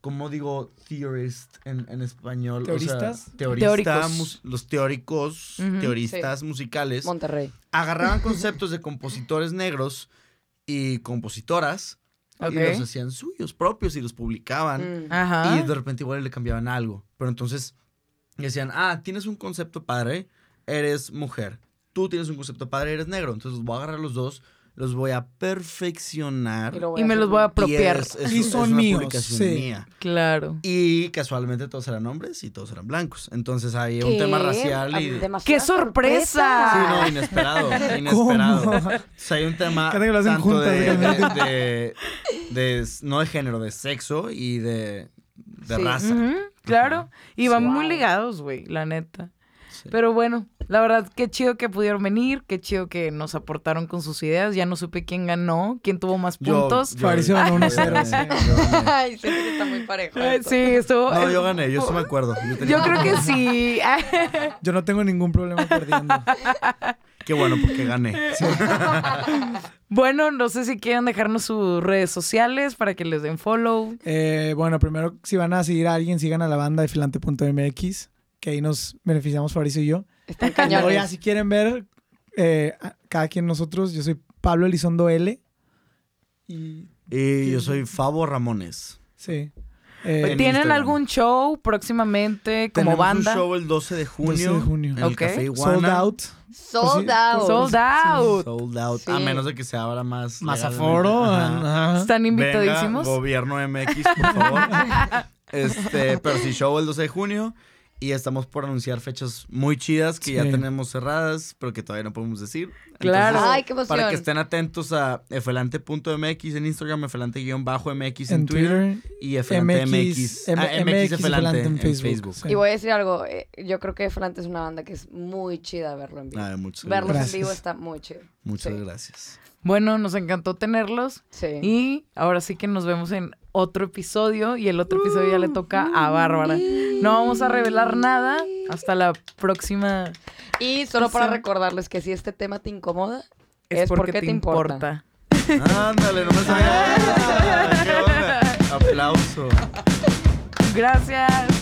Speaker 5: ¿cómo digo theorist en, en español? O sea,
Speaker 6: ¿Teoristas?
Speaker 5: teorista,
Speaker 4: Teóricos.
Speaker 5: mus- los teóricos, teoristas musicales,
Speaker 1: Monterrey.
Speaker 5: agarraban conceptos de compositores negros y compositoras
Speaker 4: Ok.
Speaker 5: y los hacían suyos propios y los publicaban.
Speaker 1: Mm.
Speaker 4: Ajá.
Speaker 5: Y de repente igual le cambiaban algo. Pero entonces decían, ah, tienes un concepto padre, eres mujer. Tú tienes un concepto padre, eres negro. Entonces voy a agarrar los dos, los voy a perfeccionar.
Speaker 1: Y, lo voy
Speaker 4: Y me los voy a apropiar.
Speaker 5: Y, es- es-
Speaker 6: Y
Speaker 5: es
Speaker 6: son
Speaker 5: una
Speaker 6: míos, sí.
Speaker 5: mía.
Speaker 4: Claro.
Speaker 5: Y casualmente todos eran hombres y todos eran blancos. Entonces había un tema racial y...
Speaker 4: ¡Qué sorpresa!
Speaker 5: Sí, no, inesperado, inesperado.
Speaker 6: ¿Cómo?
Speaker 5: O sea, hay un tema
Speaker 6: Cada que lo hacen
Speaker 5: tanto
Speaker 6: juntas,
Speaker 5: de,
Speaker 6: realmente.
Speaker 5: de- de- de- no de género, de sexo y de, de
Speaker 1: Sí.
Speaker 5: raza.
Speaker 4: Claro. Y van muy ligados, güey, la neta.
Speaker 5: Sí.
Speaker 4: Pero bueno, la verdad, qué chido que pudieron venir, qué chido que nos aportaron con sus ideas. Ya no supe quién ganó, quién tuvo más puntos.
Speaker 5: yo
Speaker 6: 1-0,
Speaker 5: gané,
Speaker 6: sí.
Speaker 5: yo gané.
Speaker 1: Ay, que está muy parejo. Esto.
Speaker 4: sí, estuvo.
Speaker 5: No, yo gané, yo sí me acuerdo. Yo, tenía-
Speaker 4: Yo creo que sí.
Speaker 6: Yo no tengo ningún problema perdiendo.
Speaker 5: Qué bueno, porque gané.
Speaker 4: bueno, no sé si quieren dejarnos sus redes sociales para que les den follow.
Speaker 6: Eh, bueno, primero, si van a seguir a alguien, sigan a la banda de filante.mx, que ahí nos beneficiamos Fabricio y yo.
Speaker 1: Están
Speaker 6: Y luego ya,
Speaker 1: cañones.
Speaker 6: si quieren ver, eh, a- cada quien nosotros, yo soy Pablo Elizondo L. Y
Speaker 5: Y yo soy Fabo Ramones.
Speaker 6: sí. Eh,
Speaker 5: En
Speaker 4: ¿Tienen
Speaker 5: Instagram.
Speaker 4: algún show próximamente como
Speaker 5: Tenemos
Speaker 4: banda?
Speaker 5: un show el 12 de junio.
Speaker 6: 12 de junio.
Speaker 5: En el
Speaker 4: Ok.
Speaker 5: Café Iguana.
Speaker 6: sold out.
Speaker 1: Sold out.
Speaker 4: Sold out.
Speaker 5: Sold out.
Speaker 1: Sí.
Speaker 5: A menos de que se abra más.
Speaker 6: Más aforo.
Speaker 5: Ajá.
Speaker 6: ajá.
Speaker 4: Están
Speaker 5: Venga,
Speaker 4: invitadísimos.
Speaker 5: gobierno MX, por favor. este, pero sí, show el 12 de junio. Y estamos por anunciar fechas muy chidas que ya tenemos cerradas, pero que todavía no podemos decir.
Speaker 4: Claro.
Speaker 3: Ay, qué emoción.
Speaker 5: Para que estén atentos a efelante.mx en Instagram, efelante-mx en,
Speaker 6: En
Speaker 5: Twitter,
Speaker 6: Twitter.
Speaker 5: y efelante MX,
Speaker 6: M-
Speaker 5: ah, MX
Speaker 6: MX
Speaker 5: Efelante en
Speaker 6: en
Speaker 5: Facebook.
Speaker 6: Facebook, sí.
Speaker 3: Y voy a decir algo, eh, yo creo que Flante es una banda que es muy chida verlo en vivo.
Speaker 5: Ay, gracias.
Speaker 3: en vivo está muy chido.
Speaker 5: Muchas
Speaker 3: Sí.
Speaker 5: gracias.
Speaker 4: Bueno, nos encantó tenerlos.
Speaker 3: Sí.
Speaker 4: Y ahora sí que nos vemos en otro episodio. Y el otro episodio ya le toca a Bárbara. No vamos a revelar nada. Hasta la próxima.
Speaker 3: Y solo para recordarles que si este tema te incomoda,
Speaker 4: Es,
Speaker 3: Es
Speaker 4: porque,
Speaker 3: porque
Speaker 4: te
Speaker 3: te importa.
Speaker 4: importa.
Speaker 5: Ándale, no me sabía. ¿Qué onda? Aplauso.
Speaker 4: Gracias.